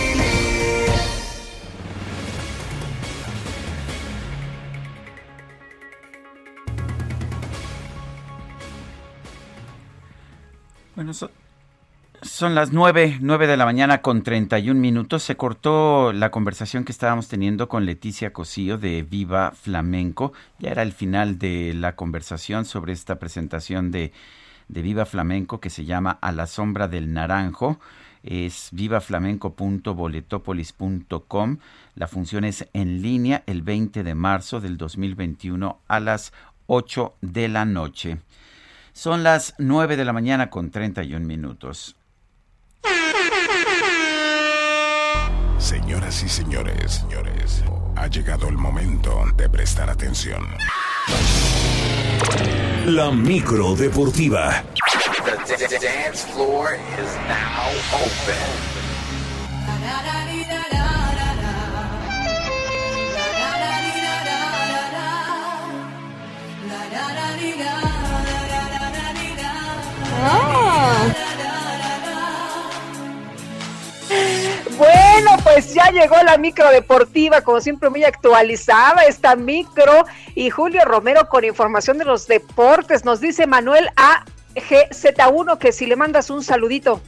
[SPEAKER 1] Bueno, so- son las nueve, nueve de la mañana con 31 minutos. Se cortó la conversación que estábamos teniendo con Leticia Cosío de Viva Flamenco. Ya era el final de la conversación sobre esta presentación de, de Viva Flamenco que se llama A la sombra del naranjo. Es vivaflamenco.boletopolis.com. La función es en línea el 20 de marzo del 2021 a las 8 de la noche. Son las 9 de la mañana con 31 minutos.
[SPEAKER 34] Señoras y señores, señores, ha llegado el momento de prestar atención.
[SPEAKER 3] La micro deportiva.
[SPEAKER 35] The dance floor is now open.
[SPEAKER 2] Bueno, pues ya llegó la micro deportiva, como siempre muy actualizada esta micro y Julio Romero con información de los deportes. Nos dice Manuel AGZ1 que si le mandas un saludito.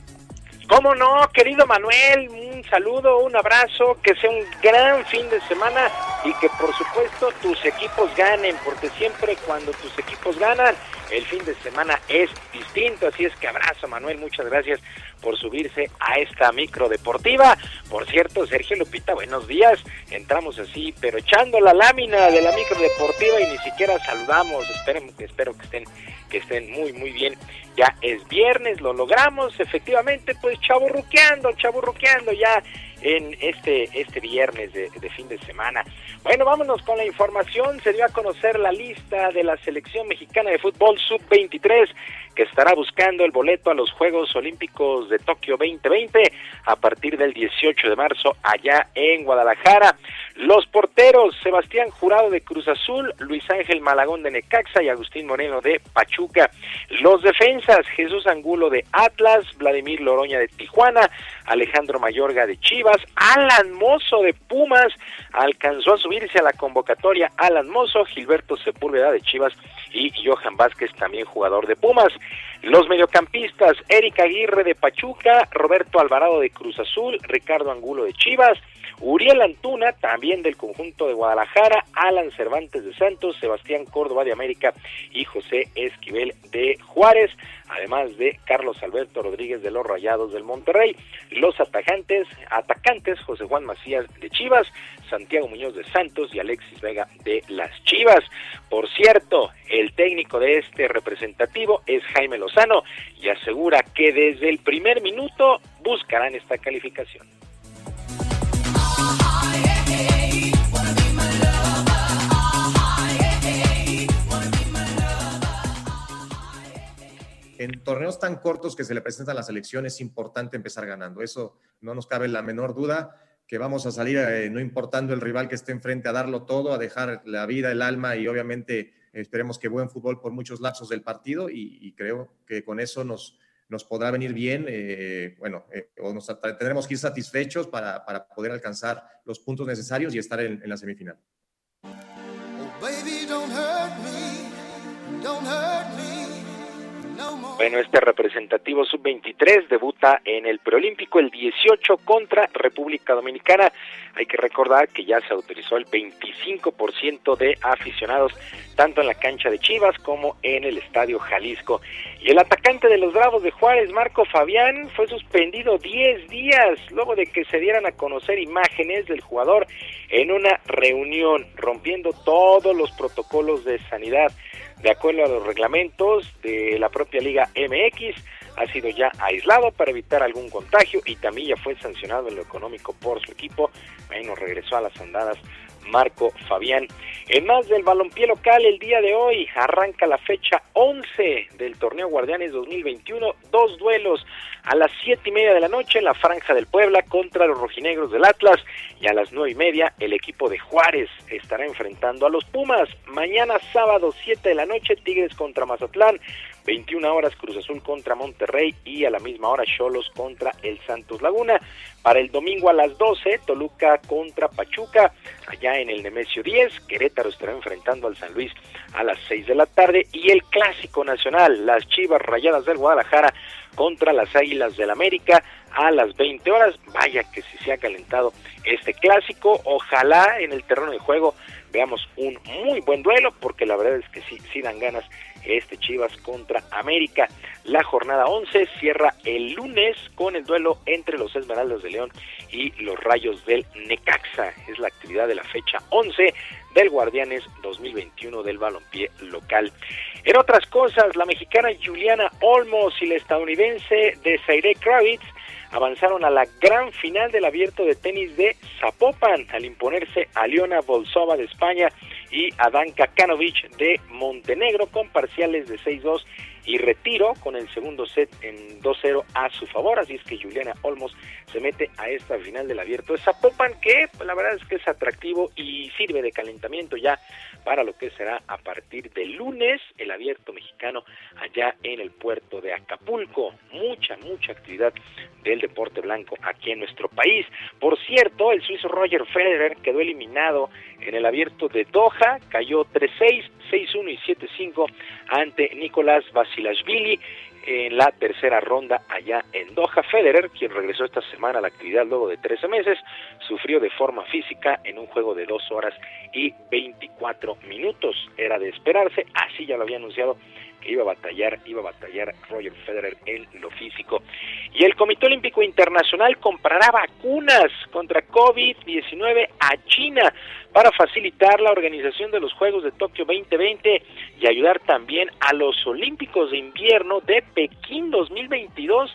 [SPEAKER 36] ¿Cómo no, querido Manuel? Un
[SPEAKER 37] saludo, un abrazo, que sea un gran fin de semana y que por supuesto tus equipos ganen, porque siempre cuando tus equipos ganan, el fin de semana es distinto. Así es que abrazo, Manuel, muchas gracias por subirse a esta micro deportiva. Por cierto, Sergio Lupita, buenos días. Entramos así, pero echando la lámina de la micro deportiva y ni siquiera saludamos. Esperen, espero que estén que estén muy muy bien. Ya es viernes, lo logramos, efectivamente, pues chaburruqueando, chaburruqueando ya en este este viernes de, de fin de semana. Bueno, vámonos con la información. Se dio a conocer la lista de la selección mexicana de fútbol sub-23 que estará buscando el boleto a los Juegos Olímpicos de Tokio 2020 a partir del 18 de marzo allá en Guadalajara. Los porteros Sebastián Jurado de Cruz Azul, Luis Ángel Malagón de Necaxa y Agustín Moreno de Pachuca. Los defensas Jesús Angulo de Atlas, Vladimir Loroña de Tijuana, Alejandro Mayorga de Chivas, Alan Mozo de Pumas, alcanzó a subirse a la convocatoria Alan Mozo, Gilberto Sepúlveda de Chivas y Johan Vázquez también jugador de Pumas. Los mediocampistas, Eric Aguirre de Pachuca, Roberto Alvarado de Cruz Azul, Ricardo Angulo de Chivas, Uriel Antuna, también del conjunto de Guadalajara, Alan Cervantes de Santos, Sebastián Córdoba de América y José Esquivel de Juárez, además de Carlos Alberto Rodríguez de los Rayados del Monterrey. Los atacantes, atacantes José Juan Macías de Chivas, Santiago Muñoz de Santos y Alexis Vega de las Chivas. Por cierto, el técnico de este representativo es Jaime Lozano y asegura que desde el primer minuto buscarán esta calificación.
[SPEAKER 36] En torneos tan cortos que se le presentan a la selección es importante empezar ganando. Eso no nos cabe la menor duda que vamos a salir, eh, no importando el rival que esté enfrente, a darlo todo, a dejar la vida, el alma y obviamente esperemos que buen fútbol por muchos lapsos del partido y, creo que con eso nos, nos podrá venir bien, eh, bueno, eh, o nos tendremos que ir satisfechos para, para, poder alcanzar los puntos necesarios y estar en, en la semifinal. Oh, baby, don't hurt me,
[SPEAKER 37] don't hurt me. Bueno, este representativo sub-23 debuta en el preolímpico el 18 contra República Dominicana. Hay que recordar que ya se autorizó el 25% de aficionados tanto en la cancha de Chivas como en el Estadio Jalisco. Y el atacante de los Bravos de Juárez, Marco Fabián, fue suspendido 10 días luego de que se dieran a conocer imágenes del jugador en una reunión, rompiendo todos los protocolos de sanidad. De acuerdo a los reglamentos de la propia Liga MX, ha sido ya aislado para evitar algún contagio y también ya fue sancionado en lo económico por su equipo. Bueno, regresó a las andadas Marco Fabián. En más del balompié local, el día de hoy arranca la fecha 11 del torneo Guardianes 2021. Dos duelos a las siete y media de la noche en la Franja del Puebla contra los rojinegros del Atlas y a las nueve y media el equipo de Juárez estará enfrentando a los Pumas. Mañana sábado 7 de la noche Tigres contra Mazatlán. 21 horas Cruz Azul contra Monterrey y a la misma hora Cholos contra el Santos Laguna. Para el domingo a las 12, Toluca contra Pachuca, allá en el Nemesio 10, Querétaro estará enfrentando al San Luis a las 6 de la tarde y el Clásico Nacional, las Chivas Rayadas del Guadalajara contra las Águilas del América a las 20 horas. Vaya que si se ha calentado este clásico, ojalá en el terreno de juego veamos un muy buen duelo porque la verdad es que sí, sí dan ganas este Chivas contra América. La jornada 11 cierra el lunes con el duelo entre los Esmeraldas de León y los Rayos del Necaxa. Es la actividad de la fecha 11 del Guardianes 2021 del balompié local. En otras cosas, la mexicana Juliana Olmos y la estadounidense Desiree Kravitz avanzaron a la gran final del abierto de tenis de Zapopan al imponerse a Leona Bolsova de España y a Danka Kanovic de Montenegro con parciales de 6-2 y retiro con el segundo set en 2-0 a su favor. Así es que Juliana Olmos se mete a esta final del abierto de Zapopan, que pues, la verdad es que es atractivo y sirve de calentamiento ya para lo que será a partir del lunes el abierto mexicano allá en el puerto de Acapulco. Mucha, mucha actividad del deporte blanco aquí en nuestro país. Por cierto, el suizo Roger Federer quedó eliminado en el abierto de Doha, cayó 3-6, 6-1 y 7-5 ante Nicolás Basilashvili en la tercera ronda allá en Doha. Federer, quien regresó esta semana a la actividad luego de 13 meses, sufrió de forma física en un juego de 2 horas y 24 minutos. Era de esperarse, así ya lo había anunciado iba a batallar, iba a batallar Roger Federer en lo físico. Y el Comité Olímpico Internacional comprará vacunas contra COVID-19 a China para facilitar la organización de los Juegos de Tokio 2020 y ayudar también a los Olímpicos de Invierno de Pekín 2022.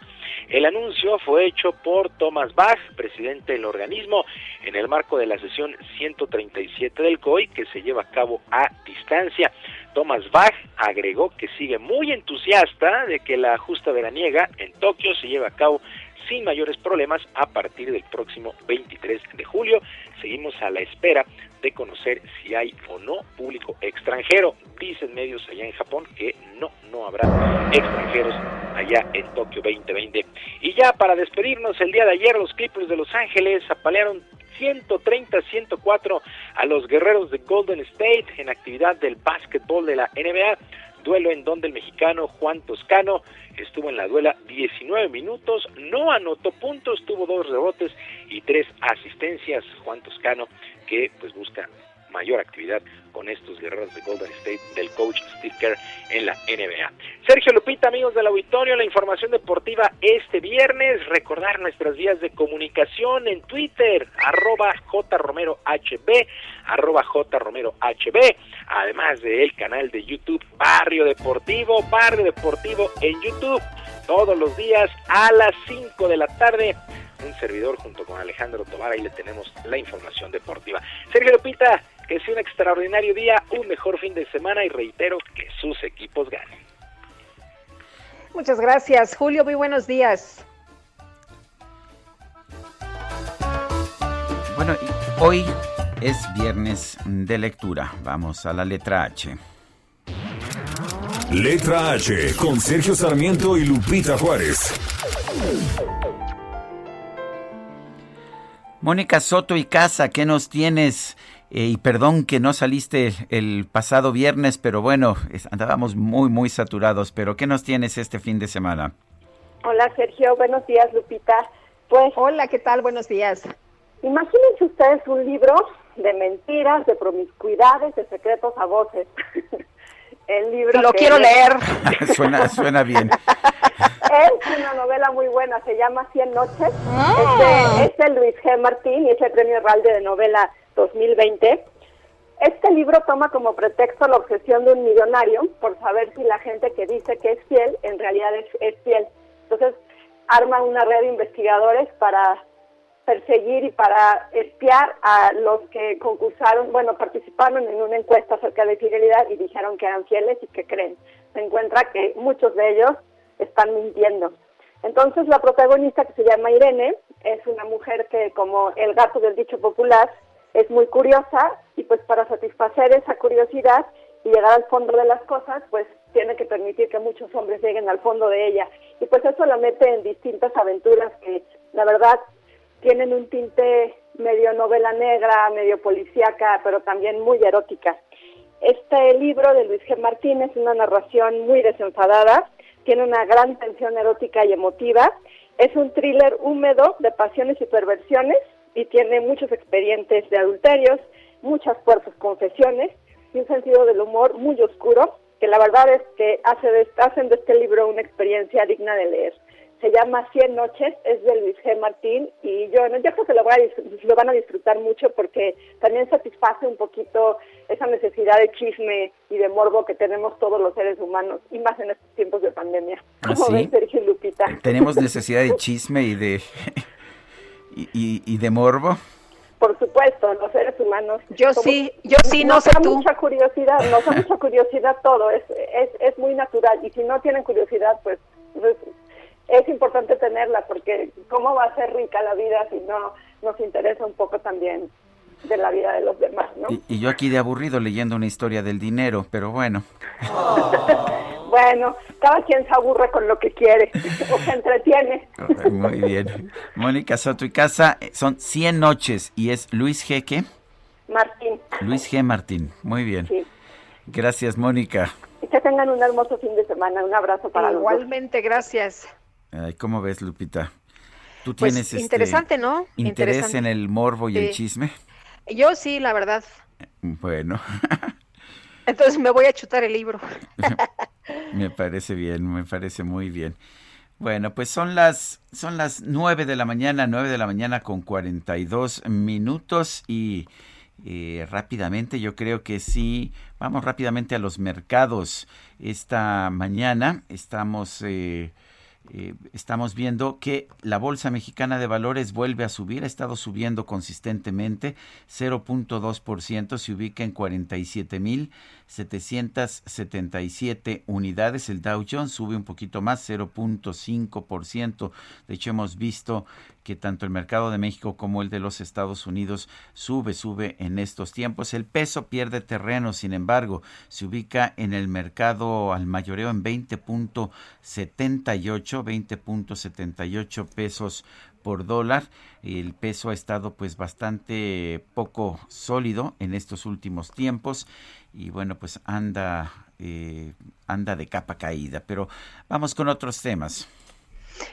[SPEAKER 37] El anuncio fue hecho por Thomas Bach, presidente del organismo, en el marco de la sesión 137 del COI que se lleva a cabo a distancia. Thomas Bach agregó que sigue muy entusiasta de que la justa veraniega en Tokio se lleve a cabo sin mayores problemas a partir del próximo 23 de julio. Seguimos a la espera de conocer si hay o no público extranjero. Dicen medios allá en Japón que no, no habrá extranjeros allá en Tokio 2020. Y ya para despedirnos, el día de ayer los Clippers de Los Ángeles apalearon 130-104 a los guerreros de Golden State en actividad del básquetbol de la NBA. Duelo en donde el mexicano Juan Toscano estuvo en la duela 19 minutos, no anotó puntos, tuvo dos rebotes y tres asistencias. Juan Toscano que pues busca mayor actividad con estos guerreros de Golden State del coach Steve Kerr en la NBA. Sergio Lupita, amigos del auditorio, la información deportiva este viernes. Recordar nuestras vías de comunicación en Twitter, arroba jromerohb, arroba jromerohb, además del canal de YouTube Barrio Deportivo, Barrio Deportivo en YouTube, todos los días a las 5 de la tarde un servidor junto con Alejandro Tobar, ahí le tenemos la información deportiva. Sergio Lupita, que sea un extraordinario día, un mejor fin de semana y reitero que sus equipos ganen.
[SPEAKER 2] Muchas gracias, Julio, muy buenos días.
[SPEAKER 1] Bueno, hoy es viernes de lectura. Vamos a la letra H.
[SPEAKER 3] Letra H con Sergio Sarmiento y Lupita Juárez.
[SPEAKER 1] Mónica Soto y Casa, ¿qué nos tienes? Eh, y perdón que no saliste el pasado viernes, pero bueno, andábamos muy, muy saturados. Pero ¿qué nos tienes este fin de semana?
[SPEAKER 38] Hola Sergio, buenos días Lupita. Pues,
[SPEAKER 2] Hola, ¿qué tal? Buenos días.
[SPEAKER 38] Imagínense ustedes un libro de mentiras, de promiscuidades, de secretos a voces. [LAUGHS] El libro
[SPEAKER 2] Lo quiero
[SPEAKER 38] es-
[SPEAKER 2] leer. [LAUGHS]
[SPEAKER 1] suena, suena bien.
[SPEAKER 38] Es una novela muy buena, se llama Cien noches. Es, de, es de Luis G. Martín y es el premio Herralde de novela 2020. Este libro toma como pretexto la obsesión de un millonario por saber si la gente que dice que es fiel en realidad es, es fiel. Entonces arma una red de investigadores para perseguir y para espiar a los que concursaron, bueno, participaron en una encuesta acerca de fidelidad y dijeron que eran fieles y que creen. Se encuentra que muchos de ellos están mintiendo. Entonces la protagonista que se llama Irene es una mujer que como el gato del dicho popular es muy curiosa y pues para satisfacer esa curiosidad y llegar al fondo de las cosas pues tiene que permitir que muchos hombres lleguen al fondo de ella y pues eso la mete en distintas aventuras que la verdad tienen un tinte medio novela negra, medio policíaca, pero también muy erótica. Este libro de Luis G. Martín es una narración muy desenfadada, tiene una gran tensión erótica y emotiva, es un thriller húmedo de pasiones y perversiones y tiene muchos expedientes de adulterios, muchas fuertes confesiones y un sentido del humor muy oscuro que la verdad es que hace de- hacen de este libro una experiencia digna de leer. Se llama Cien noches, es de Luis G. Martín y yo, yo creo que lo, voy a dis- lo van a disfrutar mucho porque también satisface un poquito esa necesidad de chisme y de morbo que tenemos todos los seres humanos y más en estos tiempos de pandemia.
[SPEAKER 1] ¿Ah,
[SPEAKER 38] ¿Cómo
[SPEAKER 1] sí?
[SPEAKER 38] ven, Sergio Lupita?
[SPEAKER 1] Tenemos necesidad de chisme y de [LAUGHS] y, y- y de morbo.
[SPEAKER 38] Por supuesto, los seres humanos.
[SPEAKER 2] Yo
[SPEAKER 38] somos-
[SPEAKER 2] sí, yo sí, no
[SPEAKER 38] nos
[SPEAKER 2] sé
[SPEAKER 38] da
[SPEAKER 2] tú.
[SPEAKER 38] mucha curiosidad, nos da mucha curiosidad todo, es, es, es muy natural. Y si no tienen curiosidad, pues, pues, es importante tenerla, porque ¿cómo va a ser rica la vida si no nos interesa un poco también de la vida de los demás, no?
[SPEAKER 1] Y, y yo aquí de aburrido leyendo una historia del dinero, pero bueno. [LAUGHS]
[SPEAKER 38] Bueno, cada quien se aburre con lo que quiere [LAUGHS] o se entretiene.
[SPEAKER 1] Muy bien. Mónica Soto y Casa, eh, son 100 noches y es Luis G. ¿qué?
[SPEAKER 38] Martín.
[SPEAKER 1] Luis G. Martín. Muy bien.
[SPEAKER 38] Sí.
[SPEAKER 1] Gracias, Mónica.
[SPEAKER 39] y que tengan un hermoso fin de semana. Un abrazo para los dos.
[SPEAKER 2] Igualmente, gracias.
[SPEAKER 1] Ay, ¿Cómo ves, Lupita? ¿Tú
[SPEAKER 2] Pues,
[SPEAKER 1] tienes este,
[SPEAKER 2] interesante, ¿no?
[SPEAKER 1] interés
[SPEAKER 2] Interesante.
[SPEAKER 1] en el morbo y el chisme?
[SPEAKER 2] Yo sí, la verdad.
[SPEAKER 1] Bueno, [LAUGHS]
[SPEAKER 2] Entonces me voy a chutar el libro. [LAUGHS] [LAUGHS]
[SPEAKER 1] me parece bien, me parece muy bien. Bueno, pues son las son las nueve de la mañana, nueve de la mañana con 42 minutos y eh, rápidamente yo creo que sí, vamos rápidamente a los mercados. Esta mañana estamos eh, eh, estamos viendo que la Bolsa Mexicana de Valores vuelve a subir, ha estado subiendo consistentemente, 0.2%, se ubica en 47.777 unidades. El Dow Jones sube un poquito más, 0.5%. De hecho, hemos visto que tanto el mercado de México como el de los Estados Unidos sube, sube en estos tiempos. El peso pierde terreno, sin embargo, se ubica en el mercado al mayoreo en 20.78, 20.78 pesos por dólar. El peso ha estado pues bastante poco sólido en estos últimos tiempos y bueno pues anda eh, anda de capa caída. Pero vamos con otros temas.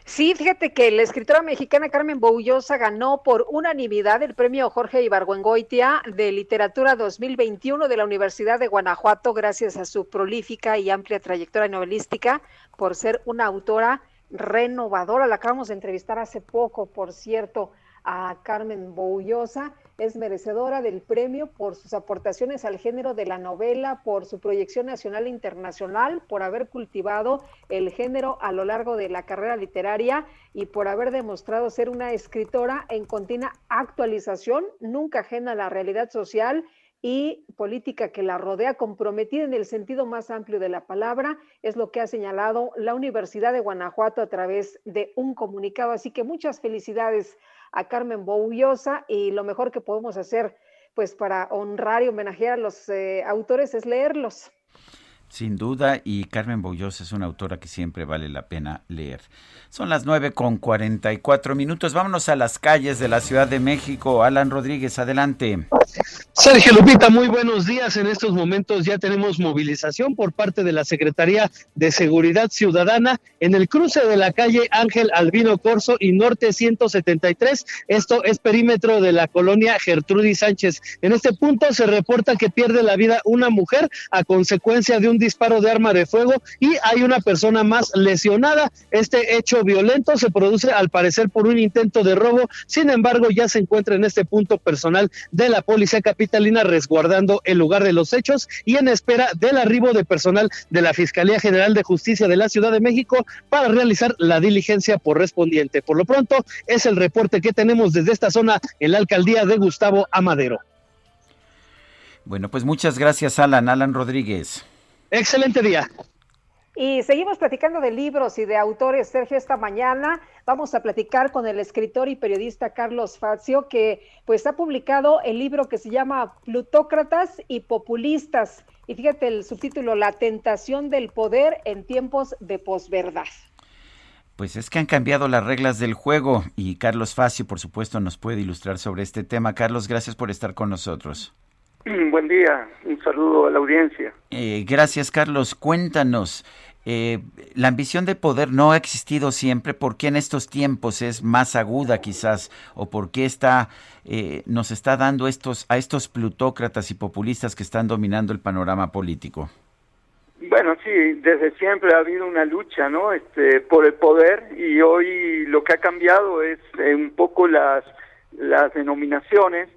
[SPEAKER 2] Sí, fíjate que la escritora mexicana Carmen Boullosa ganó por unanimidad el premio Jorge Ibargüengoitia de Literatura 2021 de la Universidad de Guanajuato gracias a su prolífica y amplia trayectoria novelística por ser una autora renovadora. La acabamos de entrevistar hace poco, por cierto, a Carmen Boullosa. Es merecedora del premio por sus aportaciones al género de la novela, por su proyección nacional e internacional, por haber cultivado el género a lo largo de la carrera literaria y por haber demostrado ser una escritora en continua actualización, nunca ajena a la realidad social y política que la rodea, comprometida en el sentido más amplio de la palabra, es lo que ha señalado la Universidad de Guanajuato a través de un comunicado. Así que muchas felicidades a Carmen Boullosa y lo mejor que podemos hacer pues para honrar y homenajear a los eh, autores es leerlos.
[SPEAKER 1] Sin duda, y Carmen Boullosa es una autora que siempre vale la pena leer. Son las nueve con 44 minutos. Vámonos a las calles de la Ciudad de México. Alan Rodríguez, adelante.
[SPEAKER 40] Sergio Lupita, muy buenos días. En estos momentos ya tenemos movilización por parte de la Secretaría de Seguridad Ciudadana en el cruce de la calle Ángel Albino Corso y Norte 173. Esto es perímetro de la colonia Gertrudis Sánchez. En este punto se reporta que pierde la vida una mujer a consecuencia de un disparo de arma de fuego y hay una persona más lesionada. Este hecho violento se produce al parecer por un intento de robo. Sin embargo, ya se encuentra en este punto personal de la Policía Capitalina resguardando el lugar de los hechos y en espera del arribo de personal de la Fiscalía General de Justicia de la Ciudad de México para realizar la diligencia correspondiente. Por lo pronto, es el reporte que tenemos desde esta zona en la alcaldía de Gustavo Amadero.
[SPEAKER 1] Bueno, pues muchas gracias, Alan. Alan Rodríguez.
[SPEAKER 40] Excelente día.
[SPEAKER 2] Y seguimos platicando de libros y de autores, Sergio, esta mañana vamos a platicar con el escritor y periodista Carlos Fazio, que pues ha publicado el libro que se llama Plutócratas y Populistas. Y fíjate el subtítulo, La tentación del poder en tiempos de posverdad.
[SPEAKER 1] Pues es que han cambiado las reglas del juego y Carlos Facio, por supuesto, nos puede ilustrar sobre este tema. Carlos, gracias por estar con nosotros.
[SPEAKER 41] Buen día, un saludo a la audiencia.
[SPEAKER 1] Eh, gracias, Carlos. Cuéntanos, eh, la ambición de poder no ha existido siempre. ¿Por qué en estos tiempos es más aguda, quizás? ¿O por qué está, eh, nos está dando estos, a estos plutócratas y populistas que están dominando el panorama político?
[SPEAKER 41] Bueno, sí, desde siempre ha habido una lucha, ¿no? Este, por el poder y hoy lo que ha cambiado es eh, un poco las las denominaciones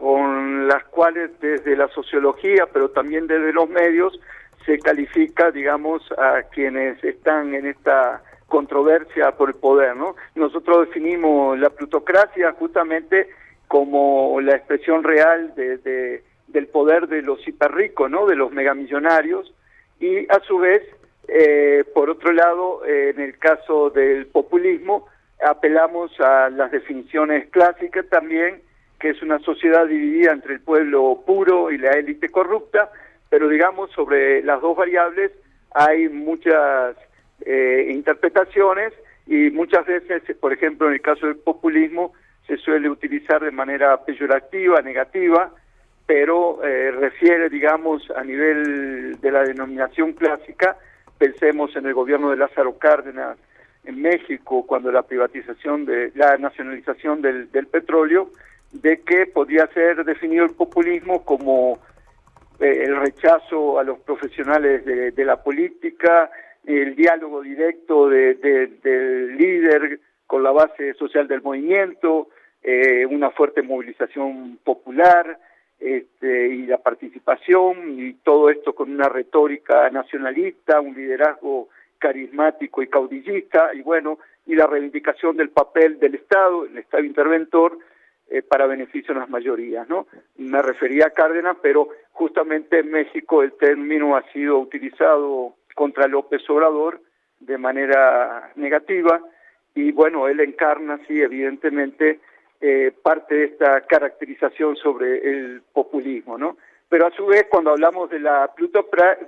[SPEAKER 41] con las cuales desde la sociología, pero también desde los medios, se califica, digamos, a quienes están en esta controversia por el poder, ¿no? Nosotros definimos la plutocracia justamente como la expresión real de, de, del poder de los hiperricos, ¿no? De los megamillonarios y a su vez, eh, por otro lado, en el caso del populismo, apelamos a las definiciones clásicas también que es una sociedad dividida entre el pueblo puro y la élite corrupta, pero digamos sobre las dos variables hay muchas eh, interpretaciones y muchas veces, por ejemplo, en el caso del populismo, se suele utilizar de manera peyorativa, negativa, pero eh, refiere, digamos, a nivel de la denominación clásica, pensemos en el gobierno de Lázaro Cárdenas en México, cuando la privatización de la nacionalización del, del petróleo, de que podría ser definido el populismo como eh, el rechazo a los profesionales de, la política, el diálogo directo de, del líder con la base social del movimiento, eh, una fuerte movilización popular este, y la participación y todo esto con una retórica nacionalista, un liderazgo carismático y caudillista y bueno, y la reivindicación del papel del Estado, el Estado interventor, eh, para beneficio de las mayorías, ¿no? Me refería a Cárdenas, pero justamente en México el término ha sido utilizado contra López Obrador de manera negativa y bueno, él encarna, sí, evidentemente, eh, parte de esta caracterización sobre el populismo, ¿no? Pero a su vez, cuando hablamos de la,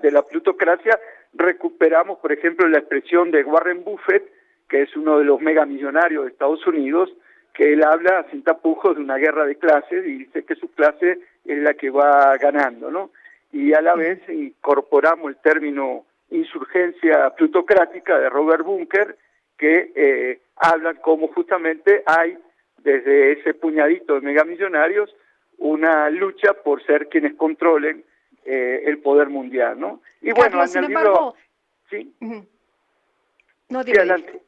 [SPEAKER 41] de la plutocracia, recuperamos, por ejemplo, la expresión de Warren Buffett, que es uno de los megamillonarios de Estados Unidos, que él habla sin tapujos de una guerra de clases y dice que su clase es la que va ganando, ¿no? Y a la vez incorporamos el término insurgencia plutocrática de Robert Bunker, que eh, hablan como justamente hay desde ese puñadito de megamillonarios una lucha por ser quienes controlen eh, el poder mundial, ¿no?
[SPEAKER 2] Y bueno, sin embargo, sí. No, sí, adelante.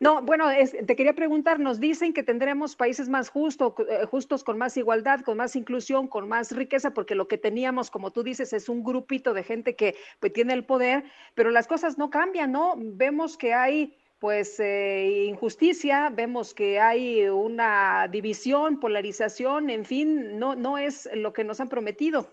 [SPEAKER 2] No, bueno, te quería preguntar, nos dicen que tendremos países más justo, eh, justos, con más igualdad, con más inclusión, con más riqueza, porque lo que teníamos, como tú dices, es un grupito de gente que pues, tiene el poder, pero las cosas no cambian, ¿no? Vemos que hay pues eh, injusticia, vemos que hay una división, polarización, en fin, no, no es lo que nos han prometido.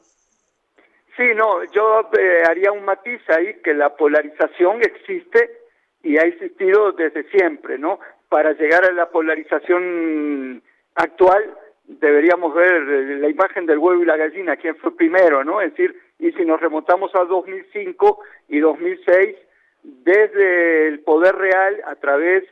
[SPEAKER 41] Sí, no, yo eh, haría un matiz ahí, que la polarización existe y ha existido desde siempre, ¿no? Para llegar a la polarización actual deberíamos ver la imagen del huevo y la gallina, quién fue primero, ¿no? Es decir, y si nos remontamos a 2005 y 2006, desde el poder real, a través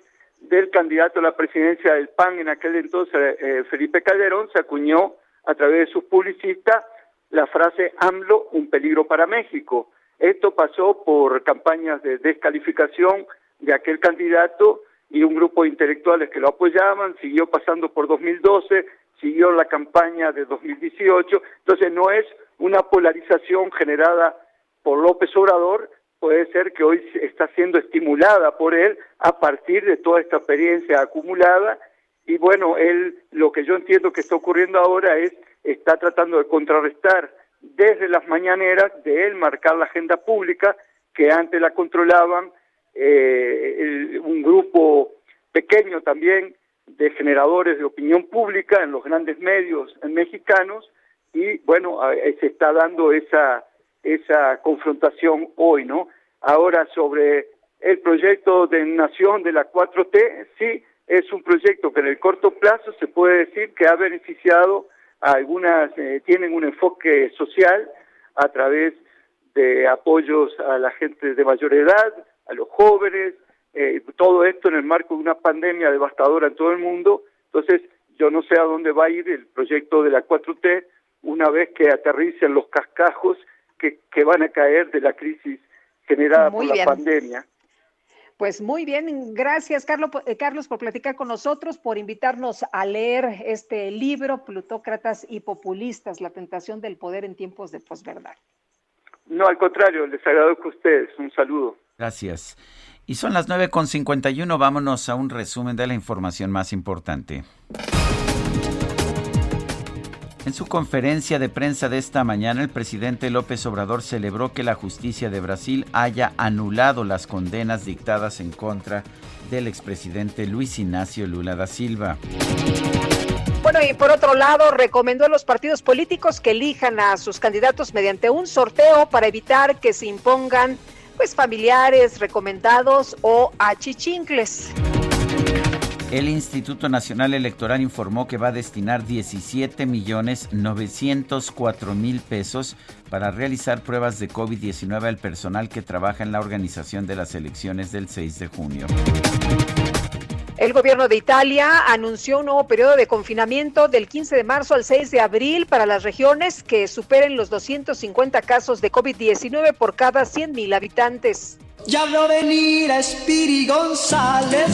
[SPEAKER 41] del candidato a la presidencia del PAN en aquel entonces, eh, Felipe Calderón, se acuñó a través de sus publicistas la frase AMLO, un peligro para México. Esto pasó por campañas de descalificación de aquel candidato y un grupo de intelectuales que lo apoyaban, siguió pasando por 2012, siguió la campaña de 2018, entonces no es una polarización generada por López Obrador, puede ser que hoy está siendo estimulada por él a partir de toda esta experiencia acumulada. Y bueno, él lo que yo entiendo que está ocurriendo ahora es está tratando de contrarrestar desde las mañaneras de él marcar la agenda pública que antes la controlaban eh, un grupo pequeño también de generadores de opinión pública en los grandes medios mexicanos y bueno, se está dando esa, esa confrontación hoy, ¿no? Ahora sobre el proyecto de nación de la 4T, sí, es un proyecto que en el corto plazo se puede decir que ha beneficiado a algunas, eh, tienen un enfoque social a través de apoyos a la gente de mayor edad, a los jóvenes, eh, todo esto en el marco de una pandemia devastadora en todo el mundo. Entonces, yo no sé a dónde va a ir el proyecto de la 4T una vez que aterricen los cascajos que, que van a caer de la crisis generada por la pandemia.
[SPEAKER 2] Pues muy bien, gracias Carlos, eh, Carlos por platicar con nosotros, por invitarnos a leer este libro, Plutócratas y Populistas, la tentación del poder en tiempos de posverdad.
[SPEAKER 41] No, al contrario, les agradezco a ustedes. Un saludo.
[SPEAKER 1] Gracias. Y son las 9.51, vámonos a un resumen de la información más importante. En su conferencia de prensa de esta mañana, el presidente López Obrador celebró que la justicia de Brasil haya anulado las condenas dictadas en contra del expresidente Luis Ignacio Lula da Silva.
[SPEAKER 2] Bueno, y por otro lado, recomendó a los partidos políticos que elijan a sus candidatos mediante un sorteo para evitar que se impongan pues familiares recomendados o achichincles.
[SPEAKER 1] El Instituto Nacional Electoral informó que va a destinar 17 millones 904 mil pesos para realizar pruebas de COVID-19 al personal que trabaja en la organización de las elecciones del 6 de junio.
[SPEAKER 2] El gobierno de Italia anunció un nuevo periodo de confinamiento del 15 de marzo al 6 de abril para las regiones que superen los 250 casos de COVID-19 por cada 100 mil habitantes.
[SPEAKER 42] Ya veo venir a Spiri González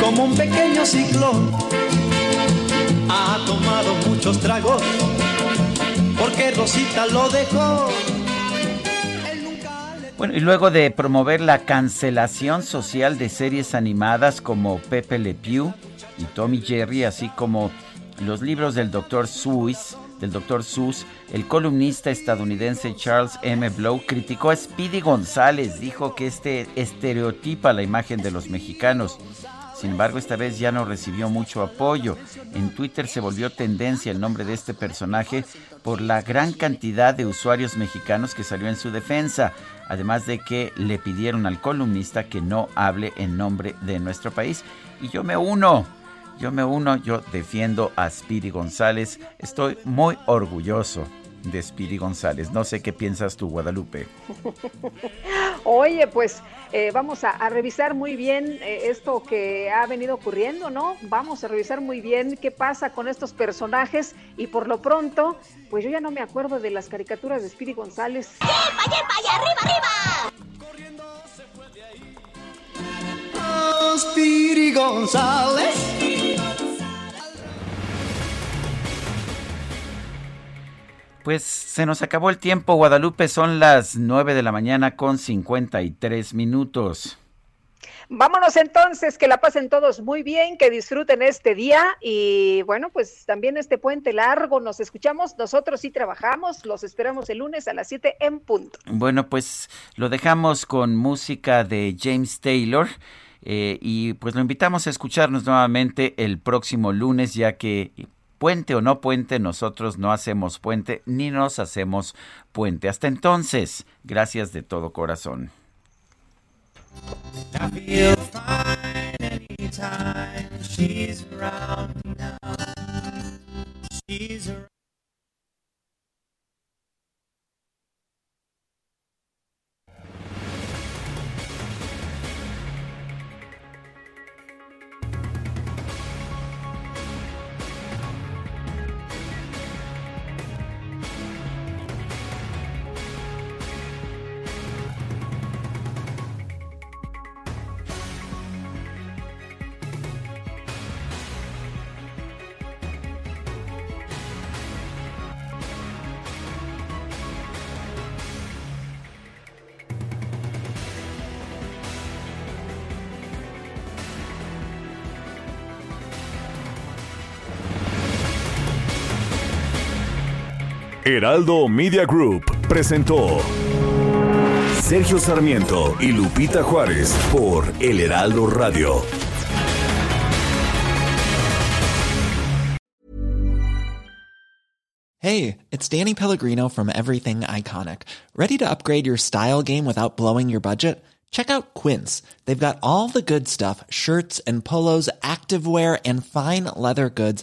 [SPEAKER 42] como un pequeño ciclón. Ha tomado muchos tragos porque Rosita lo dejó.
[SPEAKER 1] Bueno, y luego de promover la cancelación social de series animadas como Pepe Le Pew y Tommy Jerry, así como los libros del Dr. Seuss, del Dr. Seuss, el columnista estadounidense Charles M. Blow criticó a Speedy González, dijo que este estereotipa la imagen de los mexicanos. Sin embargo, esta vez ya no recibió mucho apoyo. En Twitter se volvió tendencia el nombre de este personaje por la gran cantidad de usuarios mexicanos que salió en su defensa, además de que le pidieron al columnista que no hable en nombre de nuestro país. Y yo me uno, yo me uno, yo defiendo a Speedy González, estoy muy orgulloso de Speedy González. No sé qué piensas tú, Guadalupe.
[SPEAKER 2] Oye, pues eh, vamos a, a, revisar muy bien eh, esto que ha venido ocurriendo, ¿no? Vamos a revisar muy bien qué pasa con estos personajes y por lo pronto, pues yo ya no me acuerdo de las caricaturas de Speedy González.
[SPEAKER 42] ¡Yepa, yepa, y arriba, arriba! Oh, Speedy González.
[SPEAKER 1] Pues se nos acabó el tiempo, Guadalupe, son las 9 de la mañana con 53 minutos.
[SPEAKER 2] Vámonos entonces, que la pasen todos muy bien, que disfruten este día y bueno, pues también este puente largo, nos escuchamos, nosotros sí trabajamos, los esperamos el lunes a las 7 en punto.
[SPEAKER 1] Bueno, pues lo dejamos con música de James Taylor. Eh, y pues lo invitamos a escucharnos nuevamente el próximo lunes, ya que puente o no puente, nosotros no hacemos puente ni nos hacemos puente. Hasta entonces, gracias de todo corazón.
[SPEAKER 3] Heraldo Media Group presentó Sergio Sarmiento y Lupita Juárez por El Heraldo Radio.
[SPEAKER 43] Hey, it's Danny Pellegrino from Everything Iconic. Ready to upgrade your style game without blowing your budget? Check out Quince. They've got all the good stuff shirts and polos, activewear, and fine leather goods